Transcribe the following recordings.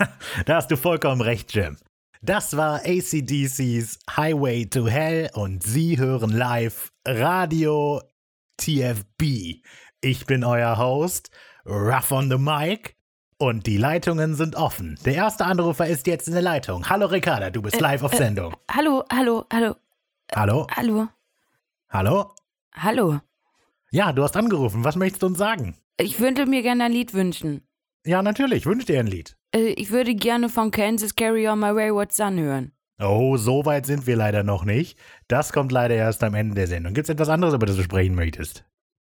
da hast du vollkommen recht, Jim. Das war ACDC's Highway to Hell und Sie hören live Radio TFB. Ich bin euer Host, Rough on the Mic. Und die Leitungen sind offen. Der erste Anrufer ist jetzt in der Leitung. Hallo Ricarda, du bist live auf Sendung. Hallo, hallo, hallo, Hallo? hallo, Hallo? hallo. Ja, du hast angerufen. Was möchtest du uns sagen? Ich würde mir gerne ein Lied wünschen. Ja, natürlich. Wünsch dir ein Lied. Äh, Ich würde gerne von Kansas Carry On My Wayward Son hören. Oh, so weit sind wir leider noch nicht. Das kommt leider erst am Ende der Sendung. Gibt es etwas anderes, über das du sprechen möchtest?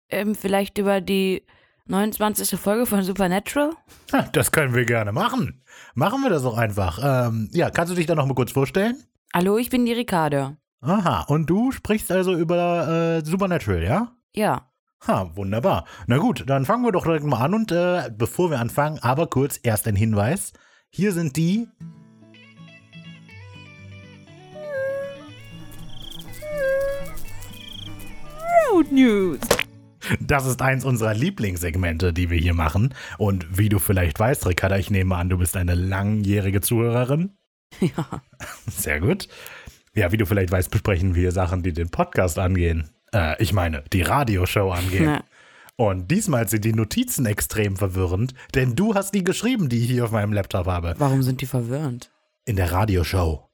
Ähm, vielleicht über die 29. Folge von Supernatural? Ha, Das können wir gerne machen. Machen wir das auch einfach. Ähm, ja, kannst du dich da noch mal kurz vorstellen? Hallo, ich bin die Ricarda. Aha, und du sprichst also über äh, Supernatural, ja? Ja. Ha, wunderbar. Na gut, dann fangen wir doch direkt mal an und äh, bevor wir anfangen, aber kurz erst ein Hinweis. Hier sind die. Road News. Das ist eins unserer Lieblingssegmente, die wir hier machen. Und wie du vielleicht weißt, Ricarda, ich nehme an, du bist eine langjährige Zuhörerin. Ja. Sehr gut. Ja, wie du vielleicht weißt, besprechen wir Sachen, die den Podcast angehen. Äh, ich meine, die Radioshow angehen. Na, Und diesmal sind die Notizen extrem verwirrend, denn du hast die geschrieben, die ich hier auf meinem Laptop habe. warum sind die verwirrend? In der Radioshow.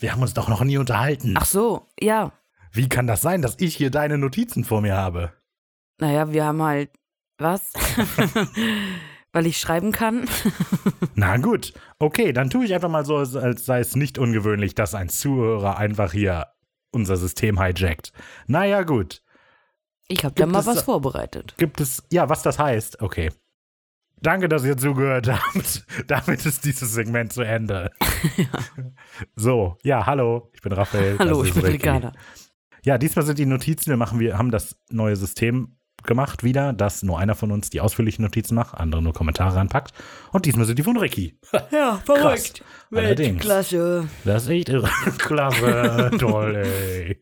Wir haben uns doch noch nie unterhalten. Ach so, ja. Wie kann das sein, dass ich hier deine Notizen vor mir habe? Naja, wir haben halt. Was? Weil ich schreiben kann? Na gut, okay, dann tue ich einfach mal so, als sei es nicht ungewöhnlich, dass ein Zuhörer einfach hier unser System hijackt. Naja, gut. Ich habe da mal es- was vorbereitet. Gibt es, ja, was das heißt, okay. Danke, dass ihr zugehört habt. Damit ist dieses Segment zu Ende. So, ja, hallo, ich bin Raphael. Hallo, ich bin Ricky. Ricarda. Ja, diesmal sind die Notizen, wir machen, wir haben das neue System gemacht wieder, dass nur einer von uns die ausführlichen Notizen macht, andere nur Kommentare anpackt. Und diesmal sind die von Ricky. Ja, verrückt. Allerdings. Klasse. Das ist echt irre. Klasse, toll, ey.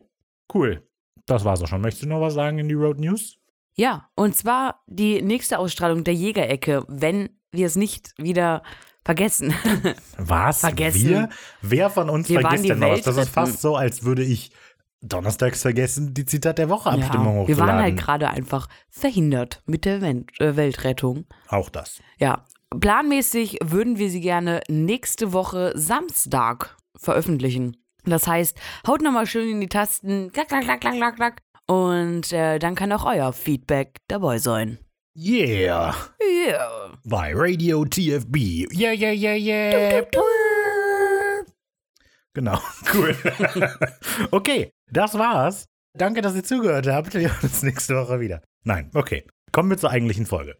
Cool. Das war's auch schon. Möchtest du noch was sagen in die Road News? Ja, und zwar die nächste Ausstrahlung der Jägerecke, wenn wir es nicht wieder vergessen. Was? Vergessen. Wir? Wer von uns Wir vergisst denn noch was? Das ist fast so, als würde ich donnerstags vergessen, die Zitat der Woche Abstimmung wir waren halt hochzuladen. gerade einfach verhindert mit der äh, Weltrettung. Auch das. Ja, planmäßig würden wir sie gerne nächste Woche Samstag veröffentlichen. Das heißt, haut nochmal schön in die Tasten, klack, klack, klack, klack, klack, klack. Und äh, dann kann auch euer Feedback dabei sein. Yeah. Yeah. Bei Radio TFB. Yeah, yeah, yeah, yeah. Genau, cool. okay, das war's. Danke, dass ihr zugehört habt. Wir hören uns nächste Woche wieder. Nein, okay. Kommen wir zur eigentlichen Folge.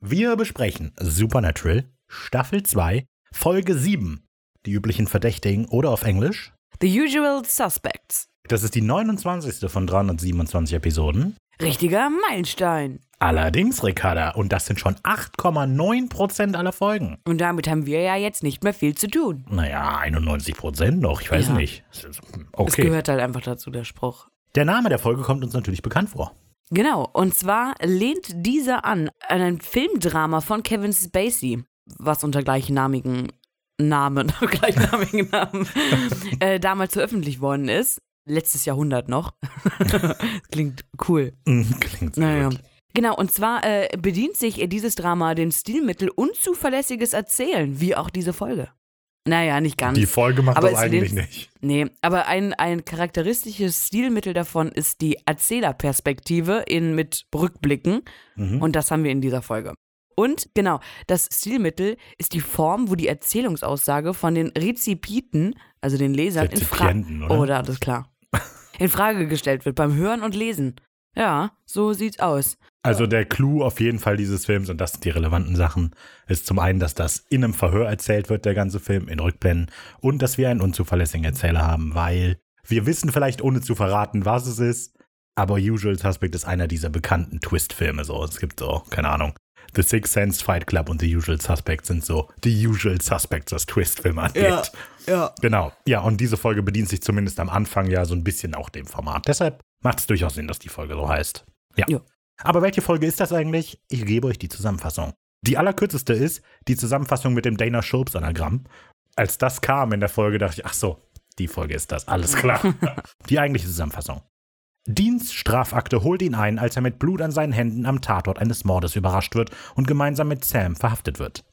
Wir besprechen Supernatural, Staffel 2, Folge 7. Die üblichen Verdächtigen oder auf Englisch. The Usual Suspects. Das ist die 29. von 327 Episoden. Richtiger Meilenstein. Allerdings, Ricarda, und das sind schon 8,9% aller Folgen. Und damit haben wir ja jetzt nicht mehr viel zu tun. Naja, 91 Prozent noch, ich weiß Ja. nicht. Es Okay. gehört halt einfach dazu, der Spruch. Der Name der Folge kommt uns natürlich bekannt vor. Genau, und zwar lehnt dieser an an ein Filmdrama von Kevin Spacey, was unter gleichnamigen Namen, gleichnamigen Namen, äh, damals veröffentlicht worden ist. Letztes Jahrhundert noch. Klingt cool. Mhm, Klingt sehr Naja. gut. Genau, und zwar äh, bedient sich dieses Drama dem Stilmittel unzuverlässiges Erzählen, wie auch diese Folge. Naja, nicht ganz. Die Folge macht Aber das eigentlich nicht. Nee, aber ein, ein charakteristisches Stilmittel davon ist die Erzählerperspektive in, mit Rückblicken. Mhm. Und das haben wir in dieser Folge. Und genau, das Stilmittel ist die Form, wo die Erzählungsaussage von den Rezipiten, also den Lesern, in Frage. Rezipienten, oder? Oh, da, das ist klar. In Frage gestellt wird beim Hören und Lesen. Ja, so sieht's aus. Also der Clou auf jeden Fall dieses Films, und das sind die relevanten Sachen, ist zum einen, dass das in einem Verhör erzählt wird, der ganze Film, in Rückblenden, und dass wir einen unzuverlässigen Erzähler haben, weil wir wissen vielleicht, ohne zu verraten, was es ist, aber Usual Suspect ist einer dieser bekannten Twist-Filme. So. Es gibt so, keine Ahnung, The Sixth Sense, Fight Club und The Usual Suspects sind so die Usual Suspects, was Twist-Filme angeht. ja. Genau. Ja, und diese Folge bedient sich zumindest am Anfang ja so ein bisschen auch dem Format. Deshalb macht es durchaus Sinn, dass die Folge so heißt. Ja. Ja. Aber welche Folge ist das eigentlich? Ich gebe euch die Zusammenfassung. Die allerkürzeste ist die Zusammenfassung mit dem Dana Schulps-Anagramm. Als das kam in der Folge, dachte ich, ach so, die Folge ist das, alles klar. die eigentliche Zusammenfassung. Deans Strafakte holt ihn ein, als er mit Blut an seinen Händen am Tatort eines Mordes überrascht wird und gemeinsam mit Sam verhaftet wird.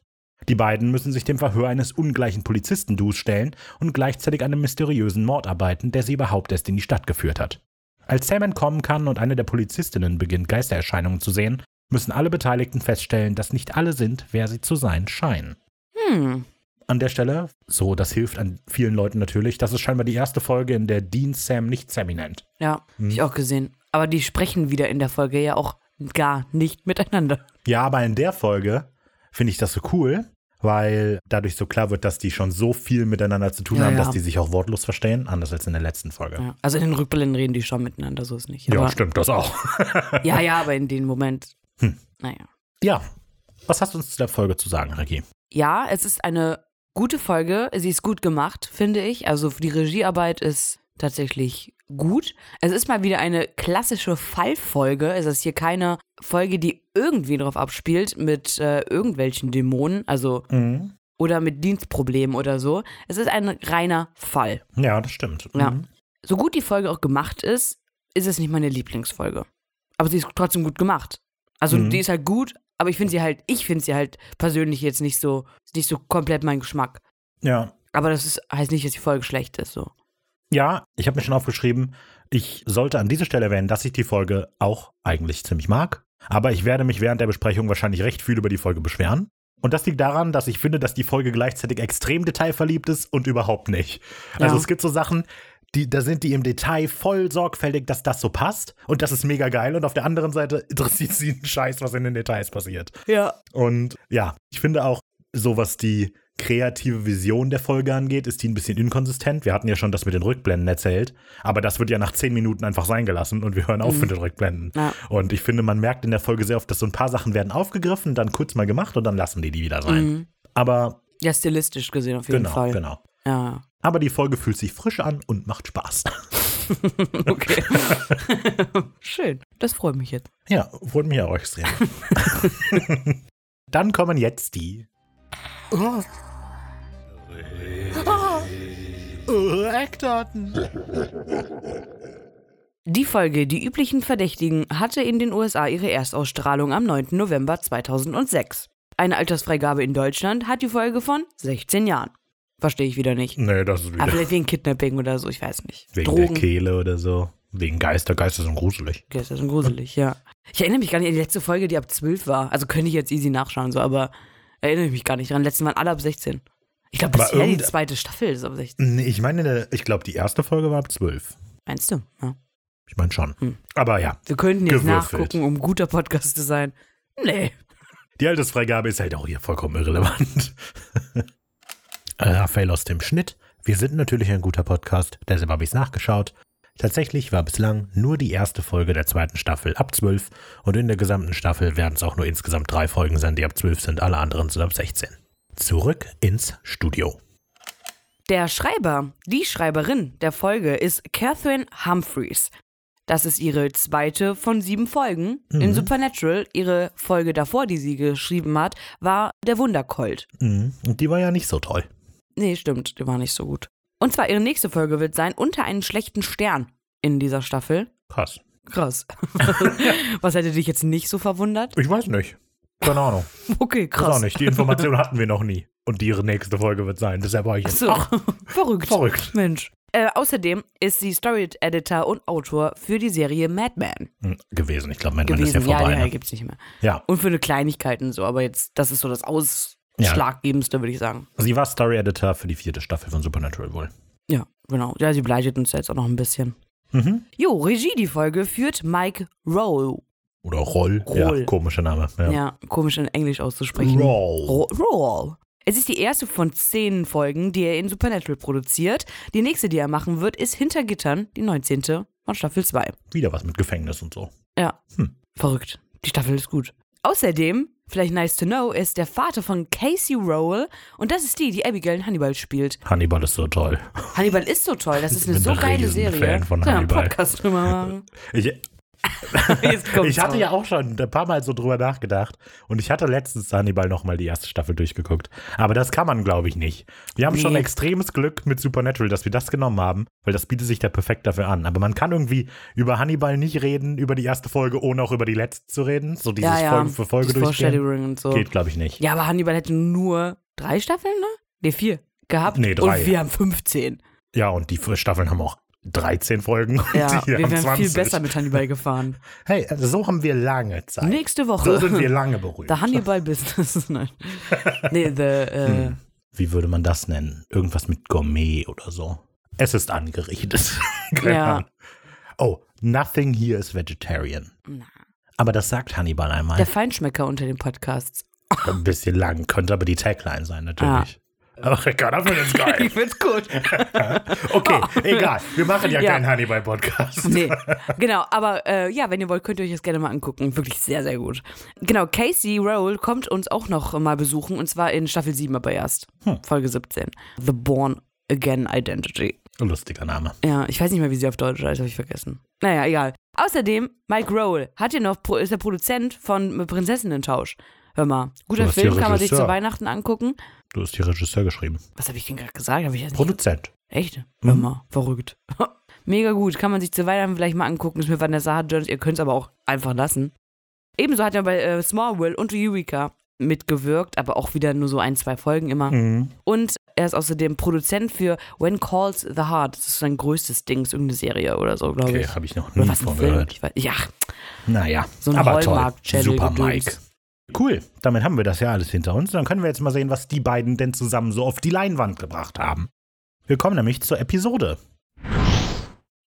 Die beiden müssen sich dem Verhör eines ungleichen Polizisten-Dus stellen und gleichzeitig einem mysteriösen Mord arbeiten, der sie überhaupt erst in die Stadt geführt hat. Als Sam entkommen kann und eine der Polizistinnen beginnt, Geistererscheinungen zu sehen, müssen alle Beteiligten feststellen, dass nicht alle sind, wer sie zu sein scheinen. Hm. An der Stelle, so, das hilft an vielen Leuten natürlich, das ist scheinbar die erste Folge, in der Dean Sam nicht Sammy nennt. Ja, hab ich auch gesehen. Aber die sprechen wieder in der Folge ja auch gar nicht miteinander. Ja, aber in der Folge finde ich das so cool, weil dadurch so klar wird, dass die schon so viel miteinander zu tun Ja, haben, ja. dass die sich auch wortlos verstehen, anders als in der letzten Folge. Ja. Also in den Rückblenden reden die schon miteinander, so ist nicht. Ja, Aber, stimmt, das auch. ja, ja, aber in dem Moment, Hm. naja. ja, was hast du uns zu der Folge zu sagen, Regie? Ja, es ist eine gute Folge. Sie ist gut gemacht, finde ich. Also die Regiearbeit ist tatsächlich gut. Es ist mal wieder eine klassische Fallfolge. Es ist hier keine Folge, die irgendwie drauf abspielt mit äh, irgendwelchen Dämonen, also Mhm. oder mit Dienstproblemen oder so. Es ist ein reiner Fall. Ja, das stimmt. Ja. Mhm. So gut die Folge auch gemacht ist, ist es nicht meine Lieblingsfolge. Aber sie ist trotzdem gut gemacht. Also Mhm. die ist halt gut, aber ich finde sie halt, ich finde sie halt persönlich jetzt nicht so, nicht so komplett mein Geschmack. Ja. Aber das ist, heißt nicht, dass die Folge schlecht ist. So. Ja, ich habe mir schon aufgeschrieben, ich sollte an dieser Stelle erwähnen, dass ich die Folge auch eigentlich ziemlich mag. Aber ich werde mich während der Besprechung wahrscheinlich recht viel über die Folge beschweren. Und das liegt daran, dass ich finde, dass die Folge gleichzeitig extrem detailverliebt ist und überhaupt nicht. Also Ja. es gibt so Sachen, die, da sind die im Detail voll sorgfältig, dass das so passt. Und das ist mega geil. Und auf der anderen Seite interessiert sie einen Scheiß, was in den Details passiert. Ja. Und ja, ich finde auch, so was die kreative Vision der Folge angeht, ist die ein bisschen inkonsistent. Wir hatten ja schon das mit den Rückblenden erzählt, aber das wird ja nach zehn Minuten einfach sein gelassen und wir hören auf mit den Rückblenden. Ja. Und ich finde, man merkt in der Folge sehr oft, dass so ein paar Sachen werden aufgegriffen, dann kurz mal gemacht und dann lassen die die wieder sein. Mhm. Aber Ja, stilistisch gesehen auf jeden genau, Fall. genau. Ja. Aber die Folge fühlt sich frisch an und macht Spaß. Okay. Schön. Das freut mich jetzt. Ja, freut mich auch extrem. dann kommen jetzt die Oh, Eckdaten. Die Folge Die üblichen Verdächtigen hatte in den USA ihre Erstausstrahlung am 9. November 2006. Eine Altersfreigabe in Deutschland hat die Folge von 16 Jahren. Verstehe ich wieder nicht. Nee, das ist wieder Aber vielleicht wegen Kidnapping oder so, ich weiß nicht. wegen Drogen. der Kehle oder so. Wegen Geister. Geister sind gruselig. Das ist gruselig, ja. Ich erinnere mich gar nicht an die letzte Folge, die ab 12 war. Also könnte ich jetzt easy nachschauen, so, aber erinnere ich mich gar nicht dran. Letzten waren alle ab 16. Ich glaube, bisher die zweite Staffel ist ab 16. Nee, ich meine, der- ich glaube, die erste Folge war ab 12. Meinst du? Ja. Ich meine schon. Hm. Aber ja, Wir könnten jetzt Gewürfelt. nachgucken, um guter Podcast zu sein. Nee. die Altersfreigabe ist halt auch hier vollkommen irrelevant. Raphael aus dem Schnitt. Wir sind natürlich ein guter Podcast, deshalb habe ich es nachgeschaut. Tatsächlich war bislang nur die erste Folge der zweiten Staffel ab 12 und in der gesamten Staffel werden es auch nur insgesamt drei Folgen sein, die ab 12 sind, alle anderen sind ab 16. Zurück ins Studio. Der Schreiber, die Schreiberin der Folge ist Catherine Humphreys. Das ist ihre zweite von sieben Folgen. In Mhm. Supernatural, ihre Folge davor, die sie geschrieben hat, war Der Wundercolt. Mhm. Und die war ja nicht so toll. Nee, stimmt, die war nicht so gut. Und zwar ihre nächste Folge wird sein Unter einen schlechten Stern in dieser Staffel. Krass. Krass. Was hätte dich jetzt nicht so verwundert? Ich weiß nicht. Keine Ahnung. Okay, Krass. krass. Auch nicht. Die Information hatten wir noch nie. Und die ihre nächste Folge wird sein. Deshalb war ich Ach jetzt. so, verrückt. verrückt. Mensch. Äh, außerdem ist sie Story-Editor und Autor für die Serie Mad Men Hm, Gewesen. Ich glaube, mein Mann ist ja Ja, vorbei. ja, ne? gibt's nicht mehr. ja. Und für eine Kleinigkeit und so, aber jetzt, das ist so das Ausschlaggebendste, würde ich sagen. Sie war Story Editor für die vierte Staffel von Supernatural wohl. Ja, genau. Ja, sie begleitet uns jetzt auch noch ein bisschen. Mhm. Jo, Regie die Folge führt Mike Rowe. Oder Roll. Roll. Ja, komischer Name. Ja. Ja, komisch in Englisch auszusprechen. Roll. Ro Roll. Es ist die erste von zehn Folgen, die er in Supernatural produziert. Die nächste, die er machen wird, ist Hinter Gittern, die 19. von Staffel 2. Wieder was mit Gefängnis und so. Ja, Hm. verrückt. Die Staffel ist gut. Außerdem, vielleicht nice to know, ist der Vater von Casey Rowell und das ist die, die Abigail in Hannibal spielt. Hannibal ist so toll. Hannibal ist so toll, das ist eine so geile Serie. von Sollen wir einen Hannibal. Podcast drüber machen? Ich, Ich hatte ja auch schon ein paar Mal so drüber nachgedacht und ich hatte letztens Hannibal nochmal die erste Staffel durchgeguckt. Aber das kann man, glaube ich, nicht. Wir haben schon Nee. extremes Glück mit Supernatural, dass wir das genommen haben, weil das bietet sich da perfekt dafür an. Aber man kann irgendwie über Hannibal nicht reden, über die erste Folge, ohne auch über die letzte zu reden. So dieses ja, ja. Folge für Folge das durchgehen. Und so. Geht, glaube ich, nicht. Ja, aber Hannibal hätte nur drei Staffeln, ne? Ne, vier gehabt. Nee, drei. Und wir haben 15. Ja, und die Staffeln haben auch 13 Folgen. Ja, wir wären 20. viel besser mit Hannibal gefahren. Hey, also so haben wir lange Zeit. Nächste Woche. So sind wir lange berühmt. The Hannibal Business. Nein. Nee, the, äh, Hm. Wie würde man das nennen? Irgendwas mit Gourmet oder so. Es ist angerichtet. Ja. Oh, nothing here is vegetarian. Na. Aber das sagt Hannibal einmal. der Feinschmecker unter den Podcasts. Ein bisschen lang, könnte aber die Tagline sein, natürlich. Ach, egal, das jetzt geil. Ich find's gut. Okay, egal. Wir machen ja, Ja. keinen Hannibal-Podcast. Nee, genau, aber äh, ja, wenn ihr wollt, könnt ihr euch das gerne mal angucken. Wirklich sehr, sehr gut. Genau, Casey Rowell kommt uns auch noch mal besuchen und zwar in Staffel 7 aber erst. Hm. Folge 17. The Born Again Identity. Lustiger Name. Ja, ich weiß nicht mehr, wie sie auf Deutsch heißt, habe ich vergessen. Naja, egal. Außerdem, Mike Rowell hat ja noch, ist der Produzent von Prinzessinnen-Tausch. Hör mal, guter Film, hier kann man sich zu Weihnachten angucken. Du hast die Regisseur geschrieben. Was habe ich denn gerade gesagt? Hab ich nicht Produzent. Echt? Mhm. Hör mal, verrückt. Mega gut, kann man sich zu Weihnachten vielleicht mal angucken. Ist mit Vanessa Hudgens, ihr könnt es aber auch einfach lassen. Ebenso hat er bei äh, Smallville und Eureka mitgewirkt, aber auch wieder nur so ein, zwei Folgen immer. Mhm. Und er ist außerdem Produzent für When Calls the Heart. Das ist sein größtes Ding, ist irgendeine Serie oder so, glaube Okay, ich. habe ich noch nie von Film? gehört. Ich weiß, ja, Naja, so ein aber toll. Super. Mike. Cool, damit haben wir das ja alles hinter uns. Dann können wir jetzt mal sehen, was die beiden denn zusammen so auf die Leinwand gebracht haben. Wir kommen nämlich zur Episode.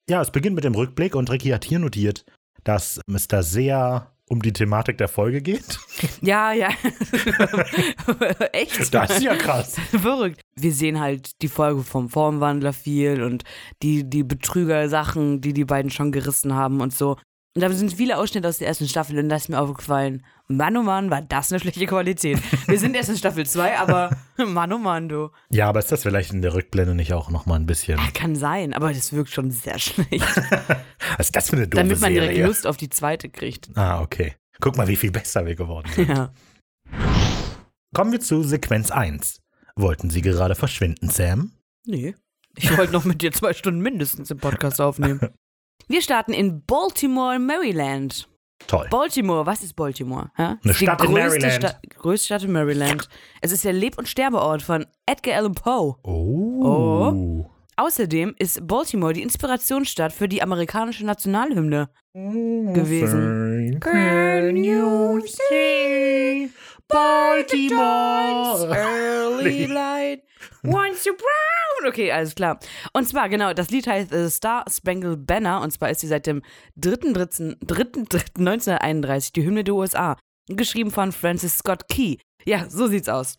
Ja, es beginnt mit dem Rückblick und Ricky hat hier notiert, dass es da sehr um die Thematik der Folge geht. Ja, ja. Echt? Das ist ja krass. Verrückt. Wir sehen halt die Folge vom Formwandler viel und die, die Betrüger-Sachen, die die beiden schon gerissen haben und so. Und da sind viele Ausschnitte aus der ersten Staffel und da ist mir aufgefallen, Mann oh Mann, war das eine schlechte Qualität. Wir sind erst in Staffel 2, aber Mann oh Mann, du. Ja, aber ist das vielleicht in der Rückblende nicht auch nochmal ein bisschen. Ja, kann sein, aber das wirkt schon sehr schlecht. Was ist das für eine doofe Damit man direkt Serie? Lust auf die zweite kriegt. Ah, okay. Guck mal, wie viel besser wir geworden sind. Ja. Kommen wir zu Sequenz 1. Wollten Sie gerade verschwinden, Sam? Nee. Ich wollte noch mit dir zwei Stunden mindestens im Podcast aufnehmen. Wir starten in Baltimore, Maryland. Toll. Baltimore, was ist Baltimore? Ja? Eine ist die Stadt in größte Maryland. Sta größte Stadt in Maryland. Es ist der Leb- und Sterbeort von Edgar Allan Poe. Oh. Außerdem ist Baltimore die Inspirationsstadt für die amerikanische Nationalhymne gewesen. Can you see Baltimore? Early light, once you brown. Okay, alles klar. Und zwar, genau, das Lied heißt äh, Star Spangled Banner und zwar ist sie seit dem 3.3.1931 die Hymne der USA. Geschrieben von Francis Scott Key. Ja, so sieht's aus.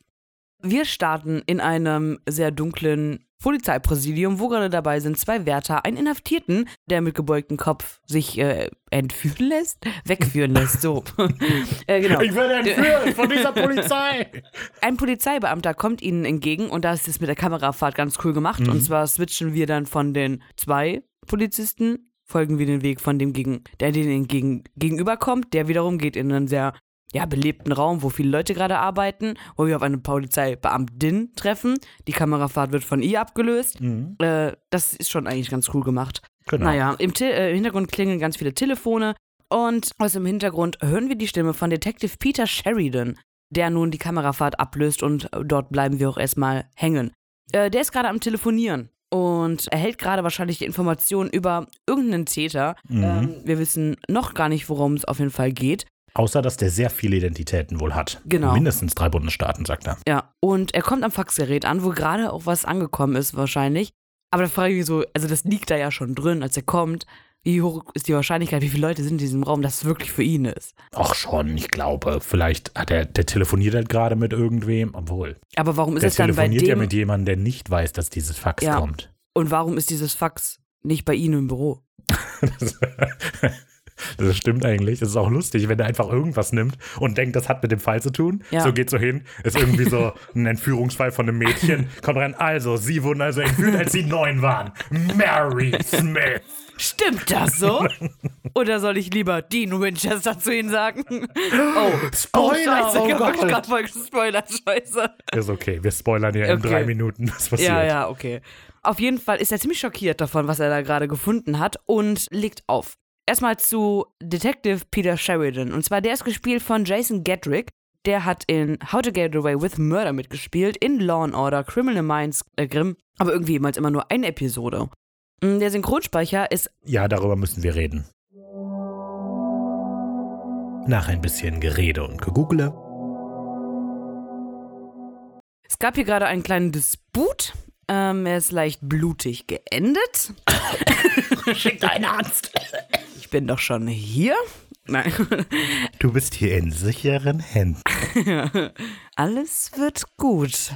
Wir starten in einem sehr dunklen Polizeipräsidium, wo gerade dabei sind zwei Wärter, einen Inhaftierten, der mit gebeugtem Kopf sich äh, entführen lässt, wegführen lässt, so. äh, genau. Ich werde entführt von dieser Polizei. Ein Polizeibeamter kommt ihnen entgegen und da ist es mit der Kamerafahrt ganz cool gemacht. Mhm. Und zwar switchen wir dann von den zwei Polizisten, folgen wir den Weg von dem, gegen, der denen entgegen, gegenüberkommt. Der wiederum geht in einen sehr ja, belebten Raum, wo viele Leute gerade arbeiten, wo wir auf eine Polizeibeamtin treffen. Die Kamerafahrt wird von ihr abgelöst. Mhm. Äh, das ist schon eigentlich ganz cool gemacht. Genau. Naja, im, Te äh, im Hintergrund klingeln ganz viele Telefone und aus dem Hintergrund hören wir die Stimme von Detective Peter Sheridan, der nun die Kamerafahrt ablöst und dort bleiben wir auch erstmal hängen. Äh, der ist gerade am Telefonieren und erhält gerade wahrscheinlich die Informationen über irgendeinen Täter. Mhm. Ähm, wir wissen noch gar nicht, worum es auf jeden Fall geht. Außer, dass der sehr viele Identitäten wohl hat. Genau. Mindestens drei Bundesstaaten, sagt er. Ja, und er kommt am Faxgerät an, wo gerade auch was angekommen ist wahrscheinlich. Aber da frage ich mich so, also das liegt da ja schon drin, als er kommt. Wie hoch ist die Wahrscheinlichkeit, wie viele Leute sind in diesem Raum, dass es wirklich für ihn ist? Ach schon, ich glaube. Vielleicht hat er, der telefoniert halt gerade mit irgendwem, obwohl. Aber warum ist Der es dann bei telefoniert dem ja mit jemandem, der nicht weiß, dass dieses Fax Ja. kommt. und warum ist dieses Fax nicht bei Ihnen im Büro? Das, das stimmt eigentlich. Es ist auch lustig, wenn er einfach irgendwas nimmt und denkt, das hat mit dem Fall zu tun. Ja. So geht so hin, ist irgendwie so ein Entführungsfall von einem Mädchen, kommt rein. Also, sie wurden also entführt, als sie neun waren. Mary Smith. Stimmt das so? Oder soll ich lieber Dean Winchester zu Ihnen sagen? Oh, Spoiler, Oh, scheiße, oh ich hab Gott. grad voll gespoilert, scheiße. Ist okay, wir spoilern in Okay. drei Minuten, was passiert. Ja, ja, okay. Auf jeden Fall ist er ziemlich schockiert davon, was er da gerade gefunden hat und legt auf. Erstmal zu Detective Peter Sheridan. Und zwar der ist gespielt von Jason Gedrick. Der hat in How to Get Away with Murder mitgespielt, in Law and Order, Criminal Minds, äh, Grimm, aber irgendwie jemals immer nur eine Episode. Mm, Der Synchronsprecher ist Ja, darüber müssen wir reden. Nach ein bisschen Gerede und Gegoogle. Es gab hier gerade einen kleinen Disput. Ähm, er ist leicht blutig geendet. Schick deinen Arzt. Ich bin doch schon hier. Nein. Du bist hier in sicheren Händen. Alles wird gut.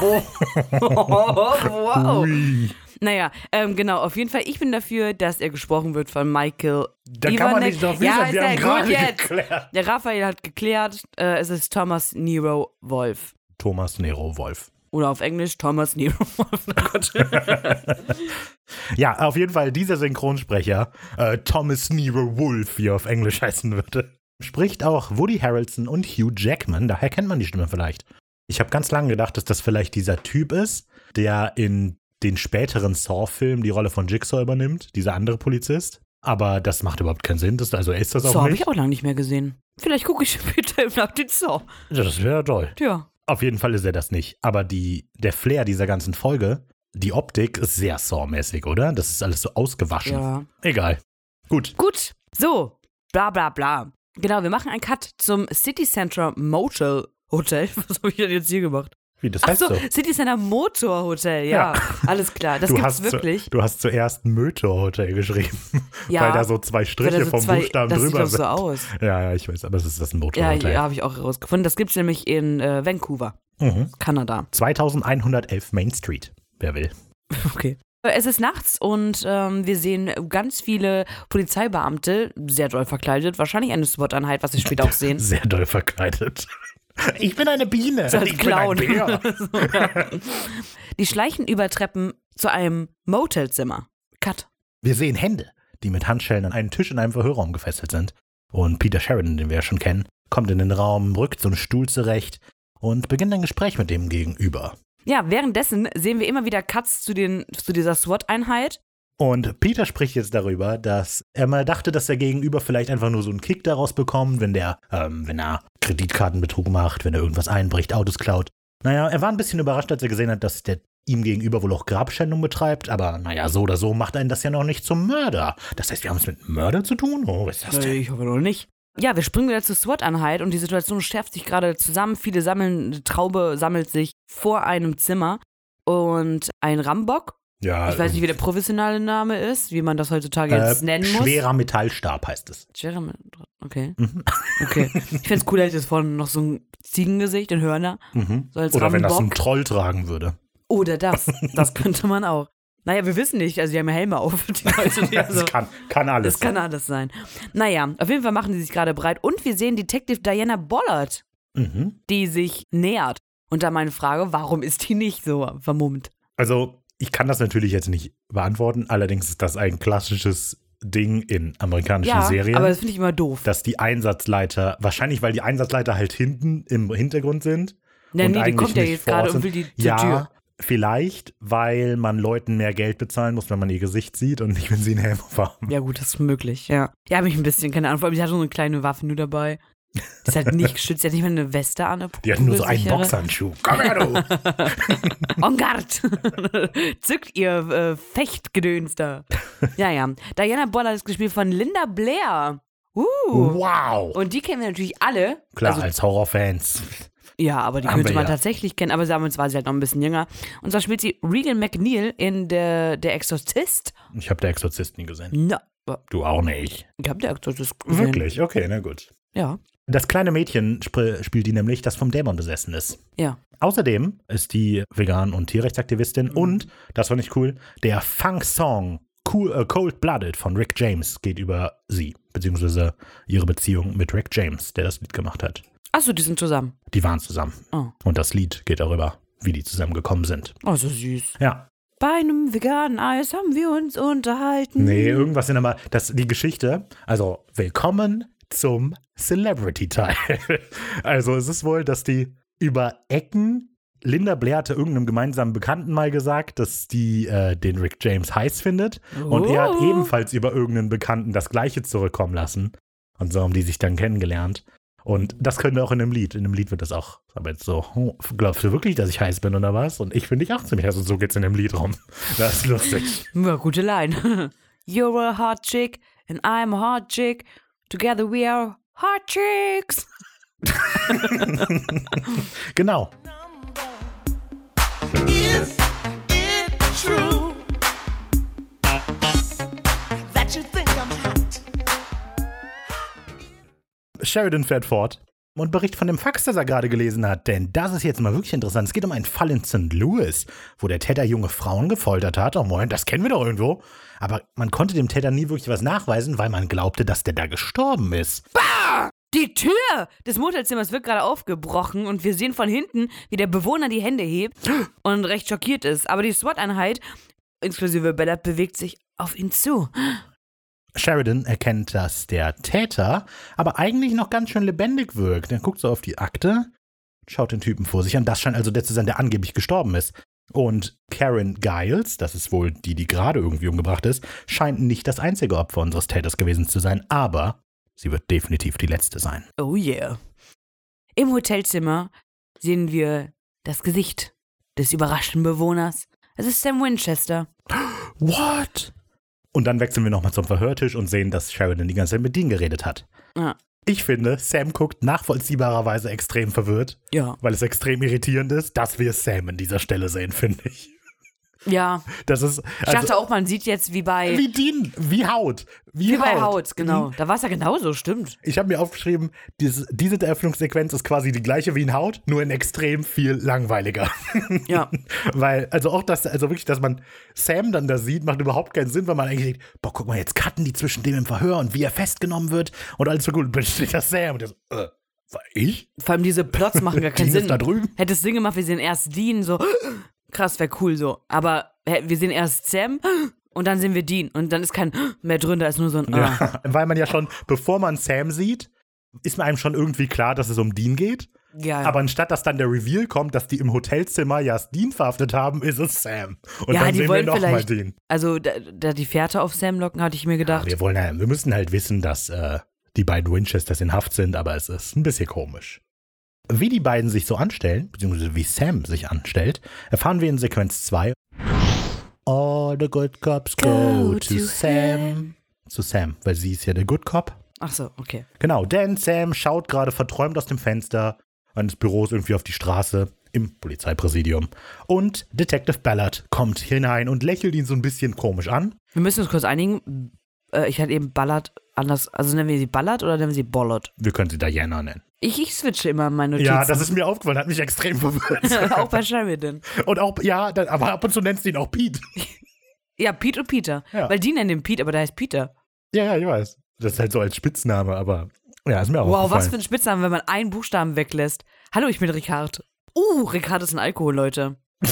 Oh. wow. Ui. Naja, ähm, genau, auf jeden Fall, ich bin dafür, dass er gesprochen wird von Michael Da kann man Ivanek. nicht drauf Ja, wir ja haben gerade geklärt. Der Raphael hat geklärt, äh, es ist Thomas Nero Wolf. Thomas Nero Wolf. Oder auf Englisch Thomas Nero Wolf. Oh. Ja, auf jeden Fall dieser Synchronsprecher, äh, Thomas Nero Wolf, wie er auf Englisch heißen würde, spricht auch Woody Harrelson und Hugh Jackman. Daher kennt man die Stimme vielleicht. Ich habe ganz lange gedacht, dass das vielleicht dieser Typ ist, der in den späteren Saw-Filmen die Rolle von Jigsaw übernimmt, dieser andere Polizist. Aber das macht überhaupt keinen Sinn. Das, also ist das auch So habe nicht. ich auch lange nicht mehr gesehen. Vielleicht gucke ich später nach den Saw. Das wäre toll. Tja. Auf jeden Fall ist er das nicht. Aber die, der Flair dieser ganzen Folge, die Optik ist sehr Saw-mäßig, oder? Das ist alles so ausgewaschen. Ja. Egal. Gut. Gut, so, bla bla bla. Genau, wir machen einen Cut zum City Center Motel Hotel. Was habe ich denn jetzt hier gemacht? Wie, das Ach heißt so, so. City Center Motor Hotel, ja. Ja. Alles klar, das du gibt's hast, zu- wirklich. du hast zuerst Mötor-Hotel geschrieben, Ja, weil da so zwei Striche so vom zwei- Buchstaben das sieht drüber so sind. aus. Ja, ja, ich weiß, aber es ist das ein Ja, Motor-Hotel. ja habe ich auch herausgefunden. Das gibt's nämlich in äh, Vancouver, Mhm. Kanada. 2111 Main Street, wer will. Okay. Es ist nachts und ähm, wir sehen ganz viele Polizeibeamte, sehr doll verkleidet, wahrscheinlich eine SWAT-Einheit, was wir später auch sehen. Sehr doll verkleidet. Ich bin eine Biene. So ich bin ein Clown. Bär. So, ja. Die schleichen über Treppen zu einem Motelzimmer. Cut. Wir sehen Hände, die mit Handschellen an einen Tisch in einem Verhörraum gefesselt sind. Und Peter Sheridan, den wir ja schon kennen, kommt in den Raum, rückt so einen Stuhl zurecht und beginnt ein Gespräch mit dem Gegenüber. Ja, währenddessen sehen wir immer wieder Cuts zu, den, zu dieser SWAT-Einheit. Und Peter spricht jetzt darüber, dass er mal dachte, dass der Gegenüber vielleicht einfach nur so einen Kick daraus bekommt, wenn der, ähm, wenn er Kreditkartenbetrug macht, wenn er irgendwas einbricht, Autos klaut. Naja, er war ein bisschen überrascht, als er gesehen hat, dass der ihm gegenüber wohl auch Grabschändung betreibt, aber naja, so oder so macht einen das ja noch nicht zum Mörder. Das heißt, wir haben es mit Mörder zu tun? Oh, was ist das denn? ich hoffe noch nicht. Ja, wir springen wieder zur SWAT-Einheit und die Situation schärft sich gerade zusammen. Viele sammeln, eine Traube sammelt sich vor einem Zimmer und ein Rambock, Ja, ich weiß nicht, wie der professionelle Name ist, wie man das heutzutage jetzt äh, nennen muss. schwerer Metallstab heißt es. Schwerer Okay. Mhm. Okay. Ich fände es cool, hätte es vorne noch so ein Ziegengesicht und Hörner. Mhm. So Oder wenn das ein. Troll tragen würde. Oder das. Das könnte man auch. Naja, wir wissen nicht. Also, die haben ja Helme auf. Die Leute, die also, Das kann, kann alles. das kann alles sein. Naja, auf jeden Fall machen die sich gerade bereit. Und wir sehen Detective Diana Bollard, Mhm. die sich nähert. Und da meine Frage, warum ist die nicht so vermummt? Also, ich kann das natürlich jetzt nicht beantworten. Allerdings ist das ein klassisches Ding in amerikanischen Ja, Serien. aber das finde ich immer doof. dass die Einsatzleiter, wahrscheinlich weil die Einsatzleiter halt hinten im Hintergrund sind. Und nee, die kommt ja nicht jetzt gerade und sind. will die zur ja, Tür. vielleicht, weil man Leuten mehr Geld bezahlen muss, wenn man ihr Gesicht sieht und nicht, wenn sie einen Helm haben. Ja, gut, das ist möglich, ja. Ja, habe ich ein bisschen, keine Ahnung. Vor allem, sie hat so eine kleine Waffe nur dabei. Die ist halt nicht geschützt, sie hat nicht mal eine Weste an. Eine Die hatten nur so einen. Boxhandschuh. Komm her, du! En garde! Zückt ihr äh, Fechtgedöns da. Ja, ja. Diana Bollard ist gespielt von Linda Blair. Uh. Wow! Und die kennen wir natürlich alle. Klar, Also, als Horrorfans. ja, aber die könnte man ja. tatsächlich kennen. Aber damals war sie halt noch ein bisschen jünger. Und zwar spielt sie Regan McNeil in Der, der Exorzist. Ich habe der Exorzist nie gesehen. Na, Du auch nicht. ich habe der Exorzist gesehen. Wirklich? Okay, na gut. Ja, Das kleine Mädchen sp spielt die nämlich, das vom Dämon besessen ist. ja. Außerdem ist die Vegan- und Tierrechtsaktivistin Mhm. und, das fand ich cool, der Funk-Song cool, äh, Cold Blooded von Rick James geht über sie, beziehungsweise ihre Beziehung mit Rick James, der das Lied gemacht hat. Achso, die sind zusammen. Die waren zusammen. Oh. Und das Lied geht darüber, wie die zusammengekommen sind. Oh, so süß. Ja. Bei einem veganen Eis haben wir uns unterhalten. Nee, irgendwas in der das die Geschichte. Also, willkommen zum Celebrity-Teil. Also, es ist wohl, dass die über Ecken. Linda Blair hatte irgendeinem gemeinsamen Bekannten mal gesagt, dass die äh, den Rick James heiß findet. Und er hat Oh. ebenfalls über irgendeinen Bekannten das Gleiche zurückkommen lassen. Und so haben die sich dann kennengelernt. Und das können wir auch in einem Lied. In einem Lied wird das auch. Aber jetzt so, oh, glaubst du wirklich, dass ich heiß bin oder was? Und ich finde dich auch ziemlich heiß. Und so geht's in dem Lied rum. Das ist lustig. Ja, gute Line. You're a hot chick and I'm a hot chick. Together we are hot chicks. Genau. Is it true that you think I'm hot? Sheridan fährt fort und berichtet von dem Fax, das er gerade gelesen hat. Denn das ist jetzt mal wirklich interessant. Es geht um einen Fall in St. Louis, wo der Täter junge Frauen gefoltert hat. Oh moin, das kennen wir doch irgendwo. Aber man konnte dem Täter nie wirklich was nachweisen, weil man glaubte, dass der da gestorben ist. Die Tür des Motelzimmers wird gerade aufgebrochen und wir sehen von hinten, wie der Bewohner die Hände hebt und recht schockiert ist. Aber die SWAT-Einheit, inklusive Ballard, bewegt sich auf ihn zu. Sheridan erkennt, dass der Täter aber eigentlich noch ganz schön lebendig wirkt. Er guckt so auf die Akte, schaut den Typen vor sich an. Das scheint also der zu sein, der angeblich gestorben ist. Und Karen Giles, das ist wohl die, die gerade irgendwie umgebracht ist, scheint nicht das einzige Opfer unseres Täters gewesen zu sein, aber sie wird definitiv die letzte sein. Oh yeah. Im Hotelzimmer sehen wir das Gesicht des überraschten Bewohners. Es ist Sam Winchester. What? Und dann wechseln wir nochmal zum Verhörtisch und sehen, dass Sheridan die ganze Zeit mit Dean geredet hat. Ja. Ich finde, Sam guckt nachvollziehbarerweise extrem verwirrt, Ja. weil es extrem irritierend ist, dass wir Sam an dieser Stelle sehen, finde ich. Ja. Das ist. Ich also- dachte auch, man sieht jetzt wie bei, Wie Dean, wie Haut. Wie, wie bei Haut, Haut, genau. Da war es ja genauso, stimmt. Ich habe mir aufgeschrieben, diese, diese Eröffnungssequenz ist quasi die gleiche wie in Haut, nur in extrem viel langweiliger. Ja. weil, also auch das, also wirklich, dass man Sam dann da sieht, macht überhaupt keinen Sinn, weil man eigentlich denkt, boah, guck mal, jetzt cutten die zwischen dem im Verhör und wie er festgenommen wird und alles so gut. Und dann steht da Sam und der so, äh, war ich? Vor allem diese Plots machen gar keinen Sinn. da drüben. Hätte es Sinn gemacht, wir sehen erst Dean, so, krass, wäre cool so. Aber hä, wir sehen erst Sam und dann sehen wir Dean. Und dann ist kein mehr drin, da ist nur so ein, ah. Ja, weil man ja schon, bevor man Sam sieht, ist einem schon irgendwie klar, dass es um Dean geht. Ja, Aber anstatt dass dann der Reveal kommt, dass die im Hotelzimmer ja Dean verhaftet haben, ist es Sam. Und Ja, dann die sehen wir wollen nochmal vielleicht- Dean. also da, da die Fährte auf Sam locken, hatte ich mir gedacht. Wir wollen ja, wir müssen halt wissen, dass äh, die beiden Winchesters in Haft sind, aber es ist ein bisschen komisch. Wie die beiden sich so anstellen, beziehungsweise wie Sam sich anstellt, erfahren wir in Sequenz 2. All the good cops go, Go to, to Sam. Zu Sam, weil sie ist ja der Good Cop. Ach so, okay. Genau, denn Sam schaut gerade verträumt aus dem Fenster eines Büros irgendwie auf die Straße im Polizeipräsidium. Und Detective Ballard kommt hinein und lächelt ihn so ein bisschen komisch an. Wir müssen uns kurz einigen. Äh, ich hatte eben Ballard anders. Also nennen wir sie Ballard oder nennen wir sie Bollard? Wir können sie Diana nennen. Ich, ich switche immer meine Notizen. Ja, das ist mir aufgefallen, hat mich extrem verwirrt. auch bei Sheridan. und auch, ja, dann, aber ab und zu nennst du ihn auch Pete. Ja, Pete und Peter. Ja. Weil die nennen den Pete, aber der heißt Peter. Ja, ja, ich weiß. Das ist halt so als Spitzname, aber ja, ist mir auch Wow, was für ein Spitznamen, wenn man einen Buchstaben weglässt. Hallo, ich bin Ricard. Uh, Ricard ist ein Alkohol, Leute.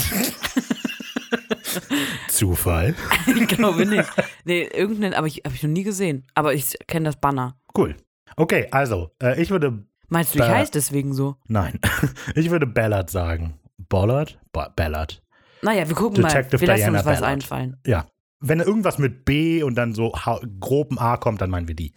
Zufall. Ich glaube nicht. Nee, irgendeinen, aber ich habe ich noch nie gesehen. Aber ich kenne das Banner. Cool. Okay, also, äh, ich würde, Meinst du, ich heiße deswegen so? nein, ich würde Ballard sagen. Ballard? Ba Ballard. Naja, wir gucken Detective mal. Wir lassen Diana uns was Ballard. einfallen. Ja. Wenn irgendwas mit B und dann so groben A kommt, dann meinen wir die.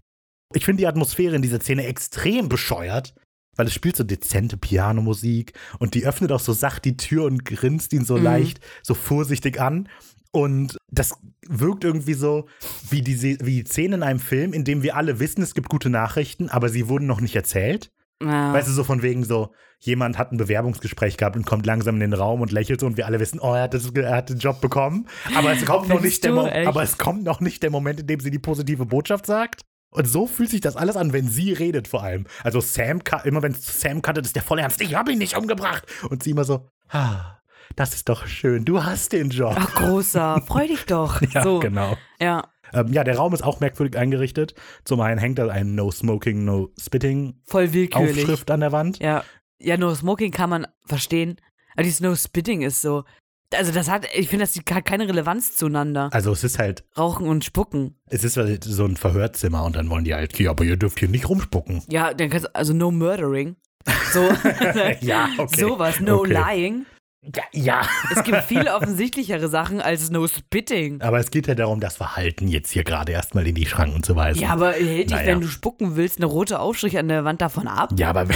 Ich finde die Atmosphäre in dieser Szene extrem bescheuert, weil es spielt so dezente Pianomusik und die öffnet auch so sacht die Tür und grinst ihn so Mhm. leicht, so vorsichtig an. Und das wirkt irgendwie so wie die, wie die Szene in einem Film, in dem wir alle wissen, es gibt gute Nachrichten, aber sie wurden noch nicht erzählt. Ja. Weißt du, so von wegen so, jemand hat ein Bewerbungsgespräch gehabt und kommt langsam in den Raum und lächelt so und wir alle wissen, oh, er hat, das, er hat den Job bekommen. Aber es kommt noch nicht der du? Mo Echt? aber es kommt noch nicht der Moment, in dem sie die positive Botschaft sagt. Und so fühlt sich das alles an, wenn sie redet vor allem. Also Sam, immer wenn es Sam cuttet, ist der voll ernst, ich hab ihn nicht umgebracht. Und sie immer so, ah, das ist doch schön, du hast den Job. Ach, großer, freu dich doch. ja, so. genau. Ja, Ähm, ja, der Raum ist auch merkwürdig eingerichtet. Zum einen hängt da ein No Smoking, No Spitting voll willkürlich. Aufschrift an der Wand. Ja. Ja, No Smoking kann man verstehen. Aber dieses No Spitting ist so. Also das hat, ich finde, das hat keine Relevanz zueinander. Also es ist halt, Rauchen und Spucken. es ist halt so ein Verhörzimmer und dann wollen die halt, ja, aber ihr dürft hier nicht rumspucken. Ja, dann kannst du, also no murdering. So, Ja, okay. sowas, no Okay. lying. Ja, ja. Es gibt viel offensichtlichere Sachen als no spitting. Aber es geht ja darum, das Verhalten jetzt hier gerade erstmal in die Schranken zu weisen. Ja, aber hält dich, Naja. wenn du spucken willst, eine rote Aufstrich an der Wand davon ab? Ja, aber wenn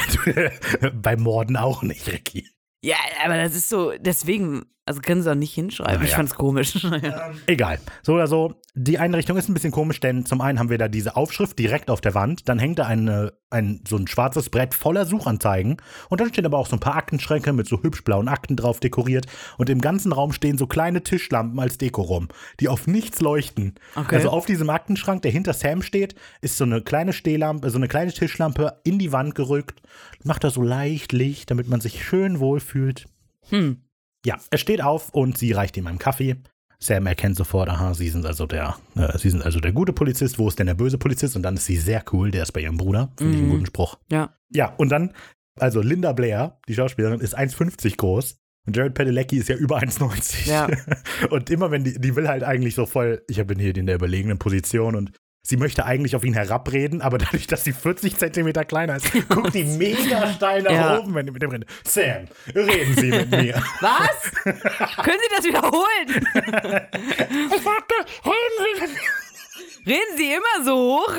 du, bei Morden auch nicht, Ricky. Ja, aber das ist so, deswegen, also können sie auch nicht hinschreiben. Ich Naja. fand's komisch. Naja. Egal. So oder so, die Einrichtung ist ein bisschen komisch, denn zum einen haben wir da diese Aufschrift direkt auf der Wand, dann hängt da eine, ein, so ein schwarzes Brett voller Suchanzeigen und dann stehen aber auch so ein paar Aktenschränke mit so hübsch blauen Akten drauf dekoriert und im ganzen Raum stehen so kleine Tischlampen als Deko rum, die auf nichts leuchten. Okay. Also auf diesem Aktenschrank, der hinter Sam steht, ist so eine kleine Stehlampe, so eine kleine Tischlampe in die Wand gerückt, macht da so leicht Licht, damit man sich schön wohlfühlt. Hm. Ja, er steht auf und sie reicht ihm einen Kaffee. Sam erkennt sofort, aha, sie sind also der, äh, sie sind also der gute Polizist, wo ist denn der böse Polizist? Und dann ist sie sehr cool, der ist bei ihrem Bruder. Finde ich einen Mhm. guten Spruch. Ja. Ja, und dann, also Linda Blair, die Schauspielerin, ist 1,50 groß. Und Jared Padalecki ist ja über 1,90. Ja. Und immer wenn die, die will halt eigentlich so voll, ich bin hier in der überlegenen Position und sie möchte eigentlich auf ihn herabreden, aber dadurch, dass sie 40 Zentimeter kleiner ist, guckt die mega steil nach Ja. oben, wenn die mit dem redet. Sam, reden Sie mit mir. Was? Können Sie das wiederholen? Ich sagte, reden Sie mit mir. Reden Sie immer so hoch?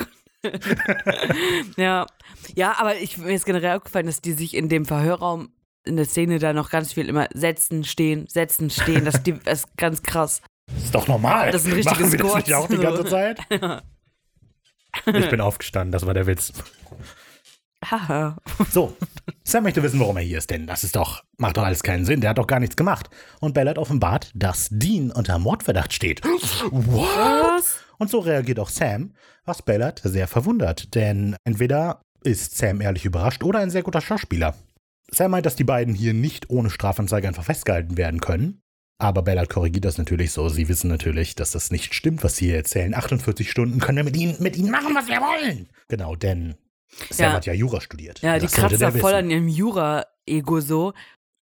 ja. Ja, aber ich, mir ist generell aufgefallen, dass die sich in dem Verhörraum in der Szene da noch ganz viel immer setzen, stehen, setzen, stehen. Das, die, das ist ganz krass. Das ist doch normal. Das ist ein richtiges Machen Sie das nicht auch die ganze Zeit? Ich bin aufgestanden, das war der Witz. Haha. So, Sam möchte wissen, warum er hier ist, denn das ist doch, macht doch alles keinen Sinn, der hat doch gar nichts gemacht. Und Ballard offenbart, dass Dean unter Mordverdacht steht. Was? Und so reagiert auch Sam, was Ballard sehr verwundert, denn entweder ist Sam ehrlich überrascht oder ein sehr guter Schauspieler. Sam meint, dass die beiden hier nicht ohne Strafanzeige einfach festgehalten werden können. Aber Ballard korrigiert das natürlich so. Sie wissen natürlich, dass das nicht stimmt, was sie hier erzählen. 48 Stunden können wir mit ihnen, mit ihnen machen, was wir wollen. Genau, denn Sam Ja. hat ja Jura studiert. Ja, die Das sollte kratzt der voll an ihrem Jura-Ego so.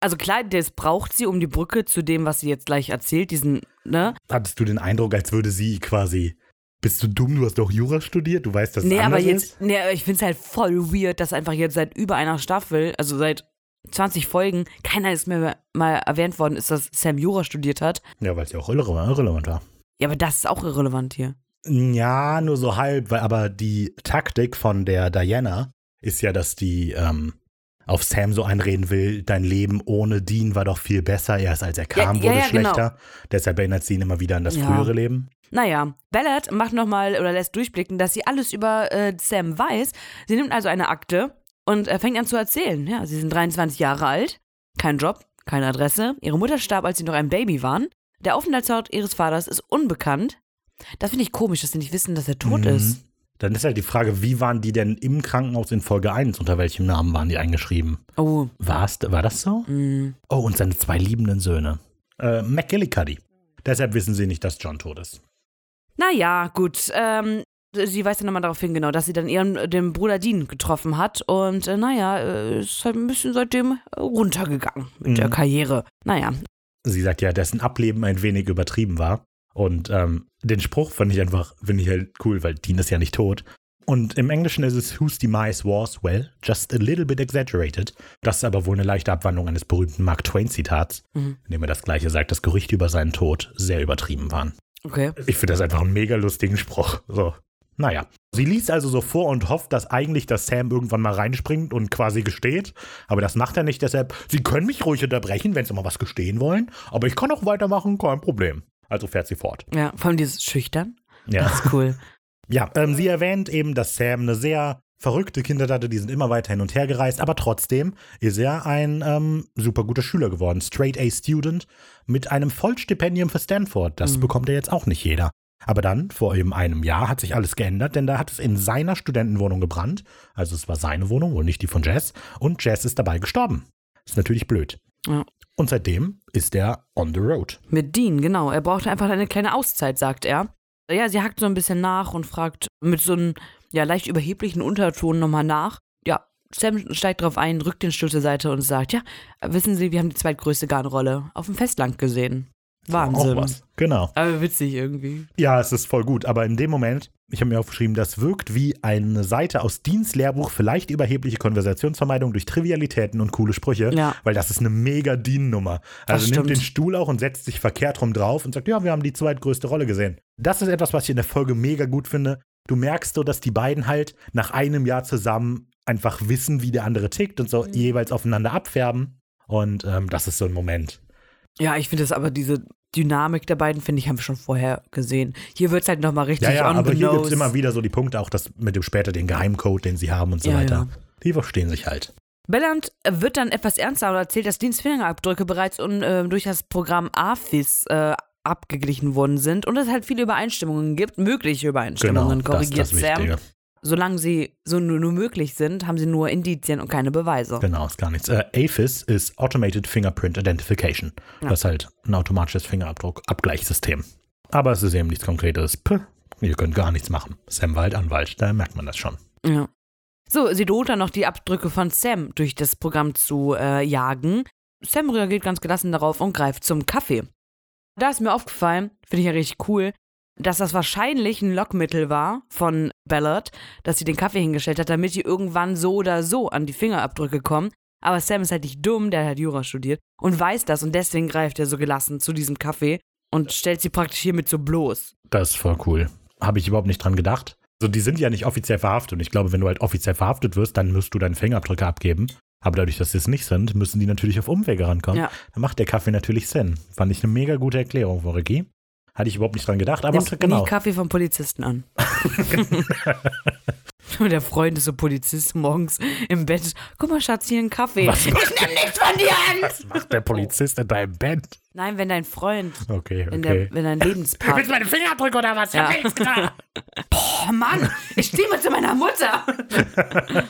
Also klar, das braucht sie um die Brücke zu dem, was sie jetzt gleich erzählt, diesen, ne? Hattest du den Eindruck, als würde sie quasi. Bist du dumm? Du hast doch Jura studiert? Du weißt, dass es Nee, aber anders jetzt, ist? nee, aber ich find's halt voll weird, dass einfach jetzt seit über einer Staffel, also seit 20 Folgen, keiner ist mehr mal erwähnt worden ist, dass Sam Jura studiert hat. Ja, weil es ja auch irrelevant, war. Ja, aber das ist auch irrelevant hier. Ja, nur so halb, weil aber die Taktik von der Diana ist ja, dass die ähm, auf Sam so einreden will, dein Leben ohne Dean war doch viel besser. Erst als er kam, Ja, ja, wurde ja, genau. schlechter. Deshalb erinnert sie ihn immer wieder an das Ja. frühere Leben. Naja, Ballard macht nochmal oder lässt durchblicken, dass sie alles über äh, Sam weiß. Sie nimmt also eine Akte und äh, fängt an zu erzählen. Ja, sie sind 23 Jahre alt, kein Job, keine Adresse. Ihre Mutter starb, als sie noch ein Baby waren. Der Aufenthaltsort ihres Vaters ist unbekannt. Das finde ich komisch, dass sie nicht wissen, dass er tot Mhm. ist. Dann ist halt die Frage, wie waren die denn im Krankenhaus in Folge 1? Unter welchem Namen waren die eingeschrieben? Oh, War's, war das so? mh. Oh, und seine zwei liebenden Söhne. Äh, McGillicuddy. Deshalb wissen sie nicht, dass John tot ist. Naja, gut. Ähm, sie weist dann nochmal darauf hin, genau, dass sie dann ihren den Bruder Dean getroffen hat. Und äh, naja, äh, ist halt ein bisschen seitdem runtergegangen mit Mhm. der Karriere. Naja, Sie sagt ja, dessen Ableben ein wenig übertrieben war. Und ähm, den Spruch fand ich einfach, finde ich halt cool, weil Dean ist ja nicht tot. Und im Englischen ist es Whose demise was, well, just a little bit exaggerated. Das ist aber wohl eine leichte Abwandlung eines berühmten Mark Twain-Zitats, Mhm. in dem er das gleiche sagt, dass Gerüchte über seinen Tod sehr übertrieben waren. okay. Ich finde das einfach einen mega lustigen Spruch. So. Naja. Sie liest also so vor und hofft, dass eigentlich, dass Sam irgendwann mal reinspringt und quasi gesteht. Aber das macht er nicht, deshalb, Sie können mich ruhig unterbrechen, wenn Sie mal was gestehen wollen. Aber ich kann auch weitermachen, kein Problem. Also fährt sie fort. Ja, vor allem dieses Schüchtern. Ja. Das ist cool. Ja, ähm, sie erwähnt eben, dass Sam eine sehr verrückte Kindheit hatte, die sind immer weiter hin und her gereist, aber trotzdem ist er ein ähm, super guter Schüler geworden. Straight A Student mit einem Vollstipendium für Stanford. Das Mhm. bekommt er jetzt auch nicht jeder. Aber dann, vor eben einem Jahr, hat sich alles geändert, denn da hat es in seiner Studentenwohnung gebrannt. Also es war seine Wohnung und nicht die von Jess. Und Jess ist dabei gestorben. Ist natürlich blöd. Ja. Und seitdem ist er on the road. Mit Dean, genau. Er braucht einfach eine kleine Auszeit, sagt er. Ja, sie hackt so ein bisschen nach und fragt mit so einem ja, leicht überheblichen Unterton nochmal nach. Ja, Sam steigt drauf ein, rückt den Stuhl zur Seite und sagt, ja, wissen Sie, wir haben die zweitgrößte Garnrolle auf dem Festland gesehen. Wahnsinn. Auch was. Genau. Aber witzig irgendwie. Ja, es ist voll gut. Aber in dem Moment, ich habe mir aufgeschrieben, das wirkt wie eine Seite aus Dienstlehrbuch für leicht überhebliche Konversationsvermeidung durch Trivialitäten und coole Sprüche. Ja. Weil das ist eine mega Dean-Nummer. Also Das nimmt den Stuhl auch und setzt sich verkehrt rum drauf und sagt, ja, wir haben die zweitgrößte Rolle gesehen. Das ist etwas, was ich in der Folge mega gut finde. Du merkst so, dass die beiden halt nach einem Jahr zusammen einfach wissen, wie der andere tickt und so Mhm. jeweils aufeinander abfärben. Und ähm, das ist so ein Moment. Ja, ich finde das aber, diese Dynamik der beiden, finde ich, haben wir schon vorher gesehen. Hier wird es halt nochmal richtig Ja, ja, aber hier gibt es immer wieder so die Punkte, auch das mit dem später den Geheimcode, den sie haben und so Ja, weiter. ja. Die verstehen sich halt. Belland wird dann etwas ernster und erzählt, dass Deans Fingerabdrücke bereits un, äh, durch das Programm AFIS äh, abgeglichen worden sind und es halt viele Übereinstimmungen gibt, mögliche Übereinstimmungen, Genau, das, korrigiert das Sam. Wichtige. Solange sie so nur, nur möglich sind, haben sie nur Indizien und keine Beweise. Genau, ist gar nichts. Äh, AFIS ist Automated Fingerprint Identification. Ja. Das ist halt ein automatisches Fingerabdruck-Abgleichssystem. Aber es ist eben nichts Konkretes. Puh, ihr könnt gar nichts machen. Sam war halt Anwalt, da merkt man das schon. Ja. So, sie droht dann noch die Abdrücke von Sam durch das Programm zu äh, jagen. Sam reagiert ganz gelassen darauf und greift zum Kaffee. Da ist mir aufgefallen, finde ich ja richtig cool, dass das wahrscheinlich ein Lockmittel war von Ballard, dass sie den Kaffee hingestellt hat, damit die irgendwann so oder so an die Fingerabdrücke kommen. Aber Sam ist halt nicht dumm, der hat Jura studiert und weiß das und deswegen greift er so gelassen zu diesem Kaffee und stellt sie praktisch hiermit so bloß. Das ist voll cool. Habe ich überhaupt nicht dran gedacht. Also die sind ja nicht offiziell verhaftet und ich glaube, wenn du halt offiziell verhaftet wirst, dann musst du deine Fingerabdrücke abgeben. Aber dadurch, dass sie es nicht sind, müssen die natürlich auf Umwege rankommen. Ja. Dann macht der Kaffee natürlich Sinn. Fand ich eine mega gute Erklärung von Ricky. Hatte ich überhaupt nicht dran gedacht, aber Nimmt es, genau. nie Kaffee vom Polizisten an. Und der Freund ist so Polizist morgens im Bett. Guck mal, Schatz, hier ein Kaffee. Was ich nehm nichts von dir an! Was macht der Polizist in deinem Bett? Nein, wenn dein Freund, Okay, wenn, okay. der, wenn dein Lebenspartner. meine Fingerabdrücke oder was? Ja. nichts getan. Oh Mann, ich stimme zu meiner Mutter.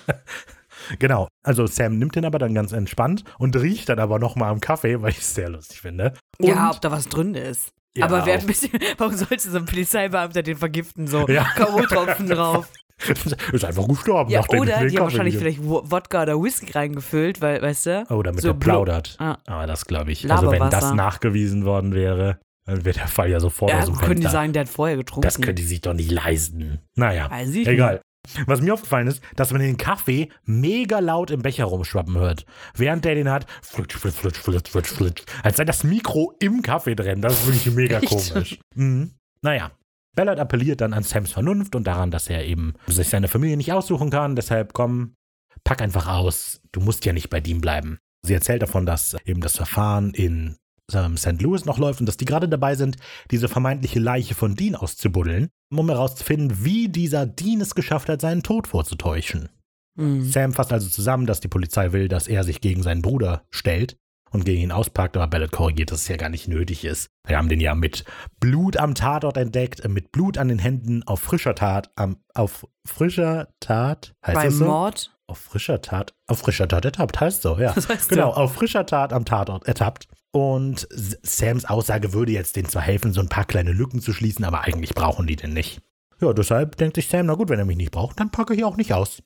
genau. Also Sam nimmt den aber dann ganz entspannt und riecht dann aber nochmal am Kaffee, weil ich es sehr lustig finde. Und, ja, ob da was drin ist. Ja, Aber wer ein bisschen, warum sollte so ein Polizeibeamter den vergiften? So Ja. K.O.-Tropfen drauf. ist einfach gestorben. Ja, oder die haben wahrscheinlich vielleicht Wo- Wodka oder Whisky reingefüllt, weil, weißt du? Oh, damit so er blo- plaudert. Ah. Aber das glaube ich. Also wenn das nachgewiesen worden wäre, dann wäre der Fall ja sofort Ja, aus dem können die sagen, der hat vorher getrunken. Das können die sich doch nicht leisten. Naja, egal. Was mir aufgefallen ist, dass man den Kaffee mega laut im Becher rumschwappen hört. Während der den hat, flutsch, flutsch, flutsch, flutsch, flutsch, flutsch. Als sei das Mikro im Kaffee drin. Das ist wirklich mega Echt? komisch. Mhm. Naja. Ballard appelliert dann an Sams Vernunft und daran, dass er eben sich seine Familie nicht aussuchen kann. Deshalb komm, pack einfach aus. Du musst ja nicht bei Dean bleiben. Sie erzählt davon, dass eben das Verfahren in ähm, St. Louis noch läuft und dass die gerade dabei sind, diese vermeintliche Leiche von Dean auszubuddeln, um herauszufinden, wie dieser Dean es geschafft hat, seinen Tod vorzutäuschen. Mhm. Sam fasst also zusammen, dass die Polizei will, dass er sich gegen seinen Bruder stellt und gegen ihn auspackt, aber Ballard korrigiert, dass es ja gar nicht nötig ist. Wir haben den ja mit Blut am Tatort entdeckt, äh, mit Blut an den Händen auf frischer Tat, am, auf frischer Tat, heißt Beim das so? Mord. Auf frischer Tat, auf frischer Tat ertappt, heißt so, ja. Das heißt genau, so. auf frischer Tat am Tatort ertappt. Und Sams Aussage würde jetzt denen zwar helfen, so ein paar kleine Lücken zu schließen, aber eigentlich brauchen die den nicht. Ja, deshalb denkt sich Sam, na gut, wenn er mich nicht braucht, dann packe ich auch nicht aus.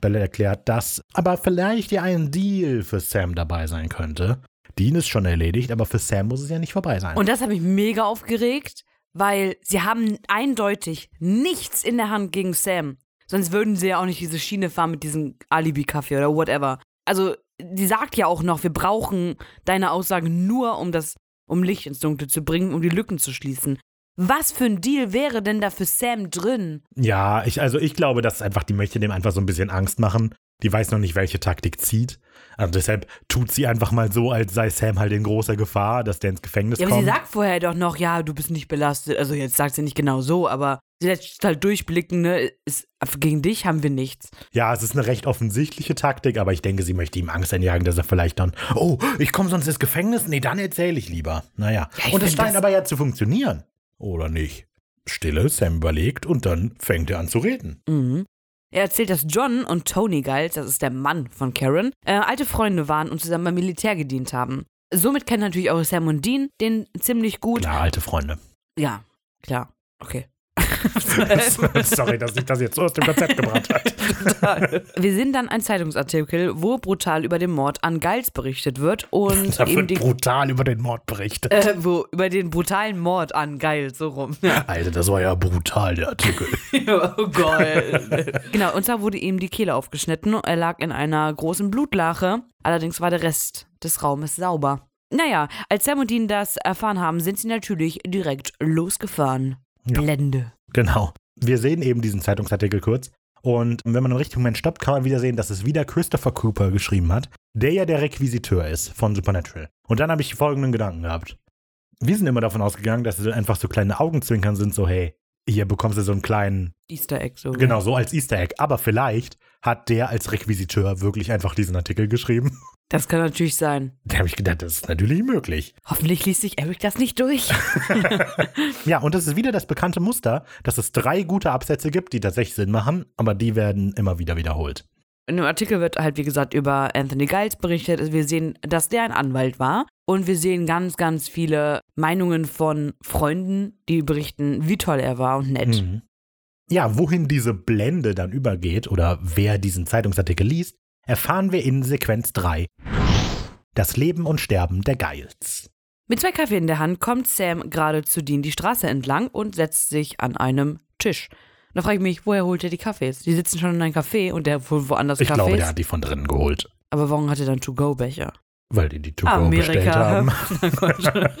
Bella erklärt, dass aber vielleicht ja ein Deal für Sam dabei sein könnte. Dean ist schon erledigt, aber für Sam muss es ja nicht vorbei sein. Und das hat mich mega aufgeregt, weil sie haben eindeutig nichts in der Hand gegen Sam. Sonst würden sie ja auch nicht diese Schiene fahren mit diesem Alibi-Kaffee oder whatever. Also, die sagt ja auch noch, wir brauchen deine Aussagen nur, um das, um Licht ins Dunkle zu bringen, um die Lücken zu schließen. Was für ein Deal wäre denn da für Sam drin? Ja, ich, also ich glaube, dass einfach, die möchte dem einfach so ein bisschen Angst machen. Die weiß noch nicht, welche Taktik zieht. Also deshalb tut sie einfach mal so, als sei Sam halt in großer Gefahr, dass der ins Gefängnis Ja, aber kommt. sie sagt vorher doch noch, ja, du bist nicht belastet. Also jetzt sagt sie nicht genau so, aber sie lässt halt durchblicken, ne, ist, gegen dich haben wir nichts. ja, es ist eine recht offensichtliche Taktik, aber ich denke, sie möchte ihm Angst einjagen, dass er vielleicht dann, oh, ich komme sonst ins Gefängnis? Nee, dann erzähle ich lieber. Naja. Ja, ich und es scheint aber ja zu funktionieren. Oder nicht? Stille, Sam überlegt und dann fängt er an zu reden. Mhm. Er erzählt, dass John und Tony Giles, das ist der Mann von Karen, äh, alte Freunde waren und zusammen beim Militär gedient haben. Somit kennen natürlich auch Sam und Dean den ziemlich gut. Klar, alte Freunde. Ja, klar. Okay. Sorry, dass ich das jetzt so aus dem Konzept gebracht habe. Wir sehen dann einen Zeitungsartikel, wo brutal über den Mord an Giles berichtet wird und Da eben wird brutal über den Mord berichtet. äh, wo über den brutalen Mord an Giles so rum. Ja. Alter, das war ja brutal, der Artikel. oh Gott. genau, und zwar wurde ihm die Kehle aufgeschnitten. Er lag in einer großen Blutlache. Allerdings war der Rest des Raumes sauber. Naja, als Sam und Dean das erfahren haben, sind sie natürlich direkt losgefahren. Ja. Blende. Genau. Wir sehen eben diesen Zeitungsartikel kurz. Und wenn man im richtigen Moment stoppt, kann man wieder sehen, dass es wieder Christopher Cooper geschrieben hat, der ja der Requisiteur ist von Supernatural. Und dann habe ich folgenden Gedanken gehabt. Wir sind immer davon ausgegangen, dass es einfach so kleine Augenzwinkern sind, so hey, hier bekommst du so einen kleinen, Easter Egg so. genau, so als Easter Egg. Aber vielleicht hat der als Requisiteur wirklich einfach diesen Artikel geschrieben. Das kann natürlich sein. Da habe ich gedacht, das ist natürlich möglich. Hoffentlich liest sich Eric das nicht durch. Ja, und das ist wieder das bekannte Muster, dass es drei gute Absätze gibt, die tatsächlich Sinn machen, aber die werden immer wieder wiederholt. In dem Artikel wird halt, wie gesagt, über Anthony Giles berichtet. Wir sehen, dass der ein Anwalt war. Und wir sehen ganz, ganz viele Meinungen von Freunden, die berichten, wie toll er war und nett. Mhm. Ja, wohin diese Blende dann übergeht oder wer diesen Zeitungsartikel liest, erfahren wir in Sequenz 3. Das Leben und Sterben der Giles. Mit zwei Kaffee in der Hand kommt Sam gerade zu Dean die Straße entlang und setzt sich an einem Tisch. Da frage ich mich, woher holt er die Kaffees? Die sitzen schon in einem Café und der wohl woanders Ich Kaffees. glaube, der hat die von drinnen geholt, Aber warum hat er dann To-Go-Becher? weil die die To-Go bestellt haben.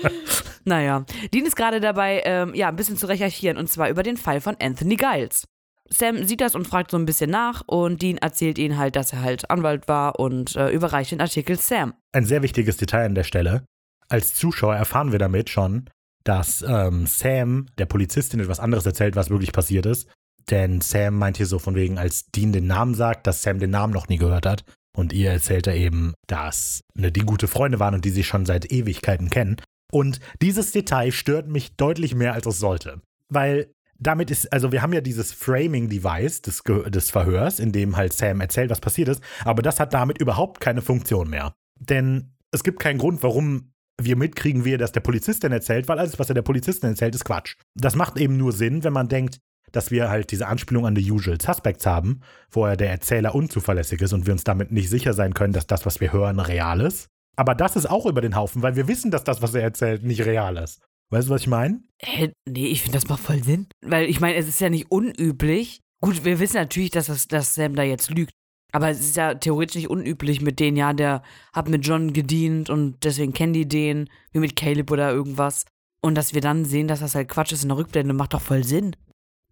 Naja, Dean ist gerade dabei, ähm, ja, ein bisschen zu recherchieren und zwar über den Fall von Anthony Giles. Sam sieht das und fragt so ein bisschen nach und Dean erzählt ihnen halt, dass er halt Anwalt war und äh, überreicht den Artikel Sam. Ein sehr wichtiges Detail an der Stelle. Als Zuschauer erfahren wir damit schon, dass ähm, Sam der Polizistin etwas anderes erzählt, was wirklich passiert ist. Denn Sam meint hier so von wegen, als Dean den Namen sagt, dass Sam den Namen noch nie gehört hat. Und ihr erzählt er eben, dass ne, die gute Freunde waren und die sich schon seit Ewigkeiten kennen. Und dieses Detail stört mich deutlich mehr, als es sollte. Weil damit ist, also wir haben ja dieses Framing-Device des, des Verhörs, in dem halt Sam erzählt, was passiert ist, aber das hat damit überhaupt keine Funktion mehr. Denn es gibt keinen Grund, warum wir mitkriegen, wie er das der Polizistin erzählt, weil alles, was er der Polizistin erzählt, ist Quatsch. Das macht eben nur Sinn, wenn man denkt, dass wir halt diese Anspielung an The Usual Suspects haben, wo er der Erzähler unzuverlässig ist und wir uns damit nicht sicher sein können, dass das, was wir hören, real ist. Aber das ist auch über den Haufen, weil wir wissen, dass das, was er erzählt, nicht real ist. Weißt du, was ich meine? Hä? Nee, ich finde, das macht voll Sinn. Weil ich meine, es ist ja nicht unüblich. Gut, wir wissen natürlich, dass, das, dass Sam da jetzt lügt. Aber es ist ja theoretisch nicht unüblich mit denen, ja, der hat mit John gedient und deswegen kennen die den, wie mit Caleb oder irgendwas. Und dass wir dann sehen, dass das halt Quatsch ist in der Rückblende, macht doch voll Sinn.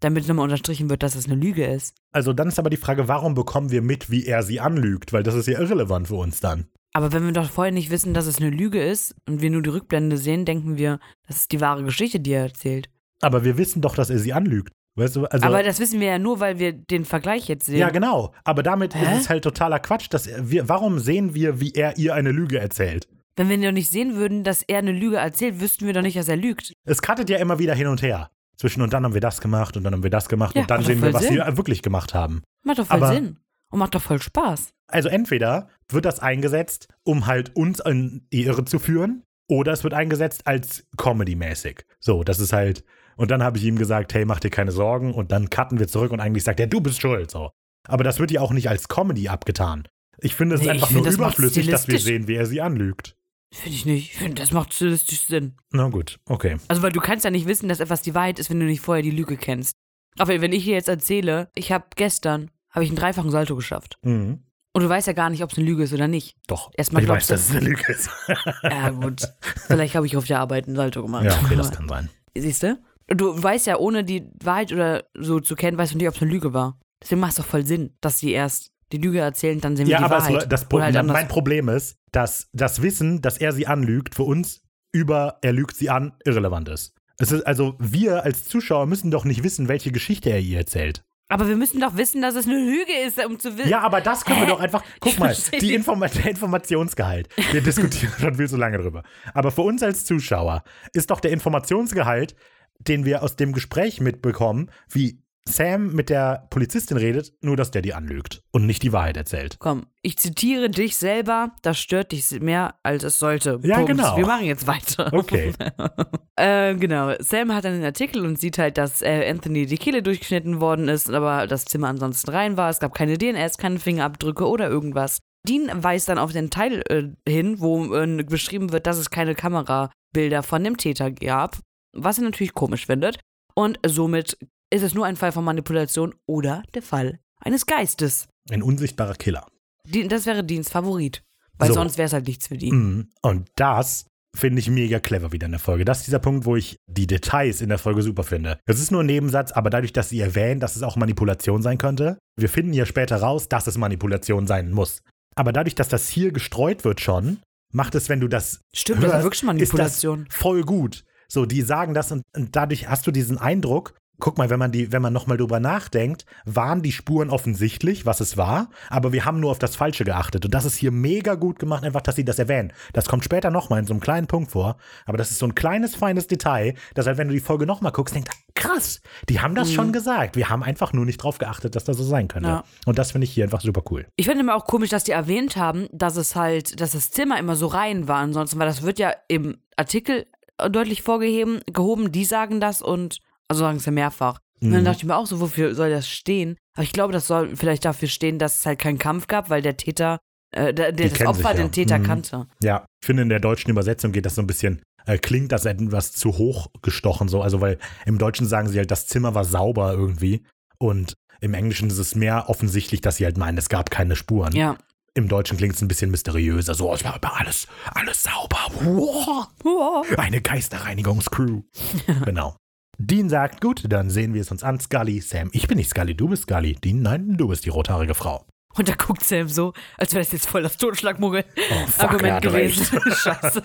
Damit nochmal unterstrichen wird, dass das eine Lüge ist. Also dann ist aber die Frage, warum bekommen wir mit, wie er sie anlügt? Weil das ist ja irrelevant für uns dann. Aber wenn wir doch vorher nicht wissen, dass es eine Lüge ist und wir nur die Rückblende sehen, denken wir, das ist die wahre Geschichte, die er erzählt. Aber wir wissen doch, dass er sie anlügt. Weißt du, also. Aber das wissen wir ja nur, weil wir den Vergleich jetzt sehen. ja, genau. Aber damit Hä? ist es halt totaler Quatsch. Dass wir, warum sehen wir, wie er ihr eine Lüge erzählt? Wenn wir doch nicht sehen würden, dass er eine Lüge erzählt, wüssten wir doch nicht, dass er lügt. Es cuttet ja immer wieder hin und her. Zwischen und dann haben wir das gemacht und dann haben wir das gemacht Ja, und dann sehen wir, was Sinn. sie wirklich gemacht haben. Macht doch voll Aber- Sinn. Und macht doch voll Spaß. Also entweder wird das eingesetzt, um halt uns in die Irre zu führen, oder es wird eingesetzt als Comedy-mäßig. So, das ist halt. Und dann habe ich ihm gesagt, hey, mach dir keine Sorgen. Und dann cutten wir zurück und eigentlich sagt er, du bist schuld. So. Aber das wird ja auch nicht als Comedy abgetan. Ich finde es Nee, einfach nur das überflüssig, dass wir sehen, wie er sie anlügt. Finde ich nicht. Ich finde, das macht stilistisch Sinn. Na gut, okay. Also, weil du kannst ja nicht wissen, dass etwas die Wahrheit ist, wenn du nicht vorher die Lüge kennst. Aber wenn ich dir jetzt erzähle, ich habe gestern, habe ich einen dreifachen Salto geschafft. Mhm. Und du weißt ja gar nicht, ob es eine Lüge ist oder nicht. Doch. Erstmal ich weiß, glaubst du- dass es eine Lüge ist. Ja, gut. Vielleicht habe ich auf der Arbeit einen Salto gemacht. ja, okay, das kann sein. Siehst du? Du weißt ja, ohne die Wahrheit oder so zu kennen, weißt du nicht, ob es eine Lüge war. Deswegen macht es doch voll Sinn, dass sie erst die Lüge erzählen, dann sehen wir Ja, die aber Wahrheit. es, das Pro Oder halt mein Problem ist, dass das Wissen, dass er sie anlügt, für uns über er lügt sie an irrelevant ist. Es ist also wir als Zuschauer müssen doch nicht wissen, welche Geschichte er ihr erzählt. Aber wir müssen doch wissen, dass es eine Lüge ist, um zu wissen. Ja, aber das können wir Hä? doch einfach. Guck mal, die. Informa der Informationsgehalt. Wir diskutieren schon viel zu lange drüber. Aber für uns als Zuschauer ist doch der Informationsgehalt, den wir aus dem Gespräch mitbekommen, wie Sam mit der Polizistin redet, nur dass der die anlügt und nicht die Wahrheit erzählt. Komm, ich zitiere dich selber, das stört dich mehr, als es sollte. Ja, genau. Wir machen jetzt weiter. Okay. äh, genau. Sam hat dann den Artikel und sieht halt, dass äh, Anthony die Kehle durchgeschnitten worden ist, aber das Zimmer ansonsten rein war. Es gab keine DNS, keine Fingerabdrücke oder irgendwas. Dean weist dann auf den Teil äh, hin, wo äh, beschrieben wird, dass es keine Kamerabilder von dem Täter gab, was er natürlich komisch findet. Und somit ist es nur ein Fall von Manipulation oder der Fall eines Geistes. Ein unsichtbarer Killer. Die, das wäre Deans Favorit. Weil So. sonst wäre es halt nichts für Dean. Mhm. Und das finde ich mega clever wieder in der Folge. Das ist dieser Punkt, wo ich die Details in der Folge super finde. Es ist nur ein Nebensatz, aber dadurch, dass sie erwähnen, dass es auch Manipulation sein könnte, wir finden ja später raus, dass es Manipulation sein muss. Aber dadurch, dass das hier gestreut wird schon, macht es, wenn du das Stimmt, das hörst, wirklich ist Manipulation. das voll gut. So, die sagen das und, und dadurch hast du diesen Eindruck, guck mal, wenn man die, wenn man nochmal drüber nachdenkt, waren die Spuren offensichtlich, was es war, aber wir haben nur auf das Falsche geachtet. Und das ist hier mega gut gemacht, einfach, dass sie das erwähnen. Das kommt später nochmal in so einem kleinen Punkt vor, aber das ist so ein kleines, feines Detail, dass halt, wenn du die Folge nochmal guckst, denkst, krass, die haben das schon gesagt. Wir haben einfach nur nicht drauf geachtet, dass das so sein könnte. Ja. Und das finde ich hier einfach super cool. Ich finde immer auch komisch, dass die erwähnt haben, dass es halt, dass das Zimmer immer so rein war. Ansonsten, weil das wird ja im Artikel deutlich vorgeheben, gehoben, die sagen das und, also sagen ja mehrfach. Und Mhm. dann dachte ich mir auch so, wofür soll das stehen? Aber ich glaube, das soll vielleicht dafür stehen, dass es halt keinen Kampf gab, weil der Täter, äh, der, der, das Opfer sich ja. den Täter Mhm. kannte. Ja, ich finde in der deutschen Übersetzung geht das so ein bisschen, äh, klingt das etwas zu hoch gestochen so. Also, weil im Deutschen sagen sie halt, das Zimmer war sauber irgendwie. Und im Englischen ist es mehr offensichtlich, dass sie halt meinen, es gab keine Spuren. Ja. Im Deutschen klingt es ein bisschen mysteriöser. So, es war alles, alles sauber. Wow. Eine Geisterreinigungscrew. genau. Dean sagt, gut, dann sehen wir es uns an. Scully, Sam, ich bin nicht Scully, du bist Scully. Dean, nein, du bist die rothaarige Frau. Und da guckt Sam so, als wäre das jetzt voll das Totschlagmuggel Oh, gewesen. Scheiße.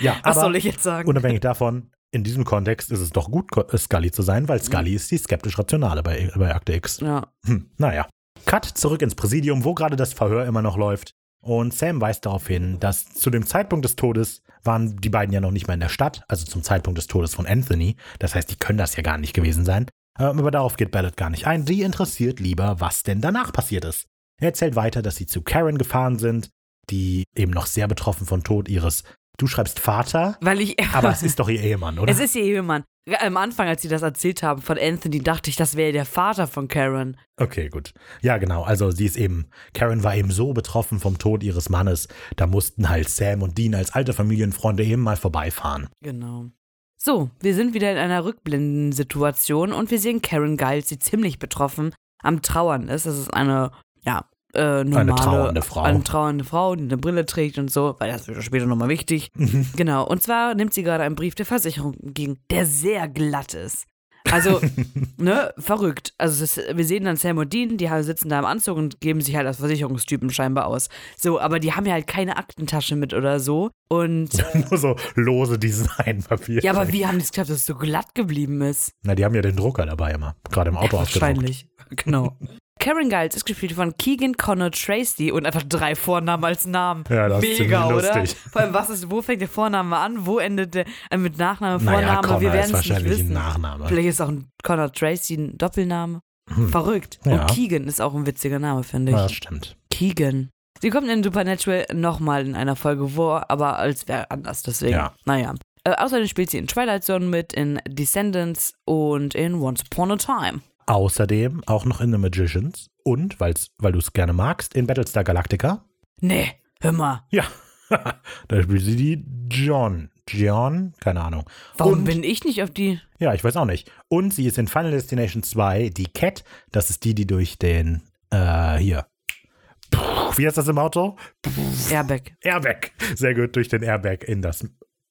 Ja, Was soll ich jetzt sagen? unabhängig davon, in diesem Kontext ist es doch gut, äh, Scully zu sein, weil Scully ist die skeptisch-rationale bei, bei Akte X. ja. Hm, naja. Cut zurück ins Präsidium, wo gerade das Verhör immer noch läuft. Und Sam weist darauf hin, dass zu dem Zeitpunkt des Todes waren die beiden ja noch nicht mal in der Stadt, also zum Zeitpunkt des Todes von Anthony. Das heißt, die können das ja gar nicht gewesen sein. Ähm, Aber darauf geht Ballard gar nicht ein. Die interessiert lieber, was denn danach passiert ist. Er erzählt weiter, dass sie zu Karen gefahren sind, die eben noch sehr betroffen von Tod ihres, du schreibst Vater, Weil ich. aber es ist doch ihr Ehemann, oder? Es ist ihr Ehemann. Am Anfang, als sie das erzählt haben von Anthony, dachte ich, das wäre der Vater von Karen. Okay, gut. Ja, genau. Also sie ist eben, Karen war eben so betroffen vom Tod ihres Mannes, da mussten halt Sam und Dean als alte Familienfreunde eben mal vorbeifahren. Genau. So, wir sind wieder in einer Rückblendensituation und wir sehen Karen Giles, die ziemlich betroffen am Trauern ist. Das ist eine, ja, äh, normale, trauernde Frau. Eine trauernde Frau, die eine Brille trägt und so, weil das wird später nochmal wichtig. Mhm. Genau. Und zwar nimmt sie gerade einen Brief der Versicherung entgegen, der sehr glatt ist. Also, ne, verrückt. Also, ist, wir sehen dann Sam und Dean, die sitzen da im Anzug und geben sich halt als Versicherungstypen scheinbar aus. So, aber die haben ja halt keine Aktentasche mit oder so. Und, Nur so lose Designpapier. ja, aber wie haben die es geschafft, dass es so glatt geblieben ist? Na, die haben ja den Drucker dabei immer. Gerade im Auto ausgedruckt. Wahrscheinlich. Genau. Karen Giles ist gespielt von Keegan Connor Tracy und einfach drei Vornamen als Namen. Ja, das ist Mega, ziemlich oder? lustig. Vor allem, was ist, wo fängt der Vorname an? Wo endet der äh, mit Nachname, Naja, Vorname? Connor Wir ist werden es nicht wahrscheinlich ein wissen. Nachname. Vielleicht ist auch ein Connor Tracy ein Doppelname. Verrückt. Hm. Ja. Und Keegan ist auch ein witziger Name, finde ich. Ja, das stimmt. Keegan. Sie kommt in Supernatural nochmal in einer Folge vor, aber als wäre anders, deswegen. Ja. Naja. Äh, außerdem spielt sie in Twilight Zone mit, in Descendants und in Once Upon a Time. Außerdem auch noch in The Magicians und, weil's, weil du es gerne magst, in Battlestar Galactica. Nee, hör mal. Ja, da spielt sie die John. John? Keine Ahnung. Warum und, bin ich nicht auf die. Ja, ich weiß auch nicht. Und sie ist in Final Destination 2 die Cat. Das ist die, die durch den, äh, hier. Puh, Wie heißt das im Auto? Airbag. Airbag. Sehr gut, durch den Airbag in das,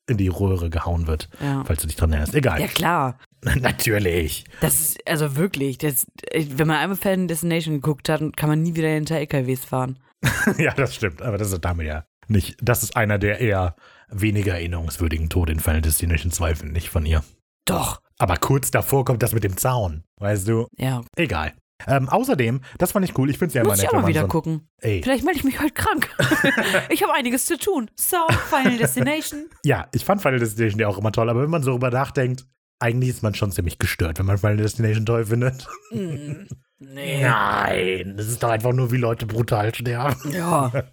in die Röhre gehauen wird. Ja. Falls du dich dran erinnerst. Egal. Ja, klar. Natürlich. Das ist, also wirklich, das, wenn man einmal Fan Destination geguckt hat, kann man nie wieder hinter LKWs fahren. ja, das stimmt. Aber das ist damit ja nicht. Das ist einer der eher weniger erinnerungswürdigen Tode in Final Destination 2, finde ich, von ihr. Doch. Aber kurz davor kommt das mit dem Zaun. Weißt du? Ja. Egal. Ähm, außerdem, das fand ich cool. Ich finde es ja immer Muss ich nett, auch mal wieder so, gucken. Ey, Vielleicht melde ich mich heute krank. ich habe einiges zu tun. So, Final Destination. ja, ich fand Final Destination ja auch immer toll, aber wenn man so drüber nachdenkt, eigentlich ist man schon ziemlich gestört, wenn man Final Destination toll findet. Nee. Nein, das ist doch einfach nur, wie Leute brutal sterben. Ja.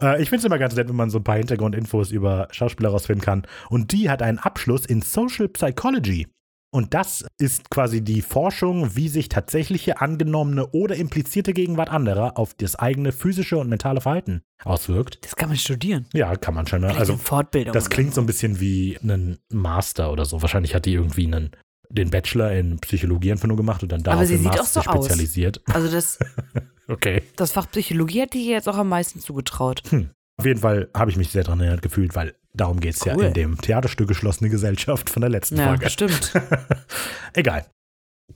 Äh, ich finde es immer ganz nett, wenn man so ein paar Hintergrundinfos über Schauspieler rausfinden kann. Und die hat einen Abschluss in Social Psychology. Und das ist quasi die Forschung, wie sich tatsächliche angenommene oder implizierte Gegenwart anderer auf das eigene physische und mentale Verhalten auswirkt. Das kann man studieren. Ja, kann man schon. Vielleicht Also Fortbildung. das klingt so ein bisschen wie ein Master oder so. Wahrscheinlich hat die irgendwie einen, den Bachelor in Psychologie einfach nur gemacht und dann darauf sie im sieht auch Master so aus. spezialisiert. Also das, Okay. das Fach Psychologie hätte ich jetzt auch am meisten zugetraut. Auf jeden Fall habe ich mich sehr daran erinnert gefühlt, weil darum geht es ja Cool. in dem Theaterstück Geschlossene Gesellschaft von der letzten Ja, Folge. stimmt. Egal.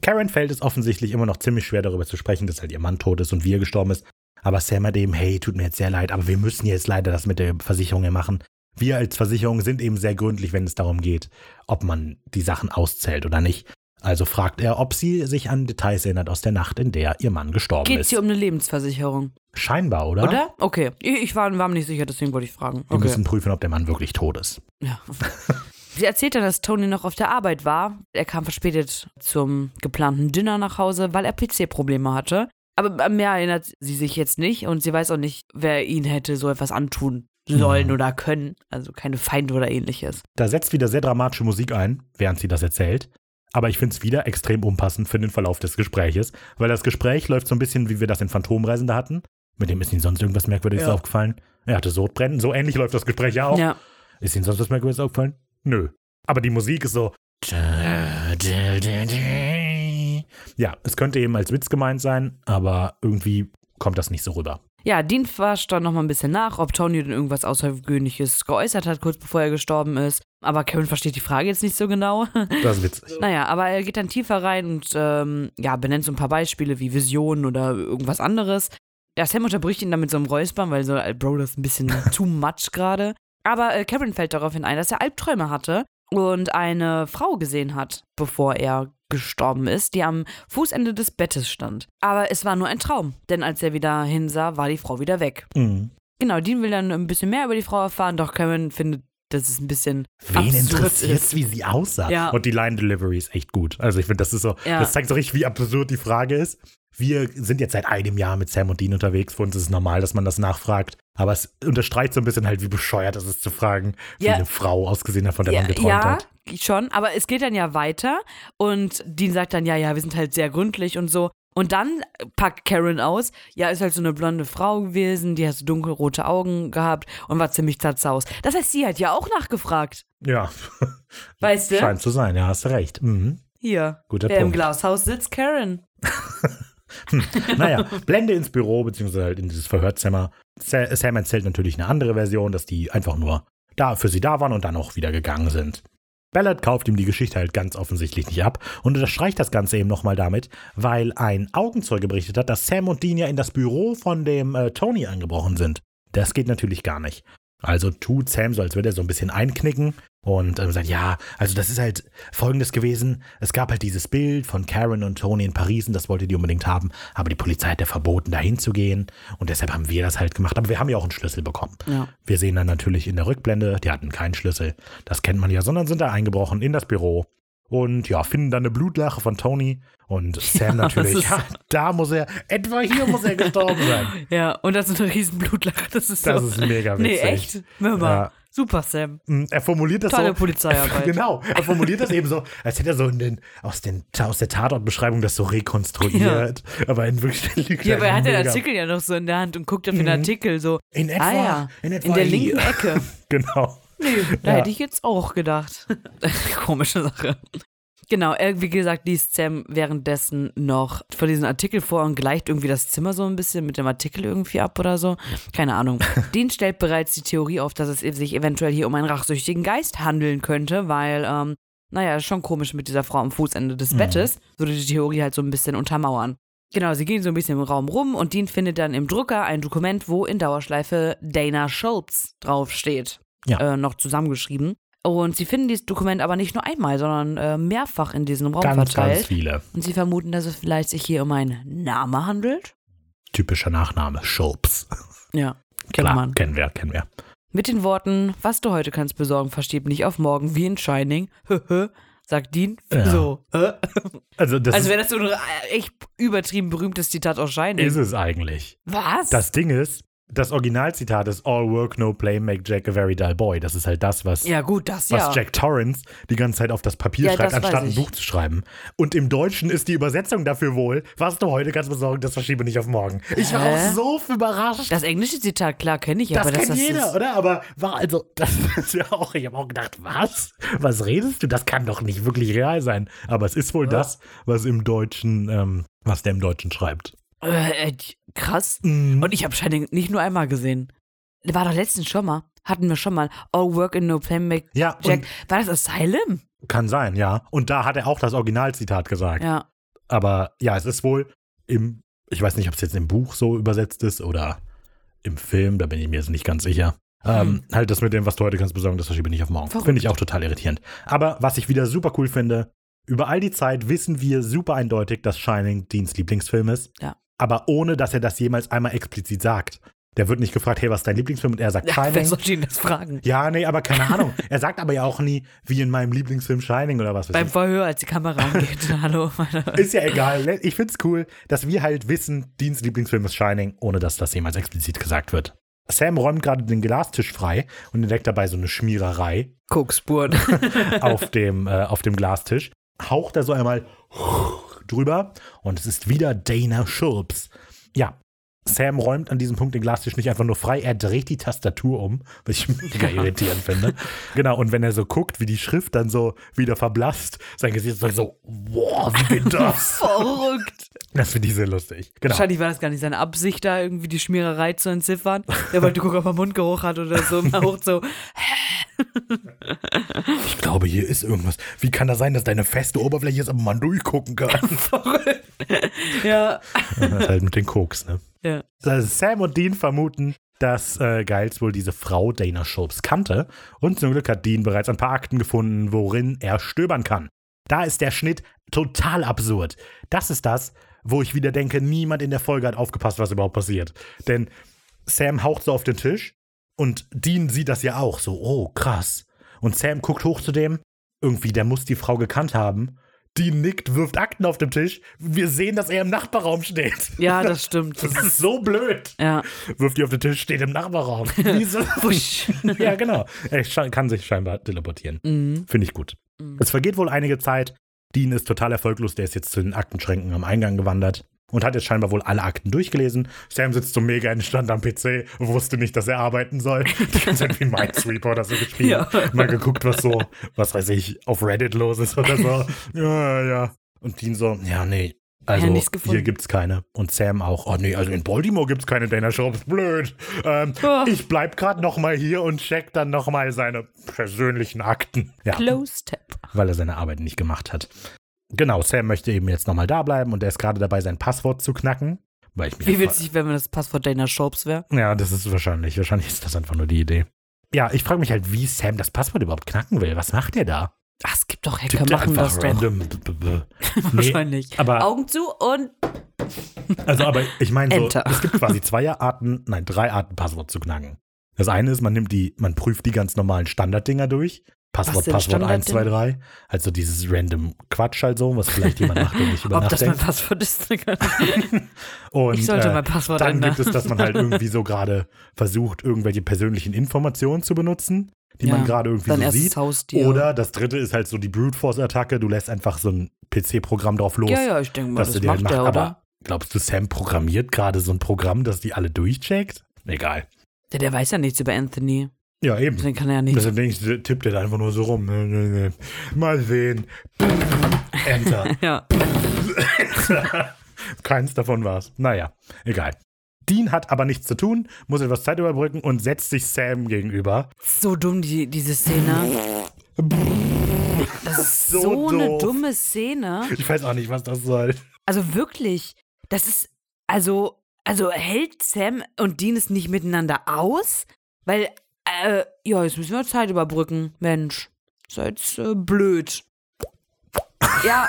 Karen fällt es offensichtlich immer noch ziemlich schwer darüber zu sprechen, dass halt ihr Mann tot ist und wie er gestorben ist. Aber Sam hat eben, hey, tut mir jetzt sehr leid, aber wir müssen jetzt leider das mit der Versicherung ja machen. Wir als Versicherung sind eben sehr gründlich, wenn es darum geht, ob man die Sachen auszählt oder nicht. Also fragt er, ob sie sich an Details erinnert aus der Nacht, in der ihr Mann gestorben Geht es ist. hier um eine Lebensversicherung? Scheinbar, oder? Oder? Okay. Ich war, war mir nicht sicher, deswegen wollte ich fragen. Wir Okay. müssen prüfen, ob der Mann wirklich tot ist. Ja. Sie erzählt dann, dass Tony noch auf der Arbeit war. Er kam verspätet zum geplanten Dinner nach Hause, weil er PC-Probleme hatte. Aber mehr erinnert sie sich jetzt nicht und sie weiß auch nicht, wer ihn hätte so etwas antun sollen Mhm. oder können. Also keine Feinde oder ähnliches. Da setzt wieder sehr dramatische Musik ein, während sie das erzählt. Aber ich finde es wieder extrem unpassend für den Verlauf des Gespräches, weil das Gespräch läuft so ein bisschen, wie wir das in Phantomreisende hatten. Mit dem ist Ihnen sonst irgendwas Merkwürdiges Ja. aufgefallen? Er hatte Sodbrennen. So ähnlich läuft das Gespräch ja auch. Ja. Ist Ihnen sonst was Merkwürdiges aufgefallen? Nö. Aber die Musik ist so. Ja, es könnte eben als Witz gemeint sein, aber irgendwie kommt das nicht so rüber. Ja, Dean forscht dann noch mal ein bisschen nach, ob Tony denn irgendwas Außergewöhnliches geäußert hat, kurz bevor er gestorben ist. Aber Kevin versteht die Frage jetzt nicht so genau. Das ist witzig. Naja, aber er geht dann tiefer rein und ähm, ja, benennt so ein paar Beispiele wie Visionen oder irgendwas anderes. Ja, Sam unterbricht ihn dann mit so einem Räuspern, weil so, äh, Bro, das ist ein bisschen too much gerade. Aber äh, Karen fällt daraufhin ein, dass er Albträume hatte und eine Frau gesehen hat, bevor er gestorben ist, die am Fußende des Bettes stand. Aber es war nur ein Traum, denn als er wieder hinsah, war die Frau wieder weg. Mhm. Genau, Dean will dann ein bisschen mehr über die Frau erfahren, doch Karen findet, dass es ein bisschen Wen interessiert ist. wie sie aussah? Ja. Und die Line Delivery ist echt gut. Also ich finde, das ist so, Ja. das zeigt so richtig, wie absurd die Frage ist. Wir sind jetzt seit einem Jahr mit Sam und Dean unterwegs. Für uns ist es normal, dass man das nachfragt. Aber es unterstreicht so ein bisschen halt, wie bescheuert es ist zu fragen, wie Ja. eine Frau ausgesehen hat, von der ja, man geträumt ja, hat. schon, aber es geht dann ja weiter und Dean sagt dann, ja, ja, wir sind halt sehr gründlich und so. Und dann packt Karen aus, ja, ist halt so eine blonde Frau gewesen, die hat so dunkelrote Augen gehabt und war ziemlich zerzaust. Das heißt, sie hat ja auch nachgefragt. Ja, Weißt du? scheint zu sein, ja, hast du recht. Mhm. Hier. Guter der im Punkt. Glashaus sitzt Karen. Naja, Blende ins Büro, beziehungsweise halt in dieses Verhörzimmer. Sa- Sam erzählt natürlich eine andere Version, dass die einfach nur da für sie da waren und dann auch wieder gegangen sind. Ballard kauft ihm die Geschichte halt ganz offensichtlich nicht ab und unterstreicht das Ganze eben nochmal damit, weil ein Augenzeuge berichtet hat, dass Sam und Dean ja in das Büro von dem äh, Tony angebrochen sind. Das geht natürlich gar nicht. Also tut Sam so, als würde er so ein bisschen einknicken und ähm, sagt, ja, also das ist halt folgendes gewesen. Es gab halt dieses Bild von Karen und Tony in Paris und das wollte die unbedingt haben, aber die Polizei hat ja verboten, dahin zu gehen und deshalb haben wir das halt gemacht. Aber wir haben ja auch einen Schlüssel bekommen. Ja. Wir sehen dann natürlich in der Rückblende, die hatten keinen Schlüssel, das kennt man ja, sondern sind da eingebrochen in das Büro und ja, finden dann eine Blutlache von Tony und Sam Ja, natürlich, ja, da muss er, etwa hier muss er gestorben sein. Ja, und das ist eine riesen Blutlache. Das ist Das so. ist mega witzig. Nee, echt? Mörder. Ja. Super, Sam. Mm, Er formuliert das Tolle so. Polizeiarbeit. Genau, er formuliert das eben so, als hätte er so in den, aus, den, aus der Tatortbeschreibung das so rekonstruiert. Aber in Wirklichkeit liegt Ja, aber er hat den Artikel ja noch so in der Hand und guckt auf den Mhm. Artikel so. In etwa, ah ja, in etwa in der hier. linken Ecke. Genau. Nee, da Ja. hätte ich jetzt auch gedacht. Komische Sache. Genau, er, wie gesagt, liest Sam währenddessen noch von diesem Artikel vor und gleicht irgendwie das Zimmer so ein bisschen mit dem Artikel irgendwie ab oder so. Keine Ahnung. Dean stellt bereits die Theorie auf, dass es sich eventuell hier um einen rachsüchtigen Geist handeln könnte, weil, ähm, naja, schon komisch mit dieser Frau am Fußende des Mhm. Bettes. Würde die Theorie halt so ein bisschen untermauern. Genau, sie gehen so ein bisschen im Raum rum und Dean findet dann im Drucker ein Dokument, wo in Dauerschleife Dana Schultz draufsteht. Ja. Äh, noch zusammengeschrieben. Und sie finden dieses Dokument aber nicht nur einmal, sondern äh, mehrfach in diesem Raum Ganz, verteilt. ganz viele. Und sie vermuten, dass es vielleicht sich hier um einen Name handelt. Typischer Nachname, Schulps. Ja, Klar, man. kennen wir, kennen wir. Mit den Worten, was du heute kannst besorgen, verschieb nicht auf morgen, wie in Shining, sagt sagt Dean. Ja. So. Also das Also wäre das so ein echt übertrieben berühmtes Zitat aus Shining. ist es eigentlich. Was? Das Ding ist, das Originalzitat ist All work, no play make Jack a very dull boy. Das ist halt das, was, ja, gut, das was ja. Jack Torrance die ganze Zeit auf das Papier Ja, schreibt, das anstatt ein. Buch zu schreiben. Und im Deutschen ist die Übersetzung dafür wohl, was du heute kannst besorgen, das verschiebe nicht auf morgen. Ich war Hä? auch so überrascht. Das englische Zitat, klar, kenne ich, Das aber das, kennt das jeder, ist, oder? Aber war also, das ist ja auch, ich habe auch gedacht, was? Was redest du? Das kann doch nicht wirklich real sein. Aber es ist wohl das, was im Deutschen, ähm, was der im Deutschen schreibt. äh, äh, krass. Mhm. Und ich habe Shining nicht nur einmal gesehen. War doch letztens schon mal. Hatten wir schon mal. All work and no play make Ja, Jack. War das Asylum? kann sein, ja. Und da hat er auch das Originalzitat gesagt. Ja. Aber ja, es ist wohl im, ich weiß nicht, ob es jetzt im Buch so übersetzt ist oder im Film, da bin ich mir jetzt nicht ganz sicher. Ähm, halt das mit dem, was du heute kannst besorgen, das verschiebe ich nicht auf morgen. Finde ich auch total irritierend. Aber was ich wieder super cool finde, über all die Zeit wissen wir super eindeutig, dass Shining Deans Lieblingsfilm ist. Ja. Aber ohne, dass er das jemals einmal explizit sagt. Der wird nicht gefragt, hey, was ist dein Lieblingsfilm? Und er sagt ja wer Shining. soll ihn das fragen? Ja, nee, aber keine Ahnung. Er sagt aber ja auch nie, wie in meinem Lieblingsfilm Shining oder was weiß Beim ich. Verhör, als die Kamera angeht. Hallo. Ist ja egal. ne? Ich find's cool, dass wir halt wissen, Deans Lieblingsfilm ist Shining, ohne dass das jemals explizit gesagt wird. Sam räumt gerade den Glastisch frei und entdeckt dabei so eine Schmiererei Koksspuren. auf dem, äh, auf dem Glastisch. Haucht er so einmal drüber und es ist wieder Dana Schulps. Ja, Sam räumt an diesem Punkt den Glastisch nicht einfach nur frei, er dreht die Tastatur um, was ich mega irritierend finde. Genau, und wenn er so guckt, wie die Schrift dann so wieder verblasst, sein Gesicht ist so, wow, wie geht das? Verrückt. Das finde ich sehr lustig. Genau. Wahrscheinlich war das gar nicht seine Absicht, da irgendwie die Schmiererei zu entziffern. Der wollte gucken, ob er Mundgeruch hat oder so. Und er hocht so, Ich glaube, hier ist irgendwas. Wie kann das sein, dass deine feste Oberfläche ist, aber man durchgucken kann? verrückt. Ja. das ist halt mit den Koks, ne? Ja. Sam und Dean vermuten, dass äh, Giles wohl diese Frau Dana Schultz kannte. Und zum Glück hat Dean bereits ein paar Akten gefunden, worin er stöbern kann. Da ist der Schnitt total absurd. Das ist das, wo ich wieder denke, niemand in der Folge hat aufgepasst, was überhaupt passiert. Denn Sam haucht so auf den Tisch und Dean sieht das ja auch so, oh krass. Und Sam guckt hoch zu dem, irgendwie, der muss die Frau gekannt haben. Dean nickt, wirft Akten auf den Tisch. Wir sehen, dass er im Nachbarraum steht. ja, das stimmt. Das ist so blöd. Ja. Wirft die auf den Tisch, steht im Nachbarraum. Ja, genau. Er kann sich scheinbar teleportieren. Mhm. Finde ich gut. Es vergeht wohl einige Zeit. Dean ist total erfolglos. Der ist jetzt zu den Aktenschränken am Eingang gewandert und hat jetzt scheinbar wohl alle Akten durchgelesen. Sam sitzt so mega entspannt am PC und wusste nicht, dass er arbeiten soll. Die ganze Zeit wie Minesweeper oder so gespielt. Ja. Mal geguckt, was so, was weiß ich, auf Reddit los ist oder so. Ja, ja. Und Dean so, ja, nee. Also, Ja, hier gibt's keine. Und Sam auch, oh nee, also in Baltimore gibt's keine Dana Shops, blöd. Ähm, Oh. Ich bleib grad noch mal hier und check dann noch mal seine persönlichen Akten. Ja, Close Tap. weil er seine Arbeit nicht gemacht hat. Genau, Sam möchte eben jetzt noch mal da bleiben und er ist gerade dabei, sein Passwort zu knacken. Weil ich mich Wie witzig, wenn man das Passwort Dana Shopes wäre. Ja, das ist wahrscheinlich. Wahrscheinlich ist das einfach nur die Idee. Ja, ich frage mich halt, wie Sam das Passwort überhaupt knacken will. Was macht er da? Ach, es gibt doch Hacker, Tippt machen das doch. random. B- b- Nee, Wahrscheinlich. aber- Augen zu und Also, aber ich meine, so, Enter. es gibt quasi zwei Arten, nein, drei Arten, Passwort zu knacken. Das eine ist, man nimmt die, man prüft die ganz normalen Standarddinger durch. Passwort, Passwort 1, 2, Standarddinge? 3. Also dieses random Quatsch halt so, was vielleicht jemand macht, der nicht über ob das mein nachdenkt. Passwort ist. Und, ich sollte äh, mein Passwort Dann ändern. gibt es, dass man halt irgendwie so gerade versucht, irgendwelche persönlichen Informationen zu benutzen, die Ja, man gerade irgendwie so sieht. Haustier. Oder das dritte ist halt so die Brute Force-Attacke. Du lässt einfach so ein PC-Programm drauf los, Ja, ja, ich denke mal, dass das du halt macht macht. er, oder? Aber glaubst du, Sam programmiert gerade so ein Programm, das die alle durchcheckt? Egal. Der, der weiß ja nichts über Anthony. Ja, eben. Deswegen kann er ja nicht. Ich, tippt er da einfach nur so rum. Mal sehen. Enter. Ja. Keins davon war's. Naja, egal. Dean hat aber nichts zu tun, muss etwas Zeit überbrücken und setzt sich Sam gegenüber. So dumm, die, diese Szene. Das ist So so, eine dumme Szene. Ich weiß auch nicht, was das soll. Also wirklich, das ist, also, also hält Sam und Dean es nicht miteinander aus? Weil, äh, ja, jetzt müssen wir Zeit überbrücken. Mensch, jetzt äh, blöd. Ja,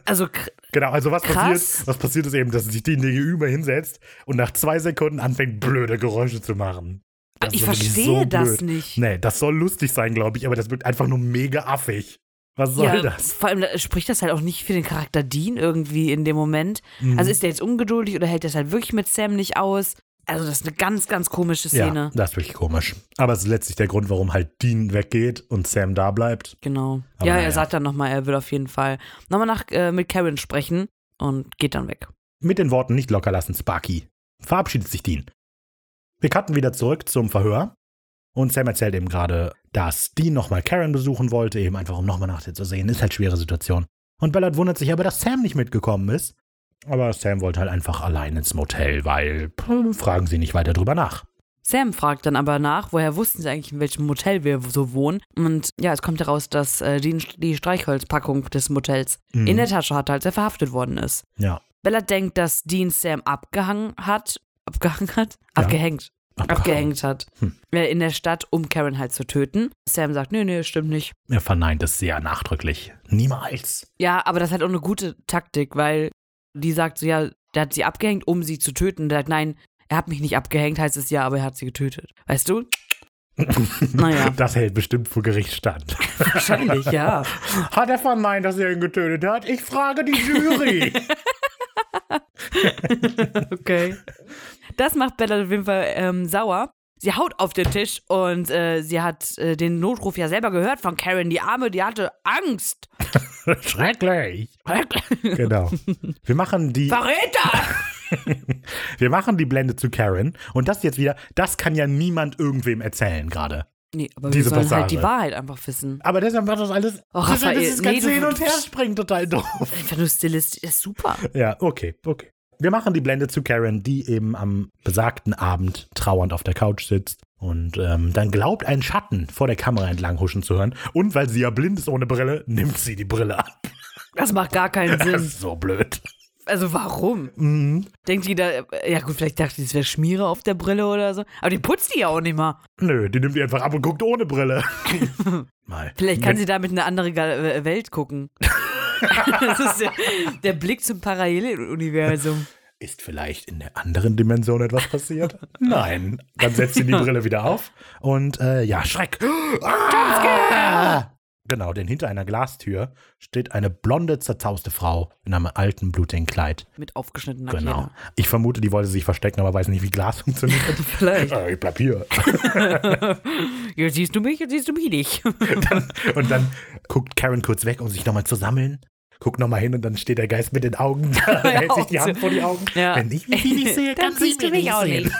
also, Genau, also was Krass. passiert, was passiert ist eben, dass sich Dean gegenüber hinsetzt und nach zwei Sekunden anfängt, blöde Geräusche zu machen. Das ich verstehe so das nicht. Nee, das soll lustig sein, glaube ich, aber das wirkt einfach nur mega affig. Was soll ja, das? Vor allem spricht das halt auch nicht für den Charakter Dean irgendwie in dem Moment. Mhm. Also ist der jetzt ungeduldig oder hält das halt wirklich mit Sam nicht aus? Also das ist eine ganz, ganz komische Szene. Ja, das ist wirklich komisch. Aber es ist letztlich der Grund, warum halt Dean weggeht und Sam da bleibt. Genau. Aber ja, naja. er sagt dann nochmal, er will auf jeden Fall nochmal nach, äh, mit Karen sprechen und geht dann weg. Mit den Worten nicht locker lassen, Sparky. Verabschiedet sich Dean. Wir cutten wieder zurück zum Verhör. Und Sam erzählt eben gerade, dass Dean nochmal Karen besuchen wollte, eben einfach um nochmal nach ihr zu sehen. Ist halt schwere Situation. Und Ballard wundert sich aber, dass Sam nicht mitgekommen ist. Aber Sam wollte halt einfach allein ins Motel, weil pff, fragen sie nicht weiter drüber nach. Sam fragt dann aber nach, woher wussten sie eigentlich, in welchem Motel wir so wohnen. Und ja, es kommt heraus, dass äh, Dean die Streichholzpackung des Motels Mhm. in der Tasche hatte, als er verhaftet worden ist. Ja. Bella denkt, dass Dean Sam abgehangen hat. Abgehangen hat? Ja. Abgehängt. Abgehängt hat. Hm. Äh, In der Stadt, um Karen halt zu töten. Sam sagt, nee, nee, stimmt nicht. Er verneint es sehr nachdrücklich. Niemals. Ja, aber das ist halt auch eine gute Taktik, weil die sagt so, ja, der hat sie abgehängt, um sie zu töten. Der sagt, nein, er hat mich nicht abgehängt, heißt es ja, aber er hat sie getötet. Weißt du? Naja. Das hält bestimmt vor Gericht stand. Wahrscheinlich, ja. Hat er verneint, dass er ihn getötet hat? Ich frage die Jury. Okay. Das macht Bella auf jeden Fall ähm, sauer. Sie haut auf den Tisch und äh, sie hat äh, den Notruf ja selber gehört von Karen. Die Arme, die hatte Angst. Schrecklich. Genau. Wir machen die, Verräter! wir machen die Blende zu Karen. Und das jetzt wieder, das kann ja niemand irgendwem erzählen gerade. Nee, aber Diese wir sollen halt Passage. die Wahrheit einfach wissen. Aber deshalb macht das alles. Oh, Raphael, ist das nee, ganze du- Hin und Her springen total doof. Einfach nur stilistisch, ist super. Ja, okay, okay. Wir machen die Blende zu Karen, die eben am besagten Abend trauernd auf der Couch sitzt und ähm, dann glaubt, einen Schatten vor der Kamera entlang huschen zu hören. Und weil sie ja blind ist ohne Brille, nimmt sie die Brille ab. Das macht gar keinen Das Sinn. ist so blöd. Also warum? Mhm. Denkt jeder, ja gut, vielleicht dachte ich, es wäre Schmiere auf der Brille oder so. Aber die putzt die ja auch nicht mal. Nö, die nimmt die einfach ab und guckt ohne Brille. Mal. Vielleicht kann Wenn- sie damit eine andere äh, Welt gucken. das ist der, der Blick zum Paralleluniversum. Ist vielleicht in der anderen Dimension etwas passiert? Nein. Dann setzt sie die Brille wieder auf und äh, ja, Schreck. Ah! Genau, denn hinter einer Glastür steht eine blonde, zerzauste Frau in einem alten, blutigen Kleid. Mit aufgeschnittener Genau. Kehle. Ich vermute, die wollte sich verstecken, aber weiß nicht, wie Glas funktioniert. Vielleicht. äh, ich bleib hier. Jetzt siehst du mich, jetzt siehst du mich nicht. Und dann guckt Karen kurz weg, um sich nochmal zu sammeln. Guckt nochmal hin und dann steht der Geist mit den Augen da, hält sich die Hand vor die Augen. Ja. Wenn ich mich nicht sehe, Dann sie siehst du mich auch nicht.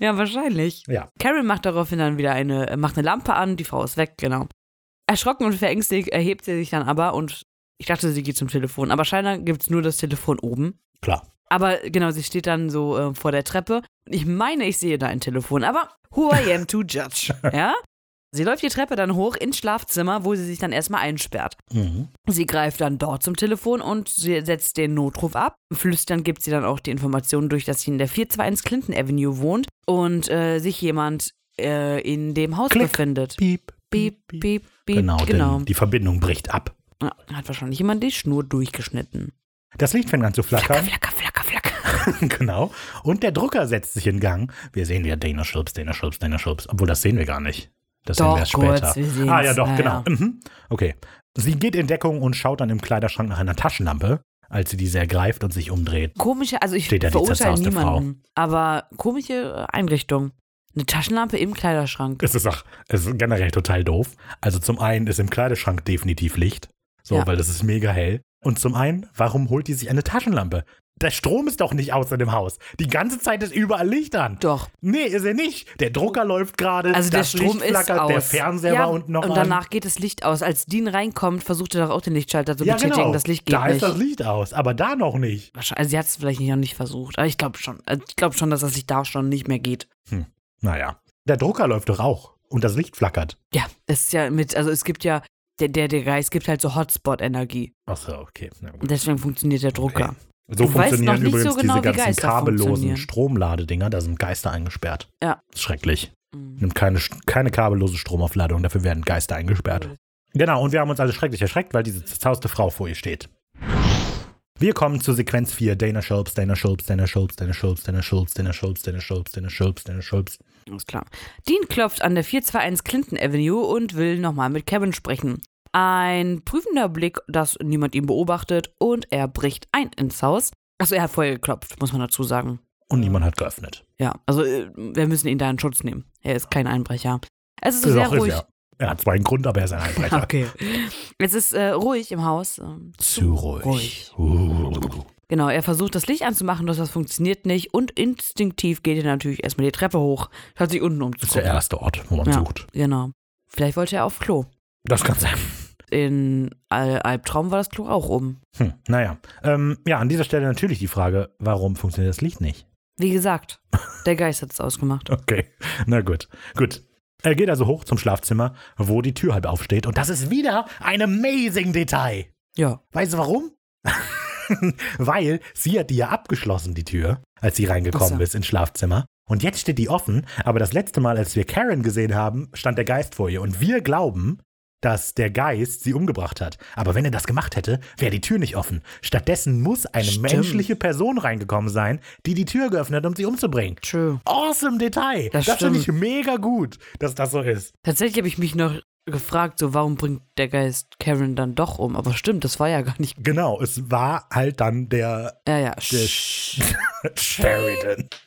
Ja, wahrscheinlich. Ja. Karen macht daraufhin dann wieder eine, äh, macht eine Lampe an, die Frau ist weg, genau. Erschrocken und verängstigt erhebt sie sich dann aber und ich dachte, sie geht zum Telefon. Aber scheinbar gibt es nur das Telefon oben. Klar. Aber genau, sie steht dann so äh, vor der Treppe. Ich meine, ich sehe da ein Telefon, aber who I am to judge. ja? Sie läuft die Treppe dann hoch ins Schlafzimmer, wo sie sich dann erstmal einsperrt. Mhm. Sie greift dann dort zum Telefon und sie setzt den Notruf ab. Flüstern gibt sie dann auch die Information durch, dass sie in der 421 Clinton Avenue wohnt und äh, sich jemand äh, in dem Haus Klick. befindet. Piep, Piep, piep, piep. Genau, genau. denn die Verbindung bricht ab. Ja, hat wahrscheinlich jemand die Schnur durchgeschnitten. Das Licht fängt an zu flackern. Flacker, flacker, flacker. genau. Und der Drucker setzt sich in Gang. Wir sehen ja Dana Schulz, Dana Schulz, Dana Schulz. Obwohl, das sehen wir gar nicht. Das sehen Doch, wir erst kurz, später. wir ah, ja, doch, Ja, genau. Mhm. Okay. Sie geht in Deckung und schaut dann im Kleiderschrank nach einer Taschenlampe, als sie diese ergreift und sich umdreht. Komische, also ich Steht da verurteile niemanden, aber komische Einrichtung. Eine Taschenlampe im Kleiderschrank. Es ist auch es ist generell total doof. Also zum einen ist im Kleiderschrank definitiv Licht. So, Ja. weil das ist mega hell. Und zum einen, warum holt die sich eine Taschenlampe? Der Strom ist doch nicht aus in dem Haus. Die ganze Zeit ist überall Licht an. Doch. Nee, ist er nicht. Der Drucker läuft gerade, Also der Strom Licht ist flackert, aus. der Fernseher ja, war unten noch Und an. danach geht das Licht aus. Als Dean reinkommt, versucht er doch auch den Lichtschalter zu ja, betätigen. genau. Das Licht geht da nicht. ist das Licht aus, aber da noch nicht. Wahrscheinlich, also sie hat es vielleicht noch nicht versucht. Aber ich glaube schon. Also Ich glaube schon, dass das Licht da schon nicht mehr geht. Naja. Der Drucker läuft doch auch und das Licht flackert. Ja, das ist ja mit, also es gibt ja, der, der, der Geist gibt halt so Hotspot-Energie. Achso, okay. Na gut. Und deswegen funktioniert der Drucker. Okay. So Du funktionieren übrigens so genau, diese ganzen kabellosen. Stromladedinger, da sind Geister eingesperrt. Ja. Schrecklich. Mhm. Nimmt keine, keine kabellose Stromaufladung, dafür werden Geister eingesperrt. Genau, und wir haben uns alle schrecklich erschreckt, weil diese zerzauste Frau vor ihr steht. Wir kommen zur Sequenz 4. Dana Schulz, Dana Schulz, Dana Schulz, Dana Schulz, Dana Schulz, Dana Schulz, Dana Schulz, Dana Schulz, Dana Schulz. Alles klar. Dean klopft an der 421 Clinton Avenue und will nochmal mit Kevin sprechen. Ein prüfender Blick, dass niemand ihn beobachtet und er bricht ein ins Haus. Achso, er hat vorher geklopft, muss man dazu sagen. Und niemand hat geöffnet. Ja, also äh, wir müssen ihn da in Schutz nehmen. Er ist kein Einbrecher. Es ist Doch, sehr ist ruhig. er. Er hat zwar einen Grund, aber er ist ein Einbrecher. Okay. Es ist äh, ruhig im Haus. ähm, Zu ruhig. Uh. Genau, er versucht das Licht anzumachen, doch das funktioniert nicht und instinktiv geht er natürlich erstmal die Treppe hoch, schaut sich unten Das ist der erste Ort, wo man Ja. sucht. Genau. Vielleicht wollte er auf Klo. Das kann sein. In Al Albtraum war das Klo auch um. Hm, naja. Ähm, ja, an dieser Stelle natürlich die Frage, warum funktioniert das Licht nicht? Wie gesagt, der Geist hat es ausgemacht. Okay, na gut. Gut. Er geht also hoch zum Schlafzimmer, wo die Tür halb aufsteht. Und das ist wieder ein amazing Detail. Ja. Weißt du warum? Weil sie hat die ja abgeschlossen, die Tür, als sie reingekommen so. ist ins Schlafzimmer. Und jetzt steht die offen, aber das letzte Mal, als wir Karen gesehen haben, stand der Geist vor ihr. Und wir glauben, dass der Geist sie umgebracht hat. Aber wenn er das gemacht hätte, wäre die Tür nicht offen. Stattdessen muss eine Stimmt. menschliche Person reingekommen sein, die die Tür geöffnet hat, um sie umzubringen. True. Awesome Detail. Das Das, finde ich mega gut, dass das so ist. Tatsächlich habe ich mich noch gefragt, so warum bringt der Geist Karen dann doch um? Aber stimmt, das war ja gar nicht. Genau, es war halt dann der, Ja, ja. der Sheridan.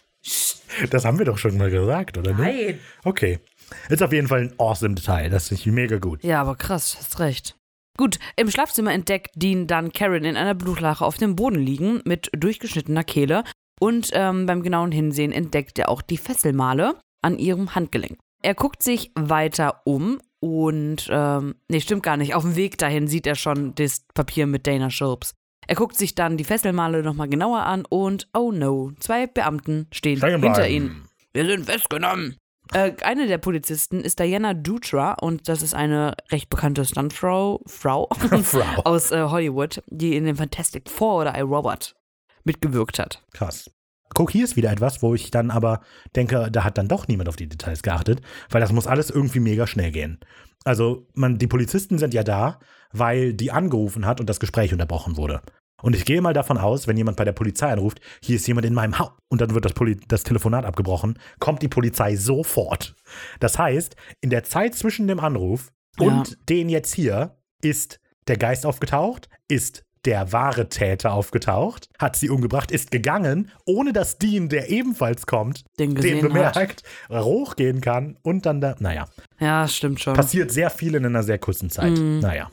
Das haben wir doch schon mal gesagt, oder nicht? Nein. Okay. Ist auf jeden Fall ein awesome Detail. Das finde ich mega gut. Ja, aber krass, hast recht. Gut, im Schlafzimmer entdeckt Dean dann Karen in einer Blutlache auf dem Boden liegen mit durchgeschnittener Kehle und ähm, beim genauen Hinsehen entdeckt er auch die Fesselmale an ihrem Handgelenk. Er guckt sich weiter um und, ähm, nee, stimmt gar nicht, auf dem Weg dahin sieht er schon das Papier mit Dana Schulps. Er guckt sich dann die Fesselmale nochmal genauer an und, oh no, zwei Beamten stehen hinter ihnen. Wir sind festgenommen. Äh, eine der Polizisten ist Diana Dutra und das ist eine recht bekannte Stuntfrau Frau Frau. aus äh, Hollywood, die in dem Fantastic Four oder I, Robot mitgewirkt hat. Krass. Guck, hier ist wieder etwas, wo ich dann aber denke, da hat dann doch niemand auf die Details geachtet, weil das muss alles irgendwie mega schnell gehen. Also, man, die Polizisten sind ja da, weil die angerufen hat und das Gespräch unterbrochen wurde. Und ich gehe mal davon aus, wenn jemand bei der Polizei anruft, hier ist jemand in meinem Haus und dann wird das, Poli das Telefonat abgebrochen, kommt die Polizei sofort. Das heißt, in der Zeit zwischen dem Anruf und Ja. den jetzt hier ist der Geist aufgetaucht, ist der wahre Täter aufgetaucht, hat sie umgebracht, ist gegangen, ohne dass Dean, der ebenfalls kommt, Den den gesehen hat. bemerkt, hochgehen kann und dann da, naja, Ja, stimmt schon. passiert sehr viel in einer sehr kurzen Zeit. Mhm. Naja,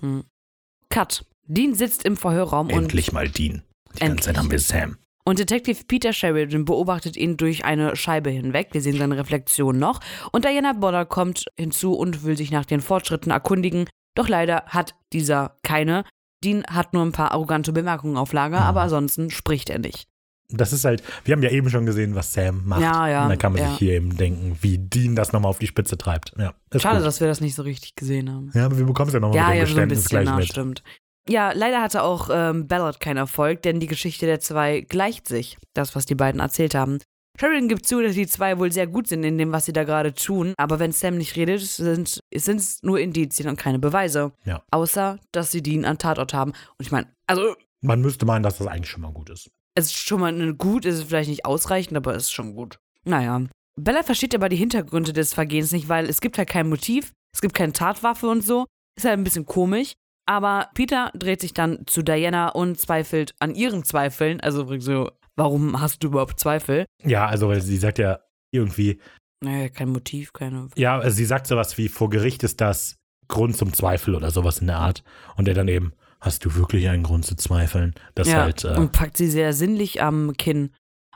Cut. Dean sitzt im Verhörraum und endlich mal Dean. Die ganze Endlich. Zeit haben wir Sam. Und Detective Peter Sheridan beobachtet ihn durch eine Scheibe hinweg. Wir sehen seine Reflexion noch. Und Diana Bonner kommt hinzu und will sich nach den Fortschritten erkundigen. Doch leider hat dieser keine. Dean hat nur ein paar arrogante Bemerkungen auf Lager, Mhm. aber ansonsten spricht er nicht. Das ist halt, wir haben ja eben schon gesehen, was Sam macht. Ja, ja, Und dann kann man ja. sich hier eben denken, wie Dean das nochmal auf die Spitze treibt. Ja, Schade, gut. dass wir das nicht so richtig gesehen haben. Ja, aber wir bekommen es ja nochmal Ja, mit dem ja, so ein Geständnis bisschen, gleich mit. stimmt. Ja, leider hatte auch ähm, Ballard keinen Erfolg, denn die Geschichte der zwei gleicht sich, das, was die beiden erzählt haben. Sheridan gibt zu, dass die zwei wohl sehr gut sind in dem, was sie da gerade tun, aber wenn Sam nicht redet, sind es nur Indizien und keine Beweise. Ja. Außer, dass sie Dean an Tatort haben. Und ich meine, also, Man müsste meinen, dass das eigentlich schon mal gut ist. es ist schon mal eine gut, es ist vielleicht nicht ausreichend, aber es ist schon gut. Naja. Bella versteht aber die Hintergründe des Vergehens nicht, weil es gibt halt kein Motiv, es gibt keine Tatwaffe und so. Ist halt ein bisschen komisch. Aber Peter dreht sich dann zu Diana und zweifelt an ihren Zweifeln. Also so, warum hast du überhaupt Zweifel? Ja, also, weil sie sagt ja irgendwie, Naja, kein Motiv, keine. ja, also sie sagt sowas wie, vor Gericht ist das Grund zum Zweifel oder sowas in der Art. Und er dann eben, hast du wirklich einen Grund zu zweifeln? Das ja, halt, äh, und packt sie sehr sinnlich am Kinn.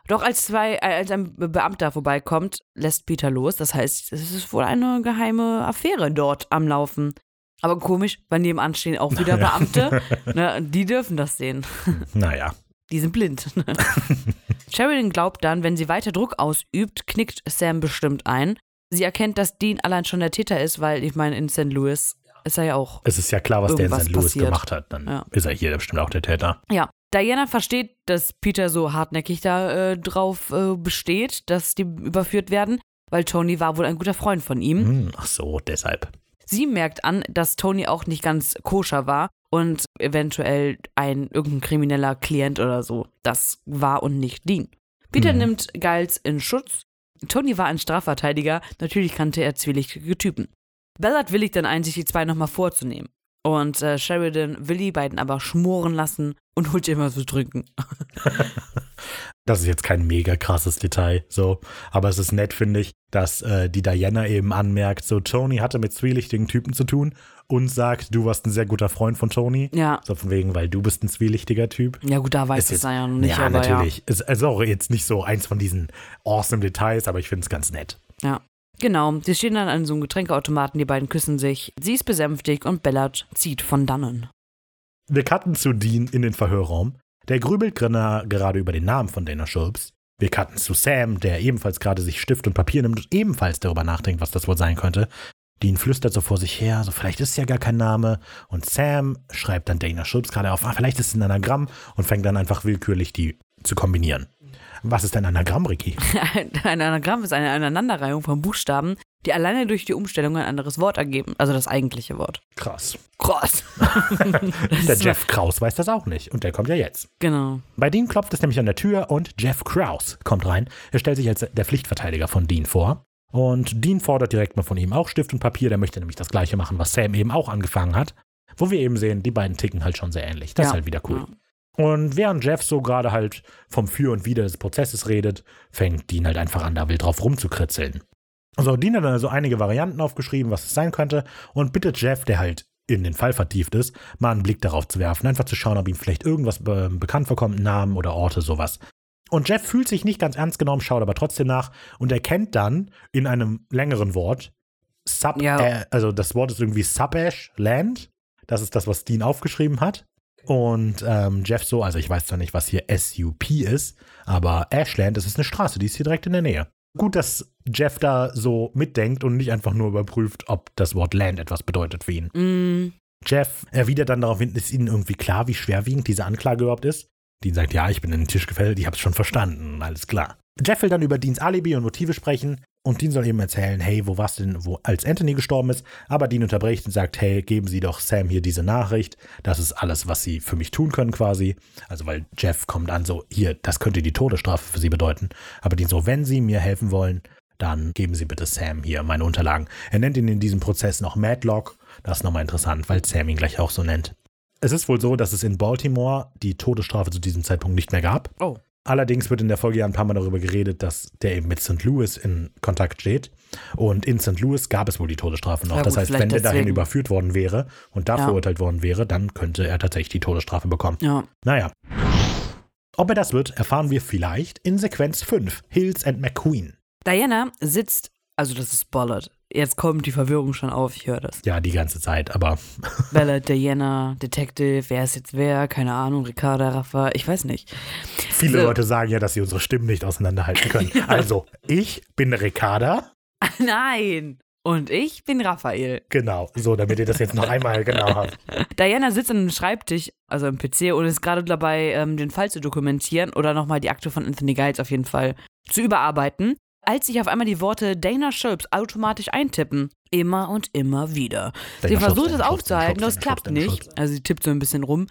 Doch als zwei, äh, als ein Be- Beamter vorbeikommt, lässt Peter los. Das heißt, es ist wohl eine geheime Affäre dort am Laufen. Aber komisch, weil nebenan stehen auch wieder Ja. Beamte. ne, die dürfen das sehen. naja. Die sind blind. Sheridan glaubt dann, wenn sie weiter Druck ausübt, knickt Sam bestimmt ein. Sie erkennt, dass Dean allein schon der Täter ist, weil ich meine, in St. Louis ist er ja auch. Es ist ja klar, was der in St. Louis passiert. gemacht hat. Dann Ja. ist er hier bestimmt auch der Täter. Ja. Diana versteht, dass Peter so hartnäckig da äh, drauf äh, besteht, dass die überführt werden, weil Tony war wohl ein guter Freund von ihm. Hm, ach so, deshalb. Sie merkt an, dass Tony auch nicht ganz koscher war und eventuell ein irgendein krimineller Klient oder so. Das war und nicht Dean. Peter Mhm. nimmt Giles in Schutz. Tony war ein Strafverteidiger, natürlich kannte er zwielichtige Typen. Ballard willigt dann ein, sich die zwei nochmal vorzunehmen. Und äh, Sheridan will die beiden aber schmoren lassen und holt ihr immer zu trinken. Das ist jetzt kein mega krasses Detail, so. Aber es ist nett, finde ich, dass äh, die Diana eben anmerkt, so Tony hatte mit zwielichtigen Typen zu tun und sagt, du warst ein sehr guter Freund von Tony. Ja. So von wegen, weil du bist ein zwielichtiger Typ. Ja, gut, da weiß es jetzt- ja noch nicht, ja, natürlich. Ist also auch jetzt nicht so eins von diesen awesome Details, aber ich finde es ganz nett. ja. Ja. Genau, sie stehen dann an so einem Getränkeautomaten, die beiden küssen sich. Sie ist besänftigt und Bellard zieht von dannen. Wir cutten zu Dean in den Verhörraum. Der grübelt gerade über den Namen von Dana Schulz. Wir cutten zu Sam, der ebenfalls gerade sich Stift und Papier nimmt und ebenfalls darüber nachdenkt, was das wohl sein könnte. Dean flüstert so vor sich her, so vielleicht ist es ja gar kein Name. Und Sam schreibt dann Dana Schulz gerade auf, ah, vielleicht ist es ein Anagramm und fängt dann einfach willkürlich die zu kombinieren. Was ist ein Anagramm, Ricky? Ein Anagramm ist eine Aneinanderreihung von Buchstaben, die alleine durch die Umstellung ein anderes Wort ergeben. Also das eigentliche Wort. Krass. Krass. Der Jeff Kraus weiß das auch nicht und der kommt ja jetzt. Genau. Bei Dean klopft es nämlich an der Tür und Jeff Kraus kommt rein. Er stellt sich als der Pflichtverteidiger von Dean vor. Und Dean fordert direkt mal von ihm auch Stift und Papier. Der möchte nämlich das gleiche machen, was Sam eben auch angefangen hat. Wo wir eben sehen, die beiden ticken halt schon sehr ähnlich. Das Ja. ist halt wieder cool. Ja. Und während Jeff so gerade halt vom Für und Wider des Prozesses redet, fängt Dean halt einfach an, da wild drauf rumzukritzeln. So, Dean hat dann also einige Varianten aufgeschrieben, was es sein könnte, und bittet Jeff, der halt in den Fall vertieft ist, mal einen Blick darauf zu werfen, einfach zu schauen, ob ihm vielleicht irgendwas be bekannt vorkommt, Namen oder Orte, sowas. Und Jeff fühlt sich nicht ganz ernst genommen, schaut aber trotzdem nach und erkennt dann in einem längeren Wort Sub, Ja. äh, also das Wort ist irgendwie Subash Land. Das ist das, was Dean aufgeschrieben hat. Und ähm, Jeff so, also ich weiß zwar nicht, was hier SUP ist, aber Ashland, das ist eine Straße, die ist hier direkt in der Nähe. Gut, dass Jeff da so mitdenkt und nicht einfach nur überprüft, ob das Wort Land etwas bedeutet für ihn. Mm, Jeff erwidert dann daraufhin, ist Ihnen irgendwie klar, wie schwerwiegend diese Anklage überhaupt ist? Dean sagt, ja, ich bin in den Tisch gefällt, ich hab's schon verstanden, alles klar. Jeff will dann über Deans Alibi und Motive sprechen und Dean soll eben erzählen, hey, wo warst du denn, wo, als Anthony gestorben ist? Aber Dean unterbricht und sagt, hey, geben Sie doch Sam hier diese Nachricht. Das ist alles, was Sie für mich tun können quasi. Also, weil Jeff kommt an so, hier, das könnte die Todesstrafe für Sie bedeuten. Aber Dean so, wenn Sie mir helfen wollen, dann geben Sie bitte Sam hier meine Unterlagen. Er nennt ihn in diesem Prozess noch Madlock. Das ist nochmal interessant, weil Sam ihn gleich auch so nennt. Es ist wohl so, dass es in Baltimore die Todesstrafe zu diesem Zeitpunkt nicht mehr gab. oh. Allerdings wird in der Folge ja ein paar Mal darüber geredet, dass der eben mit St. Louis in Kontakt steht. Und in St. Louis gab es wohl die Todesstrafe noch. Ja, das gut, heißt, vielleicht wenn der dahin überführt worden wäre und da Ja. verurteilt worden wäre, dann könnte er tatsächlich die Todesstrafe bekommen. Ja. Naja. Ob er das wird, erfahren wir vielleicht in Sequenz 5, Hills and McQueen. Diana sitzt, also das ist Bollard. Jetzt kommt die Verwirrung schon auf, ich höre das. Ja, die ganze Zeit, aber Ballard, Diana, Detective, wer ist jetzt wer? Keine Ahnung, Ricarda, Rafa, ich weiß nicht. viele So. Leute sagen ja, dass sie unsere Stimmen nicht auseinanderhalten können. Also, ich bin Ricarda. Nein! Und ich bin Raphael. Genau, so, damit ihr das jetzt noch einmal genau habt. Diana sitzt an einem Schreibtisch, also am PC, und ist gerade dabei, ähm, den Fall zu dokumentieren oder nochmal die Akte von Anthony Giles auf jeden Fall zu überarbeiten, als sich auf einmal die Worte Dana Schulps automatisch eintippen. Immer und immer wieder. sie Dana versucht Schulps, es aufzuhalten, das klappt nicht. Also sie tippt so ein bisschen rum.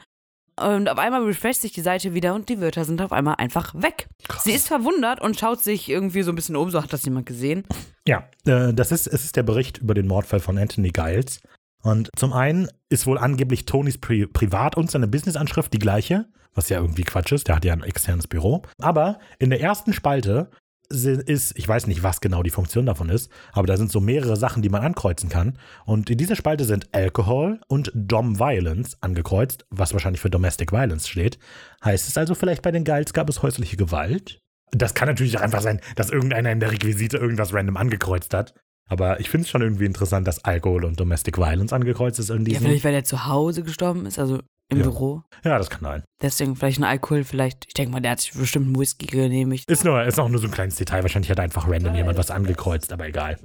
Und auf einmal refresht sich die Seite wieder und die Wörter sind auf einmal einfach weg. Krass. Sie ist verwundert und schaut sich irgendwie so ein bisschen um, so hat das jemand gesehen. Ja, äh, das ist, es ist der Bericht über den Mordfall von Anthony Giles. Und zum einen ist wohl angeblich Tonys Pri Privat- und seine Businessanschrift die gleiche, was ja irgendwie Quatsch ist, der hat ja ein externes Büro. Aber in der ersten Spalte ist, ich weiß nicht, was genau die Funktion davon ist, aber da sind so mehrere Sachen, die man ankreuzen kann. Und in dieser Spalte sind Alcohol und Dom Violence angekreuzt, was wahrscheinlich für Domestic Violence steht. Heißt es also vielleicht bei den Giles gab es häusliche Gewalt? Das kann natürlich auch einfach sein, dass irgendeiner in der Requisite irgendwas random angekreuzt hat. Aber ich finde es schon irgendwie interessant, dass Alkohol und Domestic Violence angekreuzt ist in Ja, vielleicht, weil er zu Hause gestorben ist, also im Ja. Büro. Ja, das kann sein. Deswegen vielleicht ein Alkohol, vielleicht, ich denke mal, der hat sich bestimmt einen Whisky genehmigt. Ist, nur, ist auch nur so ein kleines Detail. Wahrscheinlich hat einfach random jemand was angekreuzt, aber egal.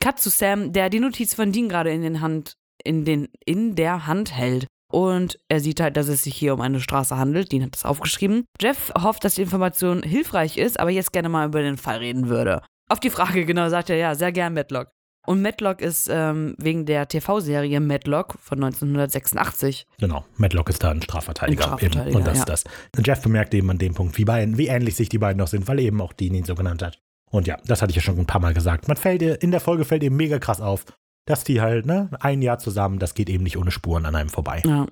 Cut zu Sam, der die Notiz von Dean gerade in den Hand, in den, in der Hand hält. Und er sieht halt, dass es sich hier um eine Straße handelt. Dean hat das aufgeschrieben. Jeff hofft, dass die Information hilfreich ist, aber jetzt gerne mal über den Fall reden würde. Auf die Frage genau sagt er, ja, sehr gern Matlock. Und Matlock ist ähm, wegen der TV-Serie Matlock von 1986. Genau. Madlock ist da ein Strafverteidiger. Ein Strafverteidiger, eben. Und das ja. ist das. Jeff bemerkt eben an dem Punkt, wie, beiden, wie ähnlich sich die beiden noch sind, weil eben auch Dean ihn so genannt hat. Und ja, das hatte ich ja schon ein paar Mal gesagt. Man fällt, in der Folge fällt eben mega krass auf, dass die halt, ne, ein Jahr zusammen, das geht eben nicht ohne Spuren an einem vorbei. Ja.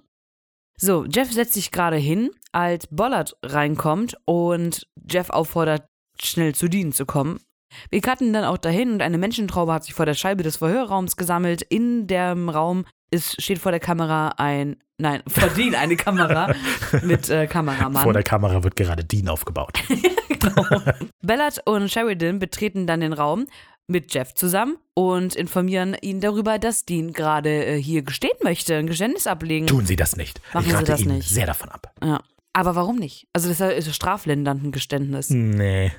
So, Jeff setzt sich gerade hin, als Bollard reinkommt und Jeff auffordert, schnell zu Dean zu kommen. Wir cutten dann auch dahin und eine Menschentraube hat sich vor der Scheibe des Verhörraums gesammelt. In dem Raum ist, steht vor der Kamera ein, nein, vor Dean eine Kamera mit äh, Kameramann. Vor der Kamera wird gerade Dean aufgebaut. Genau. Ballard und Sheridan betreten dann den Raum mit Jeff zusammen und informieren ihn darüber, dass Dean gerade äh, hier gestehen möchte, ein Geständnis ablegen. Tun Sie das nicht. Machen ich Sie rate das Ihnen nicht. sehr davon ab. Ja. Aber warum nicht? Also das ist ja straflindernd ein Geständnis. Nee.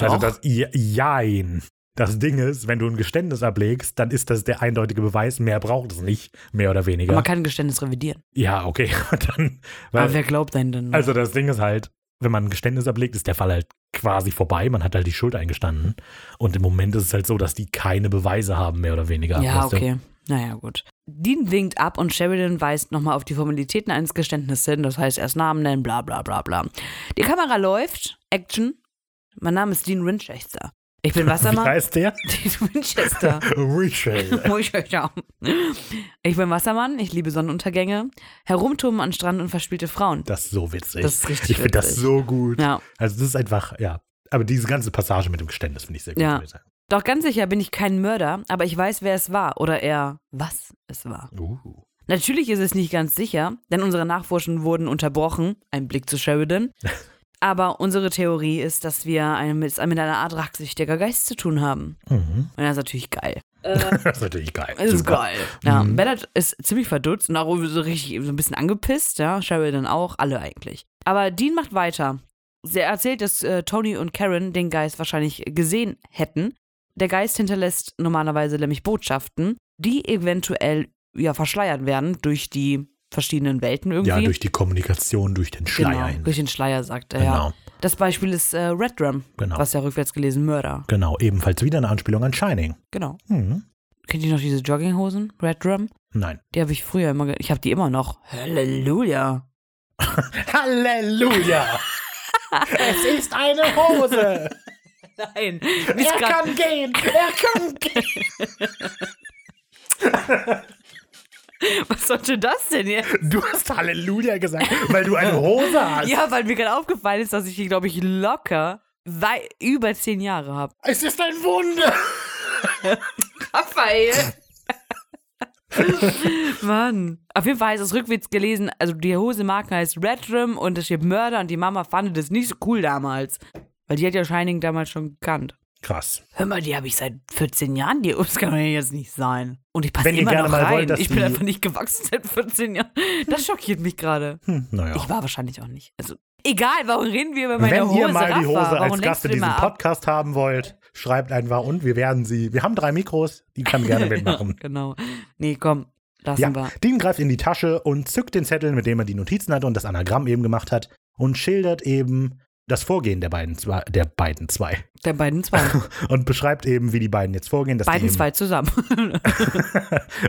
Also Doch. das Ja- Jein. Das Ding ist, wenn du ein Geständnis ablegst, dann ist das der eindeutige Beweis, mehr braucht es nicht, mehr oder weniger. Man kann ein Geständnis revidieren. ja, okay. Dann, Aber weil, wer glaubt denn denn? also das Ding ist halt, wenn man ein Geständnis ablegt, ist der Fall halt quasi vorbei. Man hat halt die Schuld eingestanden. Und im Moment ist es halt so, dass die keine Beweise haben, mehr oder weniger. ja, weißt du? okay. Naja, gut. Dean winkt ab und Sheridan weist nochmal auf die Formalitäten eines Geständnisses hin. Das heißt, erst Namen nennen, bla bla bla bla. Die Kamera läuft. Action. Mein Name ist Dean Winchester. Ich bin Wie Wassermann. heißt der? Dean Winchester. Winchester. Ich bin Wassermann. Ich liebe Sonnenuntergänge. Herumturmen an Strand und verspielte Frauen. Das ist so witzig. Das ist richtig Ich finde das so gut. Ja. Also das ist einfach, ja. Aber diese ganze Passage mit dem Geständnis finde ich sehr gut. Ja. Doch ganz sicher bin ich kein Mörder, aber ich weiß, wer es war oder eher, was es war. Uh. Natürlich ist es nicht ganz sicher, denn unsere Nachforschungen wurden unterbrochen. Ein Blick zu Sheridan. Aber unsere Theorie ist, dass wir ein, mit, mit einer Art rachsüchtiger Geist zu tun haben. Mhm. Und das ist natürlich geil. Das ist natürlich geil. Das ist Super. geil. Ja, Mhm. Ballard ist ziemlich verdutzt und auch so richtig so ein bisschen angepisst, ja. Sheridan auch, alle eigentlich. Aber Dean macht weiter. Er erzählt, dass äh, Tony und Karen den Geist wahrscheinlich gesehen hätten. Der Geist hinterlässt normalerweise nämlich Botschaften, die eventuell ja verschleiert werden durch die verschiedenen Welten irgendwie. Ja, durch die Kommunikation, durch den Schleier genau, hin. durch den Schleier, sagt er, ja. Genau, Das Beispiel ist äh, Red Drum, genau. was ja rückwärts gelesen Mörder. Genau, ebenfalls wieder eine Anspielung an Shining. Genau. Hm. Kennt ihr noch diese Jogginghosen? Red Drum? Nein. Die habe ich früher immer, ich habe die immer noch. Halleluja. Halleluja! es ist eine Hose! Nein. Ist grad, gehen! Er kann gehen! was sollte das denn jetzt? Du hast Halleluja gesagt, weil du eine Hose hast. Ja, weil mir gerade aufgefallen ist, dass ich hier, glaube ich, locker über zehn Jahre habe. Es ist ein Wunder! Raphael. Mann. Auf jeden Fall heißt es rückwärts gelesen, also die Hosemarke heißt Red Rim und es steht Mörder und die Mama fand das nicht so cool damals. Weil die hat ja Shining damals schon gekannt. Krass. Hör mal, die habe ich seit 14 Jahren, die das kann doch jetzt nicht sein. Und ich passe Wenn immer gerne noch mal rein. wollt, dass ich bin einfach nicht gewachsen seit 14 Jahren. Das schockiert mich gerade. Hm, naja. Ich war wahrscheinlich auch nicht. Also, egal, warum reden wir über meine Wenn Hose? ihr mal die? Hose warum als Gast in die diesem mal ab? Podcast haben wollt, schreibt einfach und wir werden sie. Wir haben drei Mikros, die kann gerne mitmachen. Genau. Nee, komm, lassen Ja, wir. Dean greift in die Tasche und zückt den Zettel, mit dem er die Notizen hatte und das Anagramm eben gemacht hat und schildert eben das Vorgehen der beiden, zwei, der beiden zwei. Der beiden zwei. Und beschreibt eben, wie die beiden jetzt vorgehen. Dass beiden zwei zusammen.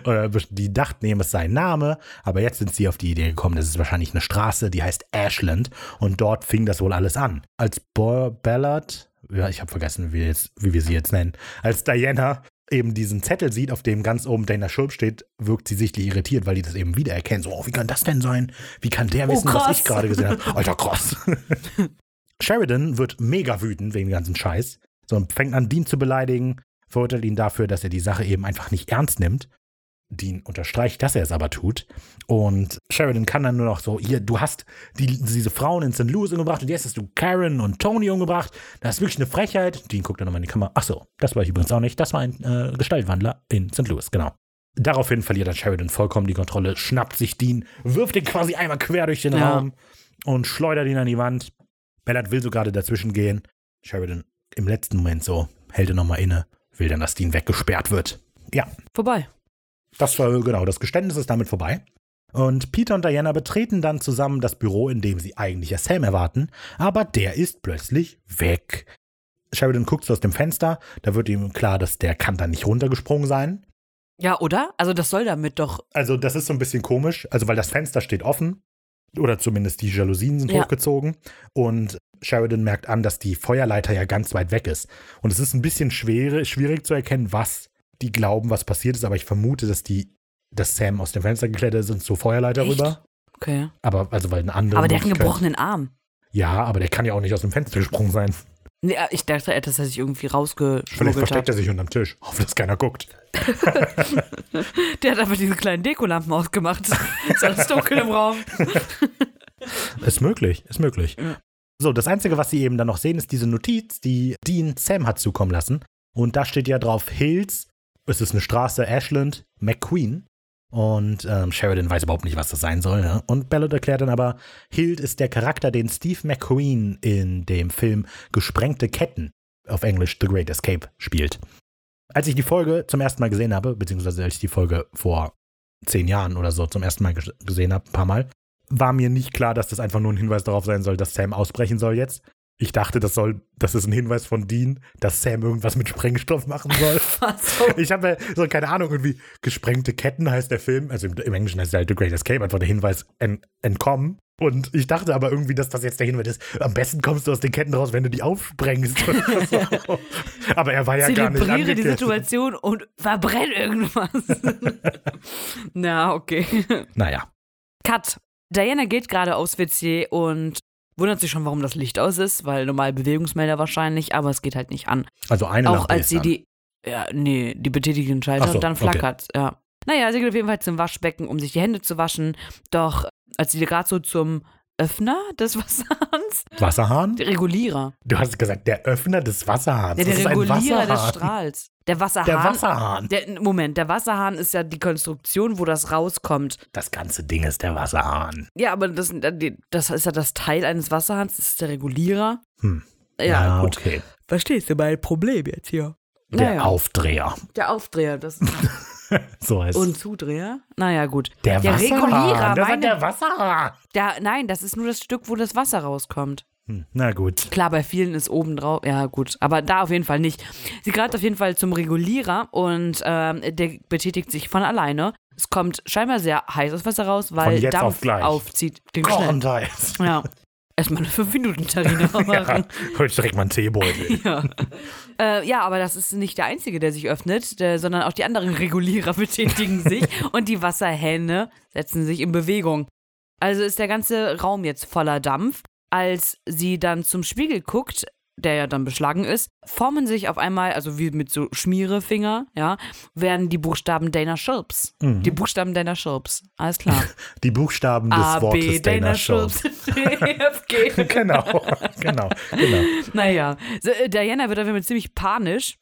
oder die dachten eben, es sei ein Name, aber jetzt sind sie auf die Idee gekommen, das ist wahrscheinlich eine Straße, die heißt Ashland und dort fing das wohl alles an. Als Bo Ballard, ja, ich habe vergessen, wie wir, jetzt, wie wir sie jetzt nennen, als Diana eben diesen Zettel sieht, auf dem ganz oben Dana Schulp steht, wirkt sie sichtlich irritiert, weil die das eben wiedererkennen. So, oh, wie kann das denn sein? Wie kann der wissen, was krass. ich gerade gesehen habe? Alter, krass. Sheridan wird mega wütend wegen dem ganzen Scheiß. So, und fängt an, Dean zu beleidigen, verurteilt ihn dafür, dass er die Sache eben einfach nicht ernst nimmt. Dean unterstreicht, dass er es aber tut. Und Sheridan kann dann nur noch so, hier, du hast die, diese Frauen in St. Louis umgebracht und jetzt hast du Karen und Tony umgebracht. Das ist wirklich eine Frechheit. Dean guckt dann nochmal in die Kamera. Ach so, das war ich übrigens auch nicht. Das war ein äh, Gestaltwandler in St. Louis, genau. Daraufhin verliert dann Sheridan vollkommen die Kontrolle, schnappt sich Dean, wirft ihn quasi einmal quer durch den Ja. Raum und schleudert ihn an die Wand. Ballard will so gerade dazwischen gehen. Sheridan im letzten Moment so, hält er nochmal inne, will dann, dass Dean weggesperrt wird. Ja, Vorbei. das war genau, das Geständnis ist damit vorbei. Und Peter und Diana betreten dann zusammen das Büro, in dem sie eigentlich ja Sam erwarten, aber der ist plötzlich weg. Sheridan guckt so aus dem Fenster, da wird ihm klar, dass der kann da nicht runtergesprungen sein. Ja, oder? Also das soll damit doch. Also das ist so ein bisschen komisch, also weil das Fenster steht offen oder zumindest die Jalousien sind Ja. hochgezogen und Sheridan merkt an, dass die Feuerleiter ja ganz weit weg ist. Und es ist ein bisschen schwere, schwierig zu erkennen, was die glauben, was passiert ist, aber ich vermute, dass die, dass Sam aus dem Fenster geklettert ist und zur Feuerleiter Echt? rüber. Okay. Aber, also, weil eine andere. Aber der hat einen gebrochenen Arm. Ja, aber der kann ja auch nicht aus dem Fenster gesprungen sein. Nee, ich dachte, dass er sich irgendwie Vielleicht rausgeschmuggelt versteckt hat. er sich unterm Tisch. Hoffe, dass keiner guckt. Der hat einfach diese kleinen Dekolampen ausgemacht. ist alles dunkel im Raum. Ist möglich, ist möglich. Ja. So, das Einzige, was sie eben dann noch sehen, ist diese Notiz, die Dean Sam hat zukommen lassen. Und da steht ja drauf Hills, es ist eine Straße, Ashland, McQueen. Und ähm, Sheridan weiß überhaupt nicht, was das sein soll. Ja? Und Ballard erklärt dann aber, Hild ist der Charakter, den Steve McQueen in dem Film Gesprengte Ketten, auf Englisch The Great Escape, spielt. Als ich die Folge zum ersten Mal gesehen habe, beziehungsweise als ich die Folge vor zehn Jahren oder so zum ersten Mal ges- gesehen habe, ein paar Mal, war mir nicht klar, dass das einfach nur ein Hinweis darauf sein soll, dass Sam ausbrechen soll jetzt. Ich dachte, das soll, das ist ein Hinweis von Dean, dass Sam irgendwas mit Sprengstoff machen soll. So? Ich habe ja so, keine Ahnung, irgendwie gesprengte Ketten heißt der Film. Also im, im Englischen heißt er halt The Great Escape, einfach der Hinweis en, entkommen. Und ich dachte aber irgendwie, dass das jetzt der Hinweis ist. Am besten kommst du aus den Ketten raus, wenn du die aufsprengst. So. aber er war ja gar nicht Zelebriere die. Situation und verbrenn irgendwas. Na, okay. Naja, Cut. Diana geht gerade aufs WC und wundert sich schon, warum das Licht aus ist, weil normal Bewegungsmelder wahrscheinlich, aber es geht halt nicht an. also eine Auch Lampe als ist sie an. die, ja, nee, die betätigt den Schalter Ach so, und dann okay. flackert, ja. Naja, sie geht auf jeden Fall zum Waschbecken, um sich die Hände zu waschen. Doch als sie gerade so zum Öffner des Wasserhahns, Wasserhahn? der Regulierer, Du hast gesagt, der Öffner des Wasserhahns. ja, der das ist ein Regulierer des. Strahls. Der Wasserhahn. Der Wasserhahn. Der, Moment, der Wasserhahn ist ja die Konstruktion, wo das rauskommt. Das ganze Ding ist der Wasserhahn. Ja, aber das, das ist ja das Teil eines Wasserhahns, das ist der Regulierer. Hm. Ja, gut. okay. Verstehst du mein Problem jetzt hier? Der Naja. Aufdreher. Der Aufdreher das So heißt und Zudreher? Naja, gut. Der Der Wasserhahn. Regulierer, das meine- der Wasserhahn. Der, nein, das ist nur das Stück, wo das Wasser rauskommt. Hm, Na gut. Klar, bei vielen ist oben drauf. Ja, gut. Aber da auf jeden Fall nicht. Sie greift auf jeden Fall zum Regulierer und ähm, der betätigt sich von alleine. Es kommt scheinbar sehr heißes Wasser raus, weil Dampf aufzieht. Klingt schnell. Ja. Erstmal eine 5-Minuten-Terrine Ja, machen. heute direkt mal einen Teebeutel. Ja. Äh, ja, aber das ist nicht der einzige, der sich öffnet, der, sondern auch die anderen Regulierer betätigen sich und die Wasserhähne setzen sich in Bewegung. Also ist der ganze Raum jetzt voller Dampf. Als sie dann zum Spiegel guckt, der ja dann beschlagen ist, formen sich auf einmal, also wie mit so Schmierefinger, ja, werden die Buchstaben Dana Schulps. Mhm. Die Buchstaben Dana Schulps. Alles klar. Die Buchstaben des A, B, Wortes Dana Dana G. genau, genau, genau. Naja, so, äh, Diana wird auf jeden Fall ziemlich panisch.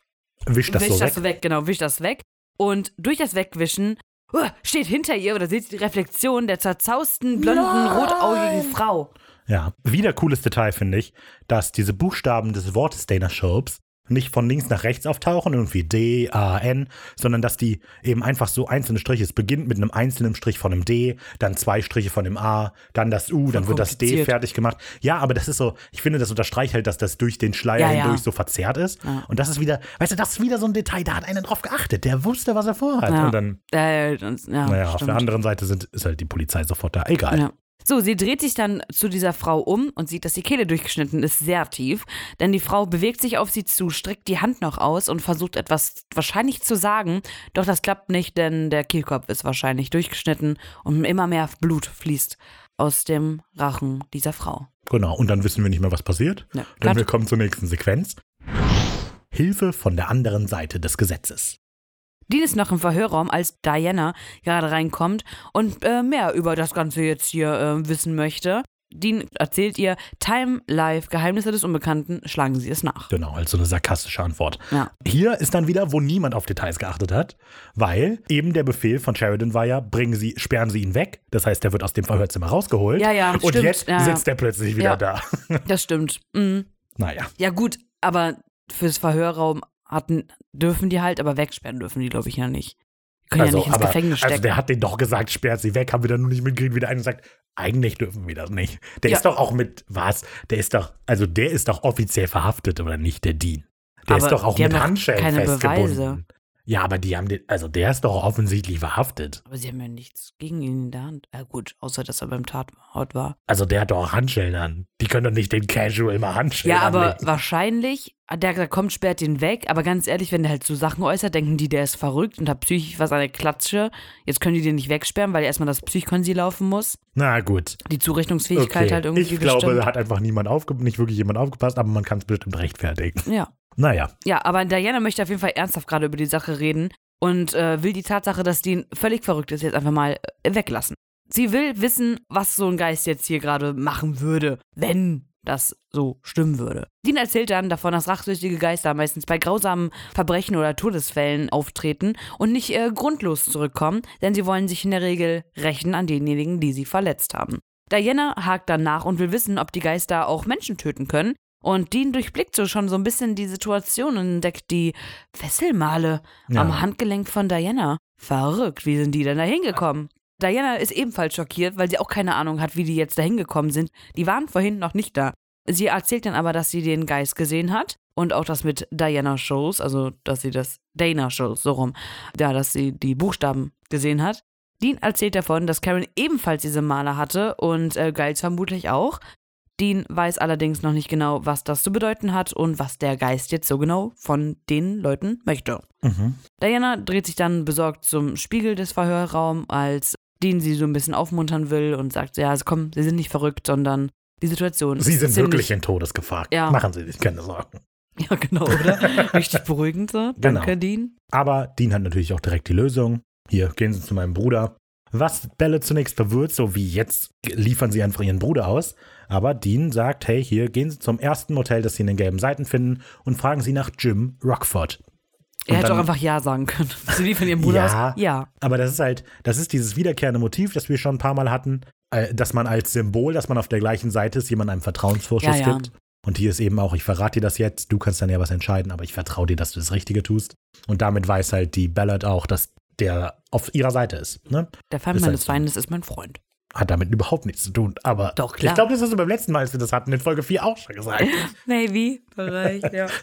Wisch das wischt so weg. das weg, genau, wischt das weg. Und durch das Wegwischen uh, steht hinter ihr oder seht ihr die Reflexion der zerzausten, blonden, rotaugigen Frau. Ja, wieder cooles Detail finde ich, dass diese Buchstaben des Wortes Dana Schulps nicht von links nach rechts auftauchen, irgendwie D, A, N, sondern dass die eben einfach so einzelne Striche. Es beginnt mit einem einzelnen Strich von einem D, dann zwei Striche von dem A, dann das U, dann wird das D fertig gemacht. Ja, aber das ist so, ich finde, das unterstreicht halt, dass das durch den Schleier Ja, ja. hindurch so verzerrt ist. Ja. Und das ist wieder, weißt du, das ist wieder so ein Detail, da hat einer drauf geachtet, der wusste, was er vorhat. Ja. Und dann, Äh, und- ja, naja, auf stimmt. der anderen Seite sind, ist halt die Polizei sofort da. Egal. So, sie dreht sich dann zu dieser Frau um und sieht, dass die Kehle durchgeschnitten ist, sehr tief. Denn die Frau bewegt sich auf sie zu, streckt die Hand noch aus und versucht etwas wahrscheinlich zu sagen. Doch das klappt nicht, denn der Kehlkopf ist wahrscheinlich durchgeschnitten und immer mehr Blut fließt aus dem Rachen dieser Frau. Genau, und dann wissen wir nicht mehr, was passiert. Ja. Denn wir kommen zur nächsten Sequenz. Hilfe von der anderen Seite des Gesetzes. Dean ist noch im Verhörraum, als Diana gerade reinkommt und äh, mehr über das Ganze jetzt hier äh, wissen möchte. Dean erzählt ihr, Time, Life, Geheimnisse des Unbekannten, schlagen sie es nach. Genau, als so eine sarkastische Antwort. Ja. Hier ist dann wieder, wo niemand auf Details geachtet hat, weil eben der Befehl von Sheridan war ja, bringen Sie, sperren Sie ihn weg. Das heißt, er wird aus dem Verhörzimmer rausgeholt. Ja, ja, Und stimmt. jetzt Ja, ja. sitzt er plötzlich wieder Ja. da. Das stimmt. Mhm. naja. Ja, gut, aber fürs Verhörraum hatten, dürfen die halt, aber wegsperren dürfen die, glaube ich, ja nicht. Die können ja nicht ins aber, Gefängnis stecken. also der hat den doch gesagt, sperrt sie weg, haben wir dann nur nicht mitgekriegt, wie der eine sagt, eigentlich dürfen wir das nicht. Der Ja. ist doch auch mit, was? Der ist doch, also der ist doch offiziell verhaftet, oder nicht, der Dean. Der Aber ist doch auch mit Handschellen keine festgebunden. Beweise. Ja, aber die haben den, also der ist doch offensichtlich verhaftet. Aber sie haben ja nichts gegen ihn in der Hand. Ja gut, außer dass er beim Tatort war. Also der hat doch Handschellen an. Die können doch nicht den Casual mal Handschellen Ja, aber anlegen. wahrscheinlich, der, der kommt, sperrt den weg, aber ganz ehrlich, wenn der halt so Sachen äußert, denken die, der ist verrückt und hat psychisch was an der Klatsche. Jetzt können die den nicht wegsperren, weil erstmal das Psychkonsi laufen muss. Na gut. Die Zurechnungsfähigkeit Okay. halt irgendwie ich glaube, bestimmt. da hat einfach niemand aufge nicht wirklich jemand aufgepasst, aber man kann es bestimmt rechtfertigen. Ja. Naja. Ja, aber Diana möchte auf jeden Fall ernsthaft gerade über die Sache reden und äh, will die Tatsache, dass Dean völlig verrückt ist, jetzt einfach mal äh, weglassen. Sie will wissen, was so ein Geist jetzt hier gerade machen würde, wenn das so stimmen würde. Dean erzählt dann davon, dass rachsüchtige Geister meistens bei grausamen Verbrechen oder Todesfällen auftreten und nicht äh, grundlos zurückkommen, denn sie wollen sich in der Regel rächen an denjenigen, die sie verletzt haben. Diana hakt dann nach und will wissen, ob die Geister auch Menschen töten können. Und Dean durchblickt so schon so ein bisschen die Situation und entdeckt die Fesselmale Ja. am Handgelenk von Diana. Verrückt, wie sind die denn da hingekommen? Diana ist ebenfalls schockiert, weil sie auch keine Ahnung hat, wie die jetzt da hingekommen sind. Die waren vorhin noch nicht da. Sie erzählt dann aber, dass sie den Geist gesehen hat und auch das mit Diana Shows, also dass sie das Dana Shows, so rum, ja, dass sie die Buchstaben gesehen hat. Dean erzählt davon, dass Karen ebenfalls diese Male hatte und äh, Giles vermutlich auch. Dean weiß allerdings noch nicht genau, was das zu bedeuten hat und was der Geist jetzt so genau von den Leuten möchte. Mhm. Ziana dreht sich dann besorgt zum Spiegel des Verhörraums, als Dean sie so ein bisschen aufmuntern will und sagt, ja, also komm, sie sind nicht verrückt, sondern die Situation Sie ist sind ziemlich, wirklich in Todesgefahr. Ja. Machen Sie sich keine Sorgen. Ja, genau, oder? Richtig beruhigend so. Genau. Danke, Dean. Aber Dean hat natürlich auch direkt die Lösung. Hier, gehen Sie zu meinem Bruder. Was Belle zunächst verwirrt, so wie jetzt liefern sie einfach ihren Bruder aus. Aber Dean sagt, hey, hier, gehen Sie zum ersten Motel, das Sie in den gelben Seiten finden und fragen Sie nach Jim Rockford. Er Und hätte auch dann- einfach Ja sagen können. Sie liefern ihren Bruder Ja. aus. Ja. Aber das ist halt, das ist dieses wiederkehrende Motiv, das wir schon ein paar Mal hatten, äh, dass man als Symbol, dass man auf der gleichen Seite ist, jemandem einen Vertrauensvorschuss Ja, ja. gibt. Und hier ist eben auch, ich verrate dir das jetzt, du kannst dann ja was entscheiden, aber ich vertraue dir, dass du das Richtige tust. Und damit weiß halt die Ballad auch, dass der auf ihrer Seite ist. Ne? Der Feind meines halt so. Feindes ist mein Freund. Hat damit überhaupt nichts zu tun. Aber Doch, klar. ich glaube, das hast du beim letzten Mal, als wir das hatten, in Folge 4 auch schon gesagt. Maybe. Bereich, ja.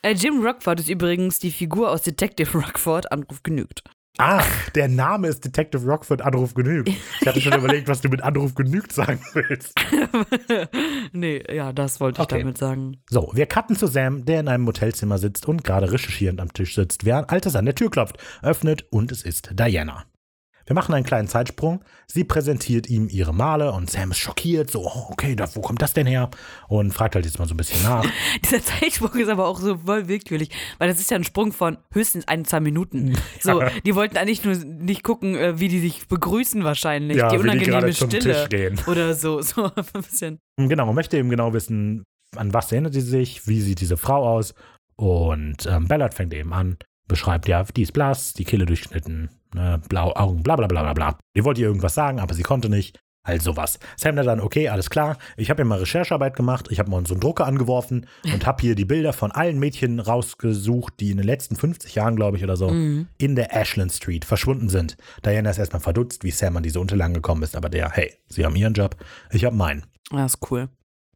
Äh, Jim Rockford ist übrigens die Figur aus Detective Rockford, Anruf genügt. Ah, der Name ist Detective Rockford Anruf genügt. Ich hatte schon überlegt, was du mit Anruf genügt sagen willst. nee, ja, das wollte ich Okay. damit sagen. So, wir cutten zu Sam, der in einem Hotelzimmer sitzt und gerade recherchierend am Tisch sitzt, während Altes an der Tür klopft, öffnet und es ist Diana. Wir machen einen kleinen Zeitsprung. Sie präsentiert ihm ihre Male und Sam ist schockiert, so, oh, okay, da, wo kommt das denn her? Und fragt halt jetzt mal so ein bisschen nach. Dieser Zeitsprung ist aber auch so voll willkürlich, weil das ist ja ein Sprung von höchstens ein, zwei Minuten. So, die wollten eigentlich nur nicht gucken, äh, wie die sich begrüßen wahrscheinlich. Ja, die die unangenehme zum Stille Tisch gehen. oder so. So ein bisschen. Genau, man möchte eben genau wissen, an was erinnert sie sich, wie sieht diese Frau aus. Und ähm, Ballard fängt eben an, beschreibt ja, die ist blass, die Kehle durchschnitten, ne, blaue Augen, bla bla bla bla bla. Die wollte ihr irgendwas sagen, aber sie konnte nicht. Also was. Sam dann, okay, alles klar. Ich habe ja mal Recherchearbeit gemacht. Ich habe mal so einen Drucker angeworfen und habe hier die Bilder von allen Mädchen rausgesucht, die in den letzten 50 Jahren, glaube ich, oder so, Mhm. in der Ashland Street verschwunden sind. Diana ist erstmal verdutzt, wie Sam an diese Unterlagen gekommen ist, aber der, hey, sie haben ihren Job, ich habe meinen. Ja, ist cool.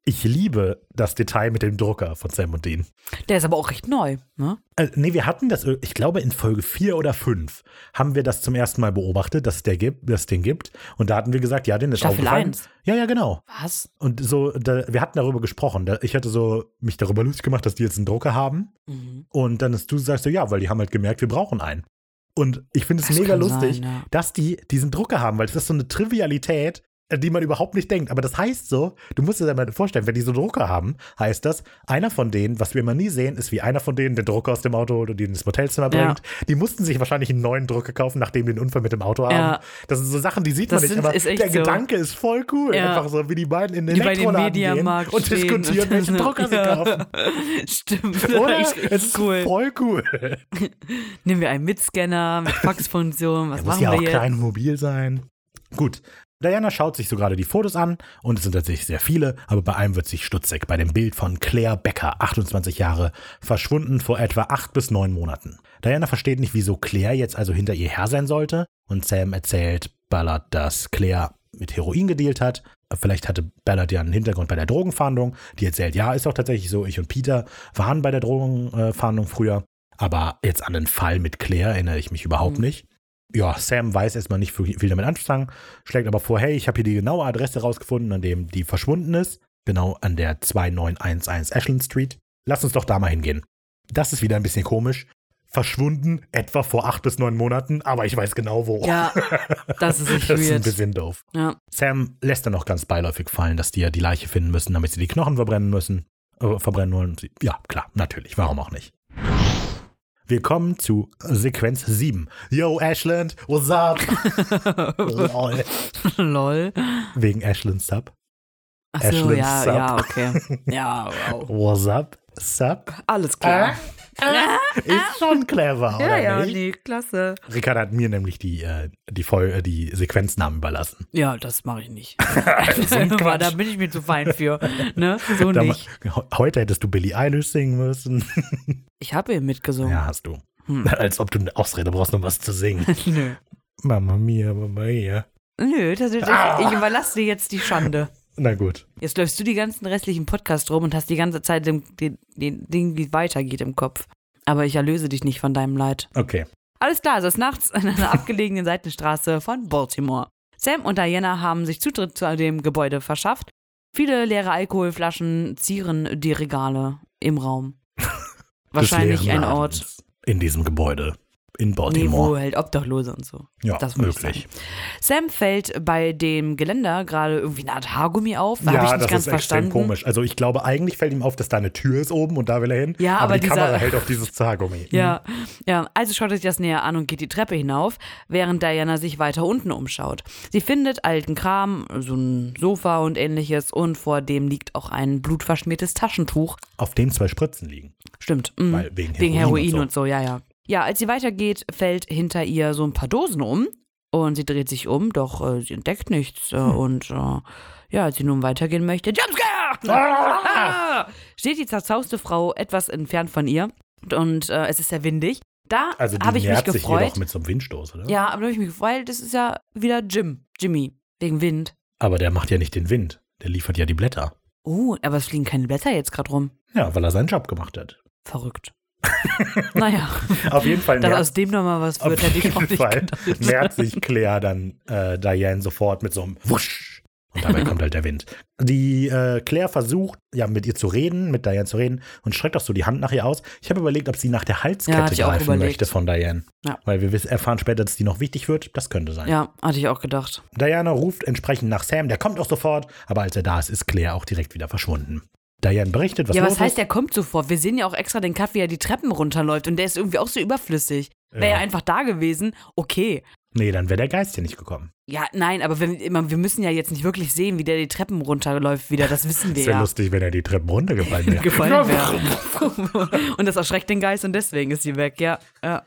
Ich liebe das Detail mit dem Drucker von Sam und Dean. Der ist aber auch recht neu, ne? Äh, nee, wir hatten das, ich glaube, in Folge 4 oder 5 haben wir das zum ersten Mal beobachtet, dass es der gibt, dass es den gibt. Und da hatten wir gesagt, ja, den ist Staffel aufgefallen. 1. Ja, ja, genau. Was? Und so, da, wir hatten darüber gesprochen. Da, ich hatte so mich darüber lustig gemacht, dass die jetzt einen Drucker haben. Mhm. Und dann ist du sagst so, ja, weil die haben halt gemerkt, wir brauchen einen. Und ich finde es mega lustig, sein, ja. dass die diesen Drucker haben, weil das ist so eine Trivialität, an die man überhaupt nicht denkt. Aber das heißt so, du musst dir das mal vorstellen, wenn die so Drucker haben, heißt das, einer von denen, was wir immer nie sehen, ist wie einer von denen den Drucker aus dem Auto holt und den ins Hotelzimmer Ja. bringt. Die mussten sich wahrscheinlich einen neuen Drucker kaufen, nachdem die einen Unfall mit dem Auto haben. Ja. Das sind so Sachen, die sieht Das man nicht, sind- aber ist echt der so. Gedanke ist voll cool. Ja. Einfach so, wie die beiden in den Elektroladen gehen und diskutieren, welchen so. Drucker sie Ja. kaufen. Stimmt. Oder? Echt, echt Es ist cool. voll cool. Nehmen wir einen Mitscanner mit Faxfunktion. Was Der muss machen ja wir auch jetzt? klein und mobil sein. Gut. Diana schaut sich so gerade die Fotos an und es sind tatsächlich sehr viele, aber bei einem wird sich stutzig. Bei dem Bild von Claire Becker, 28 Jahre, verschwunden vor etwa acht bis neun Monaten. Diana versteht nicht, wieso Claire jetzt also hinter ihr her sein sollte und Sam erzählt Ballard, dass Claire mit Heroin gedealt hat. Vielleicht hatte Ballard ja einen Hintergrund bei der Drogenfahndung. Die erzählt, ja, ist auch tatsächlich so. Ich und Peter waren bei der Drogenfahndung früher. Aber jetzt an den Fall mit Claire erinnere ich mich überhaupt Mhm. nicht. Ja, Sam weiß erstmal nicht viel damit anzufangen, schlägt aber vor, hey, ich habe hier die genaue Adresse rausgefunden, an dem die verschwunden ist. Genau an der 2911 Ashland Street. Lass uns doch da mal hingehen. Das ist wieder ein bisschen komisch. Verschwunden, etwa vor acht bis neun Monaten, aber ich weiß genau wo. Ja, das ist echt das ist ein bisschen doof. Ja. Sam lässt dann noch ganz beiläufig fallen, dass die ja die Leiche finden müssen, damit sie die Knochen verbrennen müssen. Äh, verbrennen wollen. Ja, klar, natürlich. Warum auch nicht? Wir kommen zu Sequenz 7. Yo, Ashland, what's up? Lol. Lol. Wegen Ashland Sub. Achso, Ashland ja, Sub. ja, okay. Ja, wow. What's up? Sub? Alles klar. Ist schon clever, ja, oder ja, nicht? nee, klasse. Ricardo hat mir nämlich die, äh, die, Voll äh, die Sequenznamen überlassen. Ja, das mache ich nicht. Da bin ich mir zu fein für. Ne? So Da nicht. Heute hättest du Billie Eilish singen müssen. Ich habe eben mitgesungen. Ja, hast du. Hm. Als ob du eine Ausrede brauchst, um was zu singen. Nö. Mama mia, Mama mia. Nö, das ist, Ah. ich überlasse dir jetzt die Schande. Na gut. Jetzt läufst du die ganzen restlichen Podcasts rum und hast die ganze Zeit den, den, den Ding, wie es weitergeht im Kopf. Aber ich erlöse dich nicht von deinem Leid. Okay. Alles klar, es ist nachts an einer abgelegenen Seitenstraße von Baltimore. Sam und Diana haben sich Zutritt zu dem Gebäude verschafft. Viele leere Alkoholflaschen zieren die Regale im Raum. Wahrscheinlich ein Ort, In diesem Gebäude. In nee, wo Baltimore. halt Obdachlose und so. ja, das ich möglich. Sam fällt bei dem Geländer gerade irgendwie eine Art Haargummi auf. Habe ich Ja, nicht das ganz ist extrem verstanden. komisch. Also ich glaube, eigentlich fällt ihm auf, dass da eine Tür ist oben und da will er hin. Ja, aber, aber die dieser- Kamera hält auf dieses Zagummi. Ja, ja, also schaut er sich das näher an und geht die Treppe hinauf, während Diana sich weiter unten umschaut. Sie findet alten Kram, so ein Sofa und ähnliches und vor dem liegt auch ein blutverschmiertes Taschentuch. Auf dem zwei Spritzen liegen. Stimmt. mhm. Weil wegen Wegen Heroin Heroin und und so. ja, ja. Ja, als sie weitergeht, fällt hinter ihr so ein paar Dosen um und sie dreht sich um, doch äh, sie entdeckt nichts. Äh, Hm. Und äh, ja, als sie nun weitergehen möchte, Jumpscare! Ah! Steht die zerzauste Frau etwas entfernt von ihr und äh, es ist sehr windig. Da Also habe ich mich sich gefreut. jedoch mit so einem Windstoß, oder? Ja, aber da habe ich mich gefreut, weil das ist ja wieder Jim, Jimmy, wegen Wind. Aber der macht ja nicht den Wind. Der liefert ja die Blätter. Oh, aber es fliegen keine Blätter jetzt gerade rum. Ja, weil er seinen Job gemacht hat. Verrückt. naja, Auf jeden Fall dass aus dem nochmal was auf wird, hätte ich jeden nicht Fall nähert sich Claire dann äh, Diane sofort mit so einem Wusch. Und dabei kommt halt der Wind. Die äh, Claire versucht, ja, mit ihr zu reden, mit Diane zu reden und streckt auch so die Hand nach ihr aus. Ich habe überlegt, ob sie nach der Ja, Halskette auch greifen möchte von Diane. Ja. Weil wir erfahren später, dass die noch wichtig wird. Das könnte sein. Ja, hatte ich auch gedacht. Diana ruft entsprechend nach Sam, der kommt auch sofort, aber als er da ist, ist Claire auch direkt wieder verschwunden. Diane berichtet, was ja, was heißt, der kommt sofort? Wir sehen ja auch extra den Cut, wie er die Treppen runterläuft und der ist irgendwie auch so überflüssig. Wäre Ja. er einfach da gewesen, okay. Nee, dann wäre der Geist hier nicht gekommen. Ja, nein, aber wenn, wir müssen ja jetzt nicht wirklich sehen, wie der die Treppen runterläuft wieder. Das wissen wir Es wäre ja. lustig, wenn er die Treppen runtergefallen wäre. gefallen wäre. und das erschreckt den Geist und deswegen ist sie weg, ja. ja.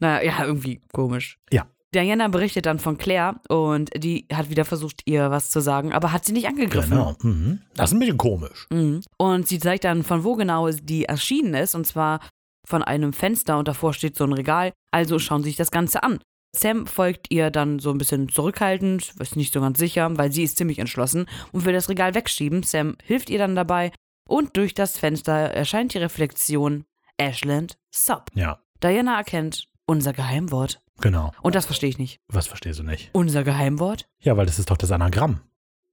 Naja, ja, irgendwie komisch. Ja. Diana berichtet dann von Claire und die hat wieder versucht, ihr was zu sagen, aber hat sie nicht angegriffen. Genau. Mhm. Das ist ein bisschen komisch. Mhm. Und sie zeigt dann, von wo genau die erschienen ist, und zwar von einem Fenster und davor steht so ein Regal. Also schauen sie sich das Ganze an. Sam folgt ihr dann so ein bisschen zurückhaltend, ist nicht so ganz sicher, weil sie ist ziemlich entschlossen und will das Regal wegschieben. Sam hilft ihr dann dabei und durch das Fenster erscheint die Reflexion Ashland Sub. Ja, Diana erkennt unser Geheimwort. Genau. Und das verstehe ich nicht. Was verstehst du nicht? Unser Geheimwort? Ja, weil das ist doch das Anagramm.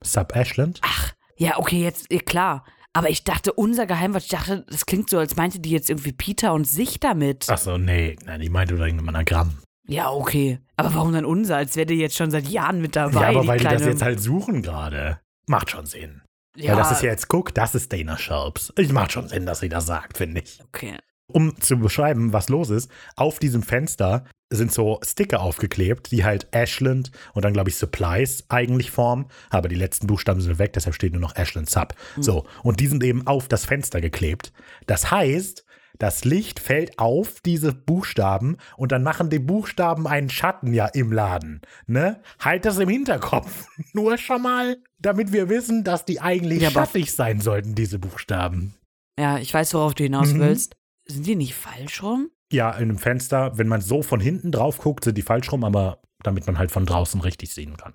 Sub Ashland? Ach, ja, okay, jetzt, klar. Aber ich dachte, unser Geheimwort, ich dachte, das klingt so, als meinte die jetzt irgendwie Peter und sich damit. Achso, nee. Nein, ich meinte doch irgendein Anagramm. Ja, okay. Aber warum dann unser? Als wäre die jetzt schon seit Jahren mit dabei. ja, aber die weil die kleine, das jetzt halt suchen gerade. Macht schon Sinn. ja, Weil das ist ja jetzt, guck, das ist Dana Sharps. Ich macht schon Sinn, dass sie das sagt, finde ich. Okay. Um zu beschreiben, was los ist, auf diesem Fenster sind so Sticker aufgeklebt, die halt Ashland und dann, glaube ich, Supplies eigentlich formen. Aber die letzten Buchstaben sind weg, deshalb steht nur noch Ashland Sub. So, und die sind eben auf das Fenster geklebt. Das heißt, das Licht fällt auf diese Buchstaben und dann machen die Buchstaben einen Schatten ja im Laden. Ne? Halt das im Hinterkopf. Nur schon mal, damit wir wissen, dass die eigentlich Ja, schattig sein sollten, diese Buchstaben. Ja, ich weiß, worauf du hinaus Mhm. willst. Sind die nicht falsch rum? Ja, in einem Fenster, wenn man so von hinten drauf guckt, sind die falsch rum, aber damit man halt von draußen richtig sehen kann.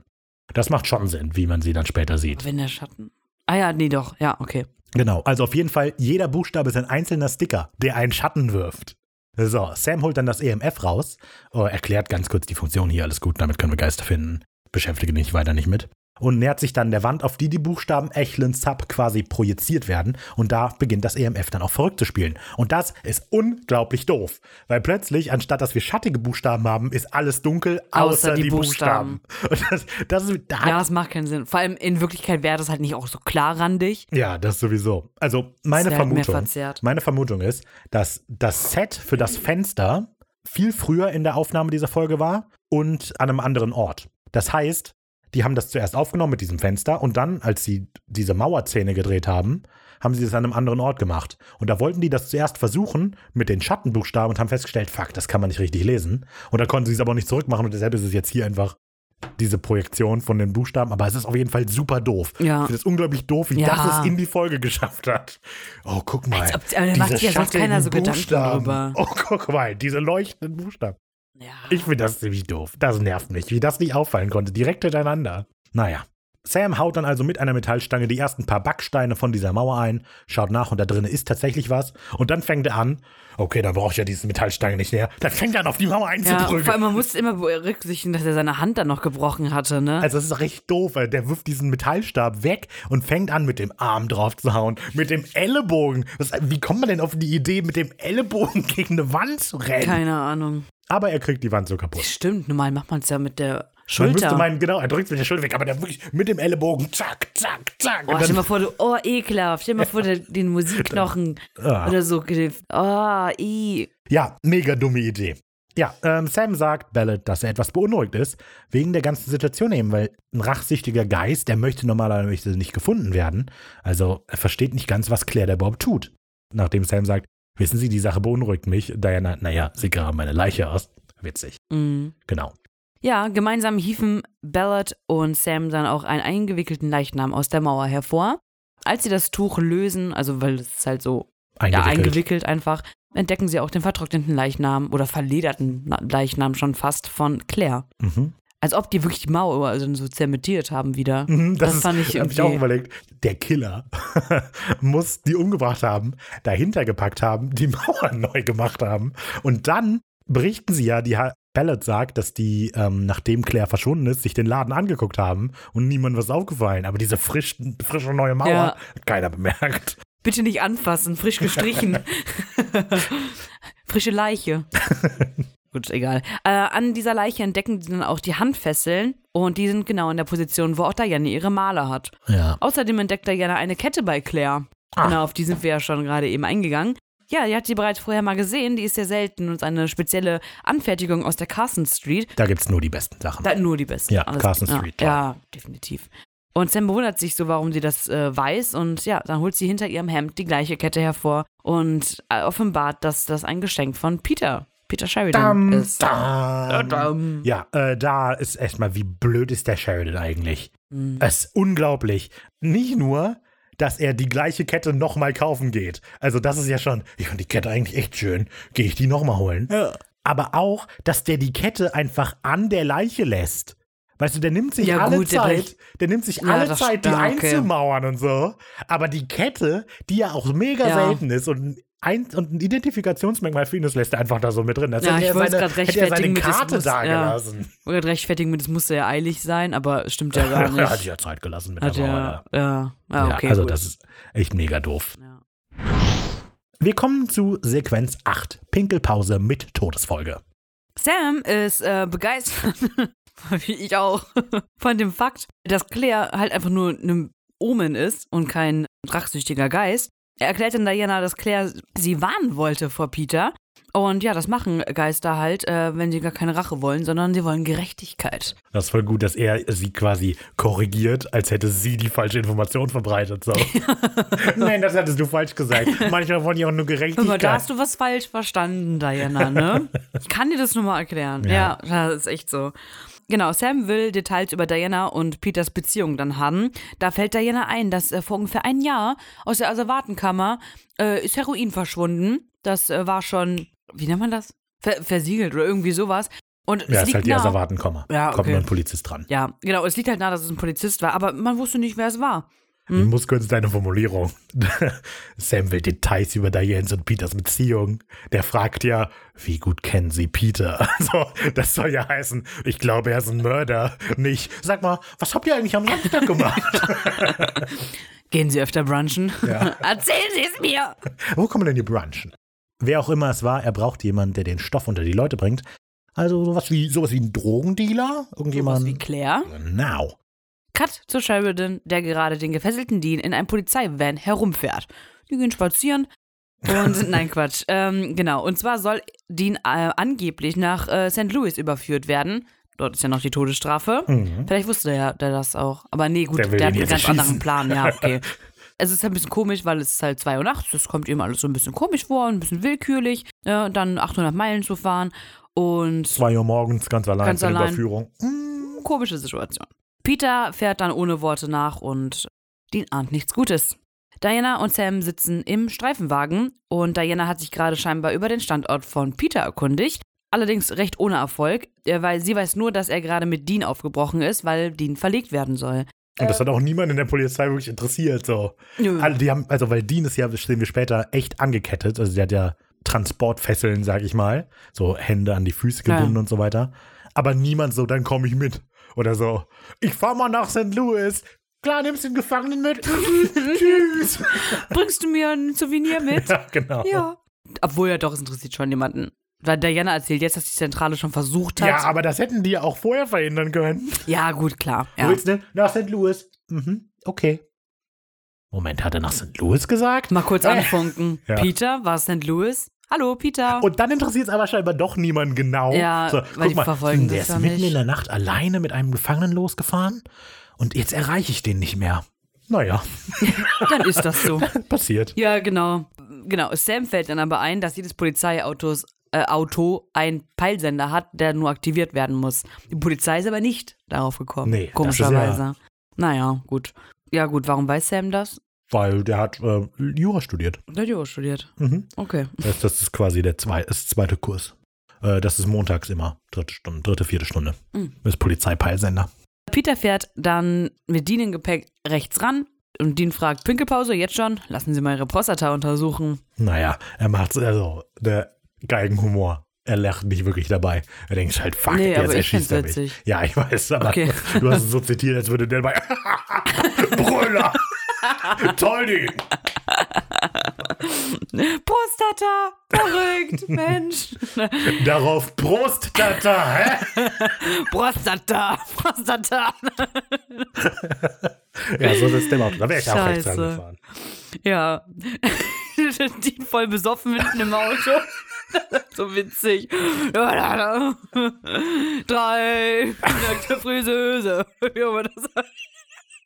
Das macht schon Sinn, wie man sie dann später sieht. Wenn der Schatten. Ah ja, nee, doch. Ja, okay. Genau, also auf jeden Fall, jeder Buchstabe ist ein einzelner Sticker, der einen Schatten wirft. So, Sam holt dann das EMF raus, oh, erklärt ganz kurz die Funktion hier, alles gut, damit können wir Geister finden. Beschäftige dich weiter nicht mit. Und nähert sich dann der Wand, auf die die Buchstaben Echlin Sub quasi projiziert werden. Und da beginnt das EMF dann auch verrückt zu spielen. Und das ist unglaublich doof. Weil plötzlich, anstatt dass wir schattige Buchstaben haben, ist alles dunkel, außer, Außer die die, Buchstaben. Und das, das ist, da Ja, das macht keinen Sinn. Vor allem in Wirklichkeit wäre das halt nicht auch so klarrandig. Ja, das sowieso. Also meine Vermutung, meine Vermutung ist, dass das Set für das Fenster viel früher in der Aufnahme dieser Folge war und an einem anderen Ort. Das heißt, die haben das zuerst aufgenommen mit diesem Fenster und dann, als sie diese Mauerzähne gedreht haben, haben sie es an einem anderen Ort gemacht. Und da wollten die das zuerst versuchen mit den Schattenbuchstaben und haben festgestellt, fuck, das kann man nicht richtig lesen. Und da konnten sie es aber auch nicht zurückmachen und deshalb ist es jetzt hier einfach diese Projektion von den Buchstaben, aber es ist auf jeden Fall super doof. Ja. Ich finde es unglaublich doof, wie Ja. das es in die Folge geschafft hat. Oh, guck mal. Als ob- aber da macht ja sonst keiner so Gedanken drüber. Oh, guck mal, diese leuchtenden Buchstaben. Ja. Ich finde das ziemlich doof. Das nervt mich, wie das nicht auffallen konnte, direkt hintereinander. Naja. Sam haut dann also mit einer Metallstange die ersten paar Backsteine von dieser Mauer ein, schaut nach und da drinnen ist tatsächlich was. Und dann fängt er an, okay, dann brauche ich ja diese Metallstange nicht mehr. Dann fängt er an, auf die Mauer ja, einzudrücken. vor allem, man musste immer berücksichtigen, dass er seine Hand dann noch gebrochen hatte, ne? Also das ist recht doof, weil der wirft diesen Metallstab weg und fängt an, mit dem Arm drauf zu hauen. Mit dem Ellenbogen. Was, wie kommt man denn auf die Idee, mit dem Ellenbogen gegen eine Wand zu rennen? Keine Ahnung. Aber er kriegt die Wand so kaputt. Stimmt, normal macht man es ja mit der Man müsste Schulter. meinen, genau, er drückt mit der Schulter weg, aber der wirklich mit dem Ellenbogen, zack, zack, zack. Oh, stell dir mal dann, vor, du, oh, ekelhaft. Stell dir mal vor, der, den Musikknochen Ah. oder so. Oh, i. ja, mega dumme Idee. Ja, ähm, Sam sagt Ballard, dass er etwas beunruhigt ist, wegen der ganzen Situation eben, weil ein rachsüchtiger Geist, der möchte normalerweise nicht gefunden werden. Also er versteht nicht ganz, was Claire da überhaupt tut. Nachdem Sam sagt, wissen Sie, die Sache beunruhigt mich. Diana, naja, sie graben meine Leiche aus. Witzig. Mhm. Genau. Ja, gemeinsam hieven Ballard und Sam dann auch einen eingewickelten Leichnam aus der Mauer hervor. Als sie das Tuch lösen, also weil es ist halt so ja, Eingewickelt. eingewickelt einfach, entdecken sie auch den vertrockneten Leichnam oder verlederten Na- Leichnam schon fast von Claire. Mhm. Als ob die wirklich die Mauer also so zementiert haben wieder. Mhm, Das ist- fand ich hab ich irgendwie- auch überlegt. Der Killer muss die umgebracht haben, dahinter gepackt haben, die Mauer neu gemacht haben. Und dann berichten sie ja, die Ballard sagt, dass die, ähm, nachdem Claire verschwunden ist, sich den Laden angeguckt haben und niemand was aufgefallen. Aber diese frisch, frische neue Mauer Ja. hat keiner bemerkt. Bitte nicht anfassen, frisch gestrichen. Frische Leiche. Gut, egal. Äh, an dieser Leiche entdecken sie dann auch die Handfesseln und die sind genau in der Position, wo auch Diana ihre Maler hat. Ja. Außerdem entdeckt Diana eine Kette bei Claire. Genau, auf die sind wir ja schon gerade eben eingegangen. Ja, die hat sie bereits vorher mal gesehen, die ist sehr selten und ist eine spezielle Anfertigung aus der Carson Street. Da gibt es nur die besten Sachen. Da nur die besten. Ja, Carson ja, Street, toll. Ja, definitiv. Und Sam bewundert sich so, warum sie das äh, weiß. Und ja, dann holt sie hinter ihrem Hemd die gleiche Kette hervor und äh, offenbart, dass das ein Geschenk von Peter, Peter Sheridan Dam, ist. dam. Dam. Ja, äh, da ist erstmal, wie blöd ist der Sheridan eigentlich? Mhm. Es ist unglaublich. Nicht nur, dass er die gleiche Kette nochmal kaufen geht. Also das ist ja schon, ich fand die Kette eigentlich echt schön. Gehe ich die nochmal holen? Ja. Aber auch, dass der die Kette einfach an der Leiche lässt. Weißt du, der nimmt sich Ja, alle gut, Zeit, der nimmt sich Ja, alle Zeit die okay. Einzelmauern und so. Aber die Kette, die ja auch mega Ja. selten ist und ein, und ein Identifikationsmerkmal für ihn ist, lässt er einfach da so mit drin. Das Ja, hätte ich er seine, hätte er seine das Karte muss- da ja. gelassen. Oder rechtfertigen mit, es musste ja eilig sein, aber stimmt ja gar Er hat nicht. sich ja Zeit gelassen mit Hat der Mauer. ja, ja, ja, okay. also gut. das ist echt mega doof. Wir kommen zu Sequenz 8. Pinkelpause mit Todesfolge. Sam ist äh, begeistert, wie ich auch, von dem Fakt, dass Claire halt einfach nur ein Omen ist und kein rachsüchtiger Geist. Er erklärt dann Diana, dass Claire sie warnen wollte vor Peter. Und ja, das machen Geister halt, äh, wenn sie gar keine Rache wollen, sondern sie wollen Gerechtigkeit. Das ist voll gut, dass er sie quasi korrigiert, als hätte sie die falsche Information verbreitet. So. Nein, das hattest du falsch gesagt. Manchmal wollen die auch nur Guck mal, da Gerechtigkeit. hast du was falsch verstanden, Diana, ne? Ich kann dir das nur mal erklären. Ja. Ja, das ist echt so. Genau, Sam will Details über Diana und Peters Beziehung dann haben. Da fällt Diana ein, dass äh, vor ungefähr ein Jahr aus der Asservatenkammer äh, ist Heroin verschwunden. Das äh, war schon, wie nennt man das? Ver versiegelt oder irgendwie sowas. Und ja, es ist halt die nah. Asservatenkomma. Ja, Kommt okay. nur ein Polizist dran. Ja, genau, es liegt halt nahe, dass es ein Polizist war, aber man wusste nicht, wer es war. Ich muss kurz deine Formulierung. Sam will Details über Dianes und Peters Beziehung. Der fragt ja, wie gut kennen Sie Peter? Also, das soll ja heißen, ich glaube, er ist ein Mörder. Nicht, sag mal, was habt ihr eigentlich am Samstag gemacht? Gehen Sie öfter brunchen? Ja. Erzählen Sie es mir! Wo man denn hier brunchen? Wer auch immer es war, er braucht jemanden, der den Stoff unter die Leute bringt. Also sowas wie, sowas wie ein Drogendealer? Irgendjemand? wie Claire. Genau. Cut zu Sheridan, der gerade den gefesselten Dean in einem Polizeivan herumfährt. Die gehen spazieren. Und nein, Quatsch. Ähm, genau. Und zwar soll Dean äh, angeblich nach äh, St. Louis überführt werden. Dort ist ja noch die Todesstrafe. Mhm. Vielleicht wusste der, der das auch. Aber nee, gut, Der der, hat einen ganz anderen erschießen. Plan. Ja, okay. Es ist halt ein bisschen komisch, weil es ist halt 2 Uhr nachts. Das kommt ihm alles so ein bisschen komisch vor, ein bisschen willkürlich. Ja, und dann 800 Meilen zu fahren. Und Zwei Uhr morgens, ganz allein Ganz zur allein. Überführung. komische Situation. Peter fährt dann ohne Worte nach und Dean ahnt nichts Gutes. Diana und Sam sitzen im Streifenwagen und Diana hat sich gerade scheinbar über den Standort von Peter erkundigt. Allerdings recht ohne Erfolg, äh, weil sie weiß nur, dass er gerade mit Dean aufgebrochen ist, weil Dean verlegt werden soll. Und das hat auch niemand in der Polizei wirklich interessiert. So. Nö. Alle, die haben, also weil Dean ist ja, das sehen wir später, echt angekettet. Also der hat ja Transportfesseln, sag ich mal. So Hände an die Füße Ja. gebunden und so weiter. Aber niemand so, dann komme ich mit. Oder so, ich fahr mal nach St. Louis. Klar, nimmst den Gefangenen mit. Tschüss. Bringst du mir ein Souvenir mit? ja, genau. ja. Obwohl ja doch, es interessiert schon jemanden. Weil Diana erzählt jetzt, dass die Zentrale schon versucht hat. Ja, aber das hätten die ja auch vorher verhindern können. ja gut, klar. Wo Ja. willst du denn? Nach St. Louis. Mhm, okay. Moment, hat er nach St. Louis gesagt? Mal kurz Äh. anfunken. Ja. Peter, war es St. Louis? Hallo, Peter. Und dann interessiert es aber scheinbar doch niemanden genau. Ja, so, weil guck mal, verfolgen der ist ja mitten nicht. in der Nacht alleine mit einem Gefangenen losgefahren und jetzt erreiche ich den nicht mehr. Naja, Dann ist das so. passiert. Ja, genau. Genau. Sam fällt dann aber ein, dass jedes Polizeiautos äh, Auto einen Peilsender hat, der nur aktiviert werden muss. Die Polizei ist aber nicht darauf gekommen. Nee, das ist komischerweise. Naja, gut. Ja, gut, warum weiß Sam das? Weil der hat äh, Jura studiert. Der hat Jura studiert. Mhm. Okay. Das, das ist quasi der zwei, das zweite Kurs. Äh, das ist montags immer. Dritte Stunde, dritte, vierte Stunde. Mhm. Das ist Polizeipeilsender. Peter fährt dann mit Dean im Gepäck rechts ran und Dean fragt: Pinkelpause, jetzt schon? Lassen Sie mal Ihre Prostata untersuchen. Naja, er macht also der Geigenhumor. Er lacht nicht wirklich dabei. Er denkt halt, fuck, Nee, jetzt erschießt er mich. Ja, ich weiß, aber Okay. du hast es so zitiert, als würde der bei Brüller. Toll, Ding. Prostata! Verrückt, Mensch! Darauf Prost, Tata, hä? Prostata! Prostata! Ja, so ist dem Auto. Da wäre ich auch rechts Scheiße. rangefahren. Ja. Dean voll besoffen mitten im Auto. so witzig. Drei nackte Friseuse. Wie immer das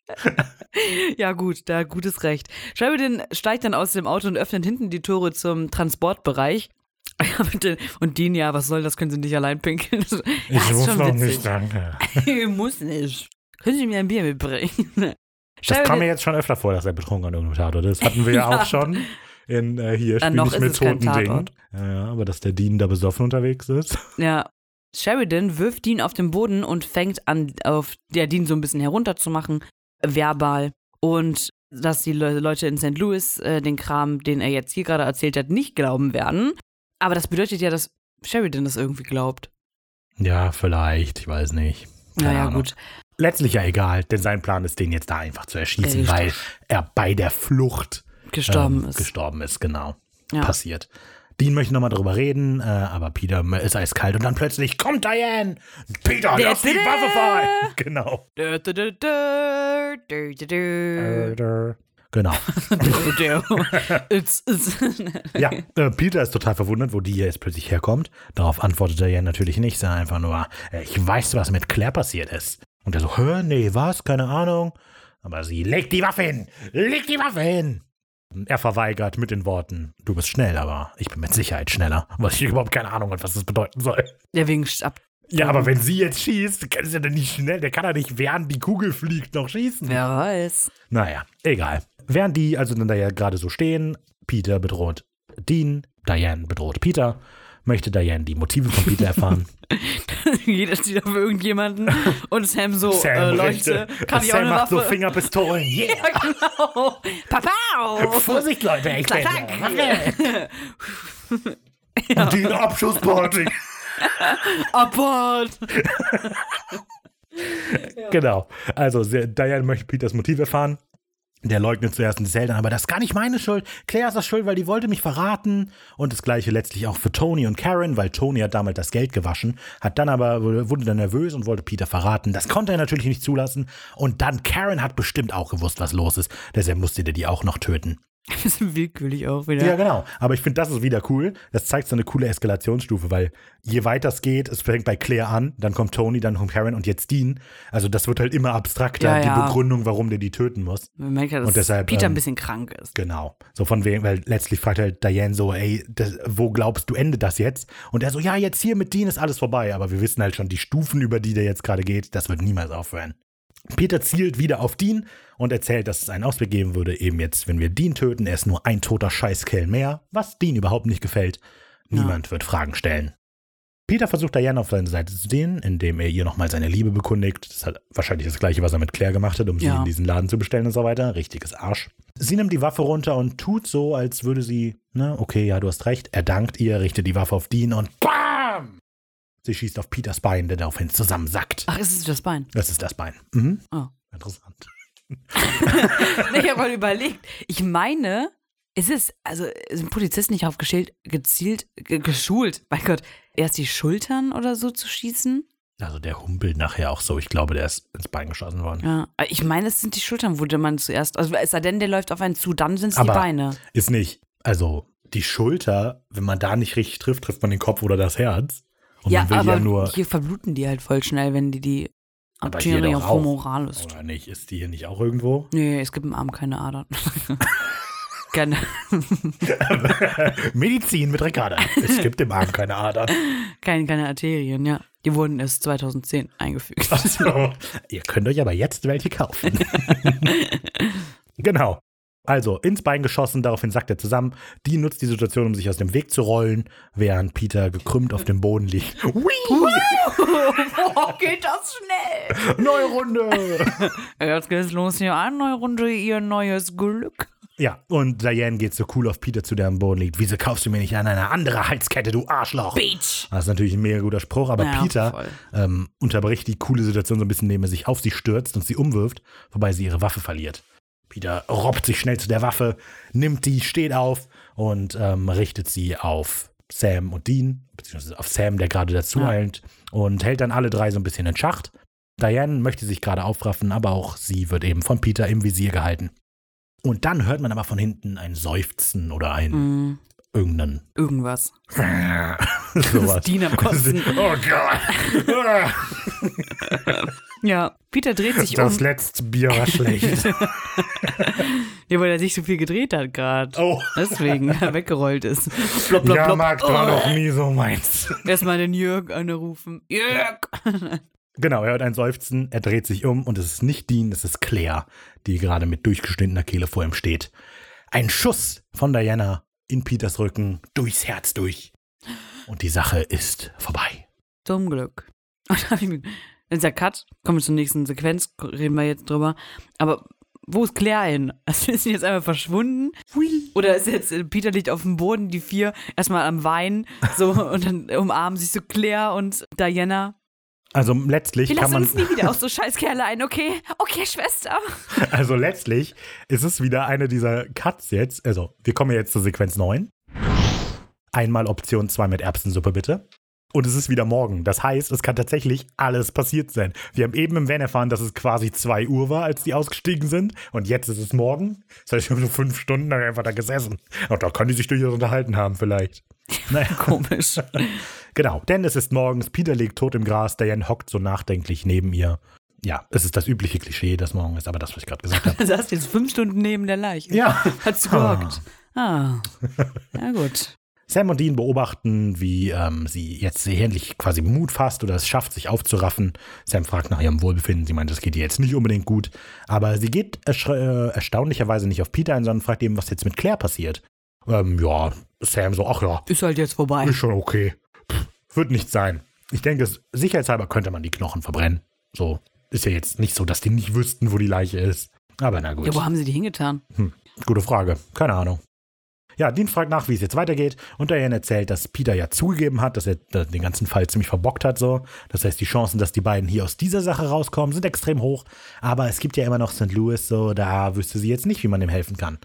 ja, gut, da gutes Recht. Sheridan steigt dann aus dem Auto und öffnet hinten die Tore zum Transportbereich. Und Dean, ja, was soll das? Können Sie nicht allein pinkeln? Das- Ich muss schon noch witzig. nicht, danke. Ich muss nicht. Können Sie mir ein Bier mitbringen? Das kam mir jetzt schon öfter vor, dass er betrunken an irgendeinem Tatort ist. Hatten wir ja auch schon in äh, hier Dann Spiel ist mit toten Dingen. Ja, aber dass der Dean da besoffen unterwegs ist. Ja. Sheridan wirft Dean auf den Boden und fängt an, auf der Dean so ein bisschen herunterzumachen, verbal. Und dass die Le Leute in St. Louis äh, den Kram, den er jetzt hier gerade erzählt hat, nicht glauben werden. Aber das bedeutet ja, dass Sheridan das irgendwie glaubt. Ja, vielleicht, ich weiß nicht. Keine Naja, Ahnung. gut. Letztlich ja egal, denn sein Plan ist, den jetzt da einfach zu erschießen, Richtig. weil er bei der Flucht Gestorben ähm, ist. gestorben ist, genau. Ja. Passiert. Dean möchte nochmal darüber reden, äh, aber Peter ist eiskalt und dann plötzlich kommt Diane! Peter, lass die Waffe fallen! Genau. Genau. It's, it's. Ja, äh, Peter ist total verwundert, wo die jetzt plötzlich herkommt. Darauf antwortet er ja natürlich nicht, sondern einfach nur, äh, ich weiß, was mit Claire passiert ist. Und er so, hä, nee, was, keine Ahnung. Aber sie, leg die Waffe hin, leg die Waffe hin. Er verweigert mit den Worten, du bist schnell, aber ich bin mit Sicherheit schneller. Was ich überhaupt keine Ahnung habe, was das bedeuten soll. Ja, wegen ab. Ja, aber wenn sie jetzt schießt, kann sie ja dann nicht schnell, der kann ja nicht, während die Kugel fliegt, noch schießen. Wer weiß. Naja, egal. Während die also dann da ja gerade so stehen, Peter bedroht Dean, Diane bedroht Peter, möchte Diane die Motive von Peter erfahren. Jeder steht auf irgendjemanden und Sam so, äh, Leute, kann ich auch Sam eine macht Waffe? so Fingerpistolen. Yeah. ja, genau. Papau! Vorsicht, Leute, ich bin Klack, der Waffe. Die Abschussparty. Abort! Genau. Also Diane möchte Peters Motiv erfahren. Der leugnet zuerst erzählt dann, aber das ist gar nicht meine Schuld. Claire ist das schuld, weil die wollte mich verraten. Und das gleiche letztlich auch für Tony und Karen, weil Tony hat damals das Geld gewaschen, hat dann aber, wurde dann nervös und wollte Peter verraten. Das konnte er natürlich nicht zulassen. Und dann Karen hat bestimmt auch gewusst, was los ist. Deshalb musste der die auch noch töten. Bisschen willkürlich auch wieder. Ja, genau. Aber ich finde, das ist wieder cool. Das zeigt so eine coole Eskalationsstufe, weil je weiter es geht, es fängt bei Claire an, dann kommt Tony, dann kommt Karen und jetzt Dean. Also das wird halt immer abstrakter, Ja, ja. die Begründung, warum der die töten muss. Man merkt ja, dass Und deshalb, Peter ähm, ein bisschen krank ist. Genau. So von wegen, weil letztlich fragt halt Diane so, ey, das, wo glaubst du endet das jetzt? Und er so, ja, jetzt hier mit Dean ist alles vorbei. Aber wir wissen halt schon, die Stufen, über die der jetzt gerade geht, das wird niemals aufhören. Peter zielt wieder auf Dean und erzählt, dass es einen Ausweg geben würde, eben jetzt, wenn wir Dean töten, er ist nur ein toter Scheißkerl mehr, was Dean überhaupt nicht gefällt. Niemand wird Fragen stellen. Peter versucht Diane auf seine Seite zu ziehen, indem er ihr nochmal seine Liebe bekundigt. Das ist halt wahrscheinlich das gleiche, was er mit Claire gemacht hat, um sie Ja. in diesen Laden zu bestellen und so weiter. Richtiges Arsch. Sie nimmt die Waffe runter und tut so, als würde sie, ne, okay, ja, du hast recht. Er dankt ihr, richtet die Waffe auf Dean und BAM! Sie schießt auf Peters Bein, der daraufhin zusammensackt. Ach, ist es das Bein? Das ist das Bein. Mhm. Oh. Interessant. Ich habe mal überlegt. Ich meine, ist es, also ist ein Polizist nicht auf gezielt, ge geschult, mein Gott, erst die Schultern oder so zu schießen? Also der humpelt nachher auch so. Ich glaube, der ist ins Bein geschossen worden. Ja. Ich meine, es sind die Schultern, wo man zuerst, also es sei denn, der läuft auf einen zu, dann sind es die Beine. Ist nicht. Also die Schulter, wenn man da nicht richtig trifft, trifft man den Kopf oder das Herz. Und ja, aber ja nur. hier verbluten die halt voll schnell, wenn die die Arteria femoralis. Oder nicht? Ist die hier nicht auch irgendwo? Nee, es gibt im Arm keine Adern. keine, Medizin mit Ricarda. Es gibt im Arm keine Ader. keine, keine Arterien, ja. Die wurden erst 2010 eingefügt. So. Ihr könnt euch aber jetzt welche kaufen. genau. Also ins Bein geschossen, daraufhin sackt er zusammen. Die nutzt die Situation, um sich aus dem Weg zu rollen, während Peter gekrümmt auf dem Boden liegt. Boah, geht das schnell! Neue Runde! Jetzt geht's los hier. Eine neue Runde, ihr neues Glück. ja, und Diane geht so cool auf Peter zu, der am Boden liegt. Wieso kaufst du mir nicht an eine andere Halskette, du Arschloch? Beach! Das ist natürlich ein mega guter Spruch, aber Ja, Peter ähm, unterbricht die coole Situation so ein bisschen, indem er sich auf sie stürzt und sie umwirft, wobei sie ihre Waffe verliert. Peter robbt sich schnell zu der Waffe, nimmt die, steht auf und ähm, richtet sie auf Sam und Dean, beziehungsweise auf Sam, der gerade dazu Ja. eilt, und hält dann alle drei so ein bisschen in Schacht. Diane möchte sich gerade aufraffen, aber auch sie wird eben von Peter im Visier gehalten. Und dann hört man aber von hinten ein Seufzen oder ein Mm, irgendeinen irgendwas. sowas. Dean am Kotzen. Oh Gott. Ja, Peter dreht sich Das um. letzte Bier war schlecht. Ja, weil er sich so viel gedreht hat gerade. Oh. Deswegen er weggerollt ist. Blop, blop, Ja, blop. Marc, war Oh. noch nie so meins. Erstmal den Jörg anrufen. Jörg! Genau, er hört ein Seufzen, er dreht sich um und es ist nicht Dean, es ist Claire, die gerade mit durchgeschnittener Kehle vor ihm steht. Ein Schuss von Diana in Peters Rücken, durchs Herz durch. Und die Sache ist vorbei. Zum Glück. Und dann hab ich mir- Dann ist der Cut, kommen wir zur nächsten Sequenz, reden wir jetzt drüber. Aber wo ist Claire hin? Also ist sie jetzt einfach verschwunden? Oder ist jetzt äh, Peter liegt auf dem Boden, die vier erstmal am Weinen, so und dann umarmen sich so Claire und Diana. Also letztlich Wir kann lassen man, uns nie wieder auf so Scheißkerle ein, okay? Okay, Schwester. also letztlich ist es wieder eine dieser Cuts jetzt. Also wir kommen jetzt zur Sequenz 9. Einmal Option 2 mit Erbsensuppe bitte. Und es ist wieder morgen. Das heißt, es kann tatsächlich alles passiert sein. Wir haben eben im Van erfahren, dass es quasi 2 Uhr war, als die ausgestiegen sind. Und jetzt ist es morgen. Das heißt, wir haben so fünf Stunden lang einfach da gesessen. Und da kann die sich durchaus unterhalten haben, vielleicht. Naja, Komisch. genau. Denn es ist morgens. Peter liegt tot im Gras. Diane hockt so nachdenklich neben ihr. Ja, es ist das übliche Klischee, das morgen ist, aber das, was ich gerade gesagt habe. Du saßt jetzt fünf Stunden neben der Leiche. Ja. Hast du gehockt. Ah. Ja, gut. Sam und Dean beobachten, wie ähm, sie jetzt endlich quasi Mut fasst oder es schafft, sich aufzuraffen. Sam fragt nach ihrem Wohlbefinden. Sie meint, es geht ihr jetzt nicht unbedingt gut. Aber sie geht äh, erstaunlicherweise nicht auf Peter ein, sondern fragt eben, was jetzt mit Claire passiert. Ähm, ja, Sam so, ach ja, Ist halt jetzt vorbei. ist schon okay. Pff, wird nicht sein. Ich denke, sicherheitshalber könnte man die Knochen verbrennen. So, ist ja jetzt nicht so, dass die nicht wüssten, wo die Leiche ist. Aber na gut. Ja, wo haben sie die hingetan? Gute Frage. Keine Ahnung. Ja, Dean fragt nach, wie es jetzt weitergeht und Diane erzählt, dass Peter ja zugegeben hat, dass er den ganzen Fall ziemlich verbockt hat. So. Das heißt, die Chancen, dass die beiden hier aus dieser Sache rauskommen, sind extrem hoch. Aber es gibt ja immer noch St. Louis, so da wüsste sie jetzt nicht, wie man dem helfen kann.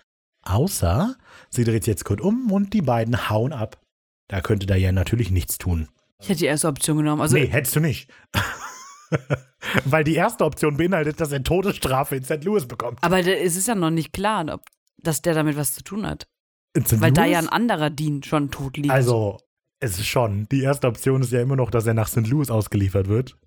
Außer sie dreht sich jetzt kurz um und die beiden hauen ab. Da könnte Diane natürlich nichts tun. Ich hätte die erste Option genommen. Also, nee, hättest du nicht. Weil die erste Option beinhaltet, dass er Todesstrafe in St. Louis bekommt. aber es ist ja noch nicht klar, ob, dass der damit was zu tun hat. Weil da Louis? ja ein anderer Dean schon tot liegt. Also, es ist schon. Die erste Option ist ja immer noch, dass er nach St. Louis ausgeliefert wird.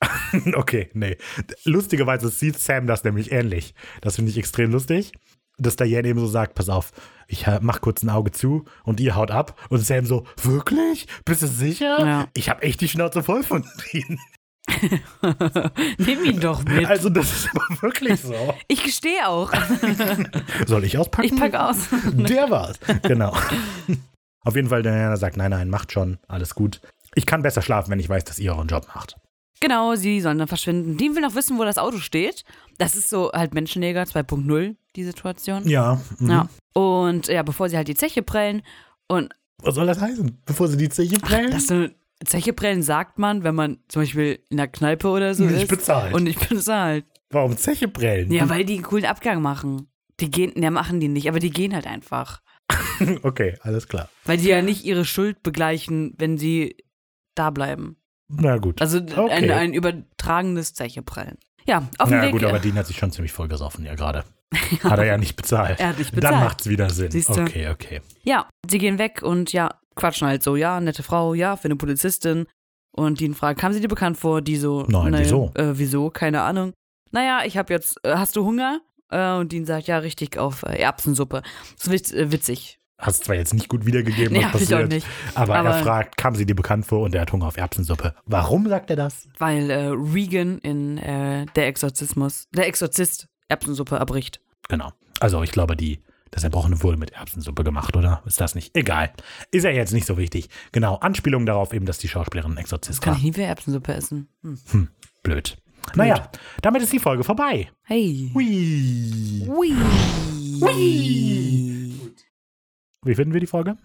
okay, nee. Lustigerweise sieht Sam das nämlich ähnlich. Das finde ich extrem lustig. Dass Diane eben so sagt, pass auf, ich äh, mach kurz ein Auge zu und ihr haut ab. Und Sam so, wirklich? Bist du sicher? Ja. Ich habe echt die Schnauze voll von denen. Nimm ihn doch mit. Also das ist aber wirklich so. Ich gestehe auch. Soll ich auspacken? Ich packe aus. Der war's. Genau. Auf jeden Fall, Diana sagt, nein, nein, macht schon, alles gut. Ich kann besser schlafen, wenn ich weiß, dass ihr euren Job macht. Genau, sie sollen dann verschwinden. Dean will noch wissen, wo das Auto steht. Das ist so halt Menschenjäger 2.0, die Situation. Ja. mhm. Ja. Und ja, bevor sie halt die Zeche prellen und Was soll das heißen? Bevor sie die Zeche prellen? das so Zeche prellen sagt man, wenn man zum Beispiel in der Kneipe oder so Nicht ist. bezahlt. Und nicht bezahlt. Warum Zeche prellen? Ja, weil die einen coolen Abgang machen. Die gehen, ja, machen die nicht, aber die gehen halt einfach. okay, alles klar. Weil die ja nicht ihre Schuld begleichen, wenn sie da bleiben. Na gut. Also Okay. ein, ein übertragenes Zeche prellen. Ja, auf dem Na Weg. gut, aber Dean hat sich schon ziemlich vollgesoffen, ja gerade. Hat er ja nicht bezahlt. Er hat nicht Dann bezahlt. macht's wieder Sinn. Siehste? Okay, okay. Ja, sie gehen weg und ja, quatschen halt so, ja, nette Frau, ja, für eine Polizistin. Und Dean fragt, kam sie dir bekannt vor? Die so, Nein, naja, wieso? Äh, wieso? Keine Ahnung. Naja, ich hab jetzt, äh, hast du Hunger? Äh, und Dean sagt, ja, richtig, auf äh, Erbsensuppe. Das ist witz, äh, witzig. Hast zwar jetzt nicht gut wiedergegeben, was hab ich auch passiert. nicht. Aber, Aber- er fragt, kam sie dir bekannt vor und er hat Hunger auf Erbsensuppe. Warum sagt er das? Weil äh, Regan in Der Exorzismus, der Exorzist Erbsensuppe erbricht. Genau. Also ich glaube, die, das Erbrochene wurde mit Erbsensuppe gemacht, oder? Ist das nicht? Egal. Ist ja jetzt nicht so wichtig. Genau, Anspielung darauf eben, dass die Schauspielerin Exorzist Kann war. ich nie wieder Erbsensuppe essen. Hm. Blöd. Naja, damit ist die Folge vorbei. Hey. Hui. Hui. Wie finden wir die Folge?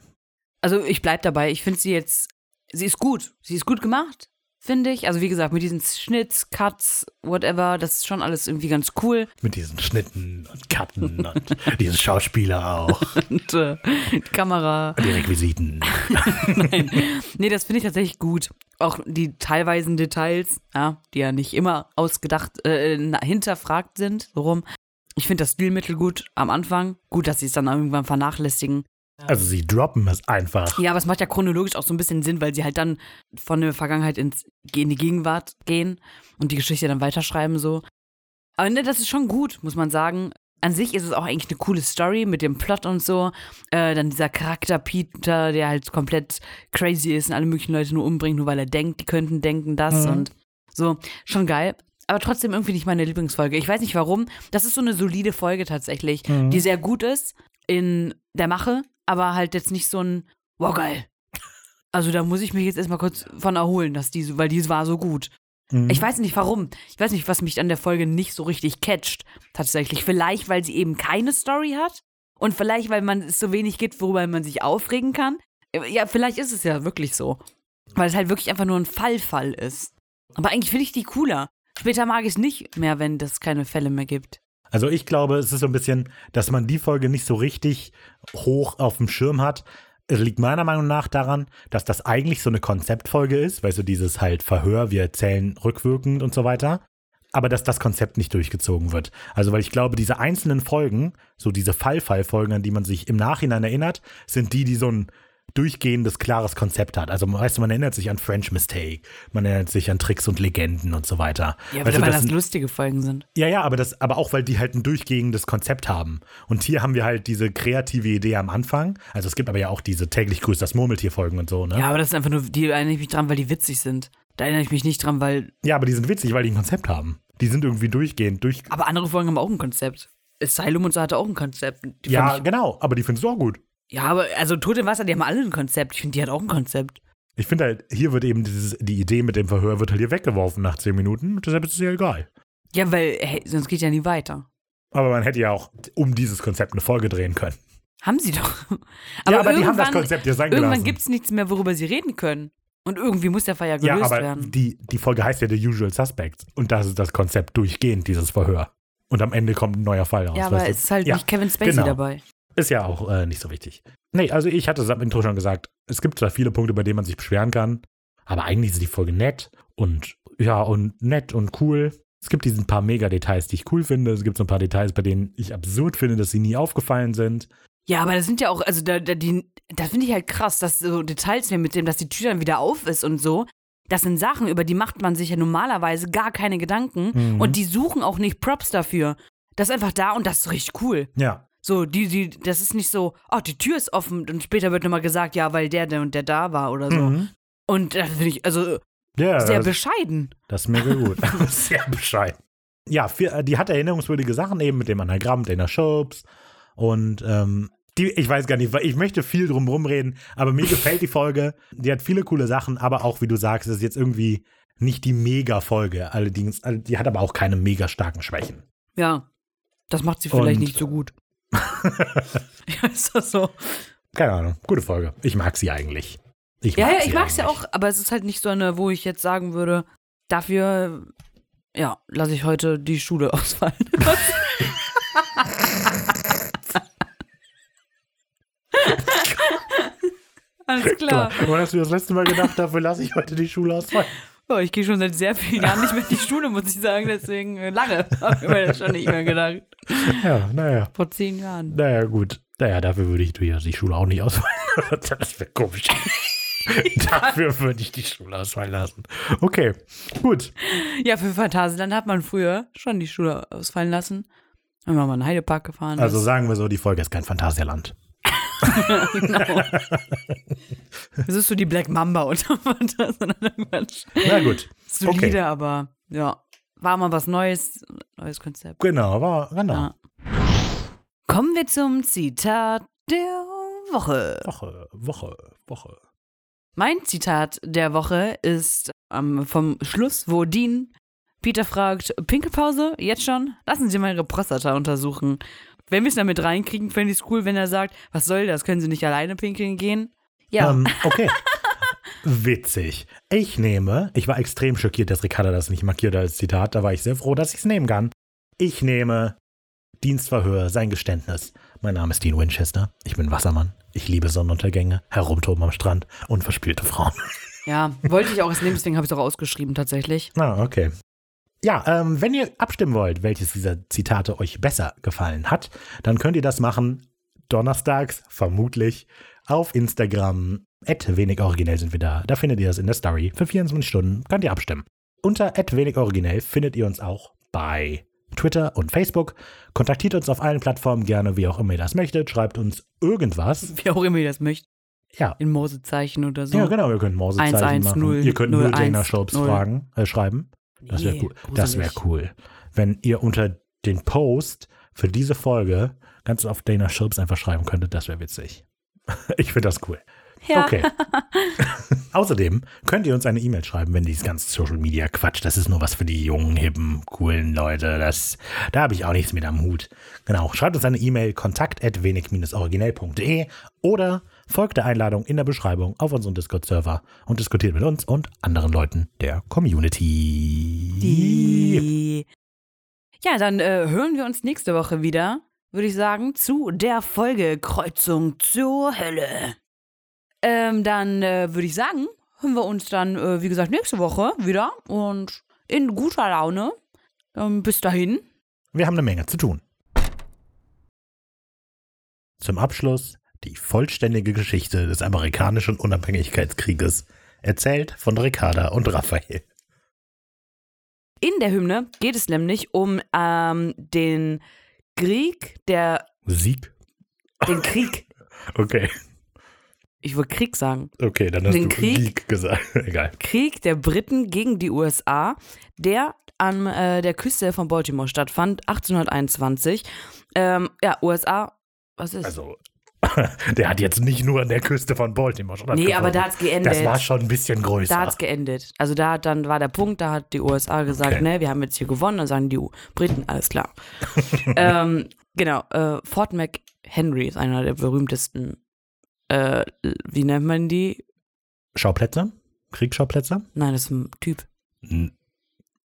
Also ich bleib dabei. Ich finde sie jetzt, sie ist gut. Sie ist gut gemacht, finde ich. Also wie gesagt, mit diesen Schnitts, Cuts, whatever, das ist schon alles irgendwie ganz cool. Mit diesen Schnitten und Cutten und diesen Schauspieler auch. Und äh, die Kamera. Die Requisiten. Nein. Nee, das finde ich tatsächlich gut. Auch die teilweisen Details, ja, die ja nicht immer ausgedacht, äh, hinterfragt sind, so rum. Ich finde das Stilmittel gut am Anfang. Gut, dass sie es dann irgendwann vernachlässigen. Also sie droppen es einfach. Ja, aber es macht ja chronologisch auch so ein bisschen Sinn, weil sie halt dann von der Vergangenheit ins, in die Gegenwart gehen und die Geschichte dann weiterschreiben so. Aber ne, das ist schon gut, muss man sagen. An sich ist es auch eigentlich eine coole Story mit dem Plot und so. Äh, dann dieser Charakter Peter, der halt komplett crazy ist und alle möglichen Leute nur umbringt, nur weil er denkt, die könnten denken das Mhm. und so. Schon geil. Aber trotzdem irgendwie nicht meine Lieblingsfolge. Ich weiß nicht warum. Das ist so eine solide Folge tatsächlich, Mhm. die sehr gut ist in der Mache, aber halt jetzt nicht so ein, wow, geil. Also da muss ich mich jetzt erstmal kurz von erholen, dass die, weil die war so gut. Mhm. Ich weiß nicht warum. Ich weiß nicht, was mich an der Folge nicht so richtig catcht. Tatsächlich. Vielleicht, weil sie eben keine Story hat. Und vielleicht, weil man es so wenig gibt, worüber man sich aufregen kann. Ja, vielleicht ist es ja wirklich so. Weil es halt wirklich einfach nur ein Fallfall ist. Aber eigentlich finde ich die cooler. Später mag ich es nicht mehr, wenn es keine Fälle mehr gibt. Also ich glaube, es ist so ein bisschen, dass man die Folge nicht so richtig hoch auf dem Schirm hat. Es liegt meiner Meinung nach daran, dass das eigentlich so eine Konzeptfolge ist, weil so dieses halt Verhör, wir erzählen rückwirkend und so weiter. Aber dass das Konzept nicht durchgezogen wird. Also, weil ich glaube, diese einzelnen Folgen, so diese Fallfallfolgen, an die man sich im Nachhinein erinnert, sind die, die so ein durchgehendes, klares Konzept hat. Also, weißt du, man erinnert sich an French Mistake, man erinnert sich an Tricks und Legenden und so weiter. Ja, du, weil das das lustige Folgen sind. ja, ja, aber das, aber auch weil die halt ein durchgehendes Konzept haben. Und hier haben wir halt diese kreative Idee am Anfang. Also es gibt aber ja auch diese täglich grüßt das Murmeltier-Folgen und so, ne? Ja, aber das ist einfach nur, die erinnere ich mich dran, weil die witzig sind. Da erinnere ich mich nicht dran, weil. Ja, aber die sind witzig, weil die ein Konzept haben. Die sind irgendwie durchgehend, durch. Aber andere Folgen haben auch ein Konzept. Asylum und so hatte auch ein Konzept. Die Ja, genau, aber die findest du auch gut. Ja, aber also Tod im Wasser, die haben alle ein Konzept. Ich finde, die hat auch ein Konzept. Ich finde halt, hier wird eben dieses, die Idee mit dem Verhör wird halt hier weggeworfen nach zehn Minuten. Deshalb ist es ja egal. Ja, weil, hey, sonst geht ja nie weiter. Aber man hätte ja auch um dieses Konzept eine Folge drehen können. Haben sie doch. ja, aber die haben das Konzept ja sein Irgendwann gibt es nichts mehr, worüber sie reden können. Und irgendwie muss der Fall ja ja, gelöst aber werden. die, die Folge heißt ja The Usual Suspects. Und das ist das Konzept durchgehend, dieses Verhör. Und am Ende kommt ein neuer Fall raus. Ja, aber es ist halt ja, nicht Kevin Spacey genau. dabei. Ist ja auch äh, nicht so wichtig. Nee, also ich hatte es am Intro schon gesagt, es gibt zwar viele Punkte, bei denen man sich beschweren kann, aber eigentlich ist die Folge nett und ja, und nett und cool. Es gibt diesen paar Mega-Details, die ich cool finde. Es gibt so ein paar Details, bei denen ich absurd finde, dass sie nie aufgefallen sind. Ja, aber das sind ja auch, also da, da, die, das finde ich halt krass, dass so Details mehr mit dem, dass die Tür dann wieder auf ist und so. Das sind Sachen, über die macht man sich ja normalerweise gar keine Gedanken. Mhm. Und die suchen auch nicht Props dafür. Das ist einfach da und das ist richtig cool. Ja, So, die, die, das ist nicht so, oh, die Tür ist offen und später wird nochmal gesagt, ja, weil der, der und der da war oder so. Mhm. Und das finde ich, also ja sehr das, bescheiden. das ist mega gut. Sehr bescheiden. Ja, für, die hat erinnerungswürdige Sachen eben mit dem Anagramm, Dana Schulz und ähm, die, ich weiß gar nicht, ich möchte viel drum rumreden, aber mir gefällt die Folge. Die hat viele coole Sachen, aber auch, wie du sagst, ist jetzt irgendwie nicht die Mega-Folge. Allerdings, die hat aber auch keine mega starken Schwächen. Ja. Das macht sie vielleicht Und- nicht so gut. ja, ist das so? Keine Ahnung, gute Folge. Ich mag sie eigentlich. Ich Ja, mag ja, sie ich mag es ja auch, aber es ist halt nicht so eine, wo ich jetzt sagen würde, dafür, ja, lasse ich heute die Schule ausfallen. Alles klar. Wann hast du das letzte Mal gedacht, dafür lasse ich heute die Schule ausfallen? Oh, ich gehe schon seit sehr vielen Jahren nicht mehr in die Schule, muss ich sagen, deswegen äh, lange habe ich mir das schon nicht mehr gedacht. Ja, naja. Vor zehn Jahren. Naja, gut. Naja, dafür würde ich durchaus die Schule auch nicht ausfallen. das wäre komisch. dafür würde ich die Schule ausfallen lassen. Okay, gut. Ja, für Phantasialand hat man früher schon die Schule ausfallen lassen. Wenn man mal in den Heidepark gefahren Also ist. sagen wir so, die Folge ist kein Phantasialand. Genau. Das ist so die Black Mamba unter. Quatsch. Na gut. Solide, Okay. aber ja, war mal was Neues, neues Konzept. Genau, war, genau. Ja. Kommen wir zum Zitat der Woche. Woche, Woche, Woche. Mein Zitat der Woche ist ähm, vom Schluss, wo Dean Peter fragt, Pinkelpause? Jetzt schon? Lassen Sie mal Ihre Prostata untersuchen. Wenn wir es damit reinkriegen, fände ich es cool, wenn er sagt, was soll das? Können Sie nicht alleine pinkeln gehen? Ja. Ähm, okay. Witzig. Ich nehme, ich war extrem schockiert, dass Ricarda das nicht markiert als Zitat. Da war ich sehr froh, dass ich es nehmen kann. Ich nehme Dienstverhör, sein Geständnis. Mein Name ist Dean Winchester. Ich bin Wassermann. Ich liebe Sonnenuntergänge, Herumtoben am Strand und verspielte Frauen. ja, wollte ich auch es nehmen, deswegen habe ich es auch ausgeschrieben tatsächlich. Ah, okay. Ja, ähm, wenn ihr abstimmen wollt, welches dieser Zitate euch besser gefallen hat, dann könnt ihr das machen donnerstags, vermutlich, auf Instagram. At wenig originell sind wir da. Da findet ihr das in der Story. Für 24 Stunden könnt ihr abstimmen. Unter at wenig originell findet ihr uns auch bei Twitter und Facebook. Kontaktiert uns auf allen Plattformen gerne, wie auch immer ihr das möchtet. Schreibt uns irgendwas. Wie auch immer ihr das möchtet. Ja. In Morsezeichen oder so. Ja, genau, ihr könnt Morsezeichen 110, machen. Ihr könnt nur 01, Dana Schultz 0. fragen, äh, schreiben. Das wäre Nee, cool. Das wäre gruselig. cool. Wenn ihr unter den Post für diese Folge ganz auf Dana Schulz einfach schreiben könntet, das wäre witzig. Ich finde das cool. Ja. Okay. Außerdem könnt ihr uns eine E-Mail schreiben, wenn dieses ganze Social Media Quatsch, das ist nur was für die jungen, hippen, coolen Leute. Das, da habe ich auch nichts mit am Hut. Genau. Schreibt uns eine E-Mail kontakt@wenig-originell.de oder folgt der Einladung in der Beschreibung auf unseren Discord-Server und diskutiert mit uns und anderen Leuten der Community. Die. Ja, dann äh, hören wir uns nächste Woche wieder, würde ich sagen, zu der Folge Kreuzung zur Hölle. Ähm, dann äh, würde ich sagen, hören wir uns dann, äh, wie gesagt, nächste Woche wieder und in guter Laune. Ähm, bis dahin. Wir haben eine Menge zu tun. Zum Abschluss die vollständige Geschichte des amerikanischen Unabhängigkeitskrieges, erzählt von Ricarda und Raphael. In der Hymne geht es nämlich um ähm, den Krieg, der, Sieg? den Krieg, Okay, ich würde Krieg sagen, okay, dann hast Den du Krieg? Sieg gesagt. Egal. Krieg der Briten gegen die USA, der an äh, der Küste von Baltimore stattfand, 1821. Ähm, ja, USA, was ist? Also Der hat jetzt nicht nur an der Küste von Baltimore schon Nee, aber da hat's geendet. Das war schon ein bisschen größer. Da hat es geendet. Also da hat- dann war der Punkt, da hat die USA gesagt, Okay. ne, wir haben jetzt hier gewonnen, dann sagen die Briten, alles klar. ähm, genau, äh, Fort McHenry ist einer der berühmtesten, äh, wie nennt man die? Schauplätze? Kriegsschauplätze? Nein, das ist ein Typ. N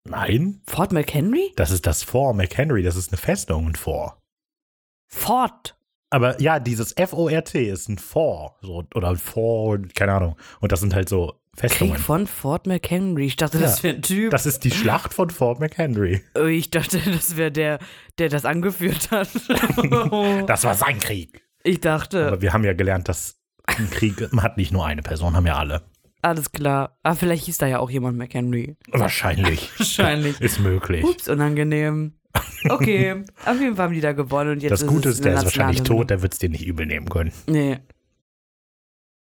Nein, Fort McHenry? das ist das Fort McHenry, das ist eine Festung, ein Fort. Fort. Aber ja, dieses F-O-R-T ist ein Fort, so, oder ein Fort, keine Ahnung. Und das sind halt so Festungen. Krieg von Fort McHenry. Ich dachte, das Ja. wäre ein Typ. Das ist die Schlacht von Fort McHenry. Oh, ich dachte, das wäre der, der das angeführt hat. Das war sein Krieg. ich dachte, Aber wir haben ja gelernt, dass ein Krieg, man hat nicht nur eine Person, haben ja alle. alles klar. Ah, vielleicht hieß da ja auch jemand McHenry. Wahrscheinlich. Wahrscheinlich. Ist möglich. Ups, unangenehm. Okay, auf jeden Fall haben die da gewonnen und jetzt Das Gute ist, der ist wahrscheinlich tot, der wird es dir nicht übel nehmen können. Nee,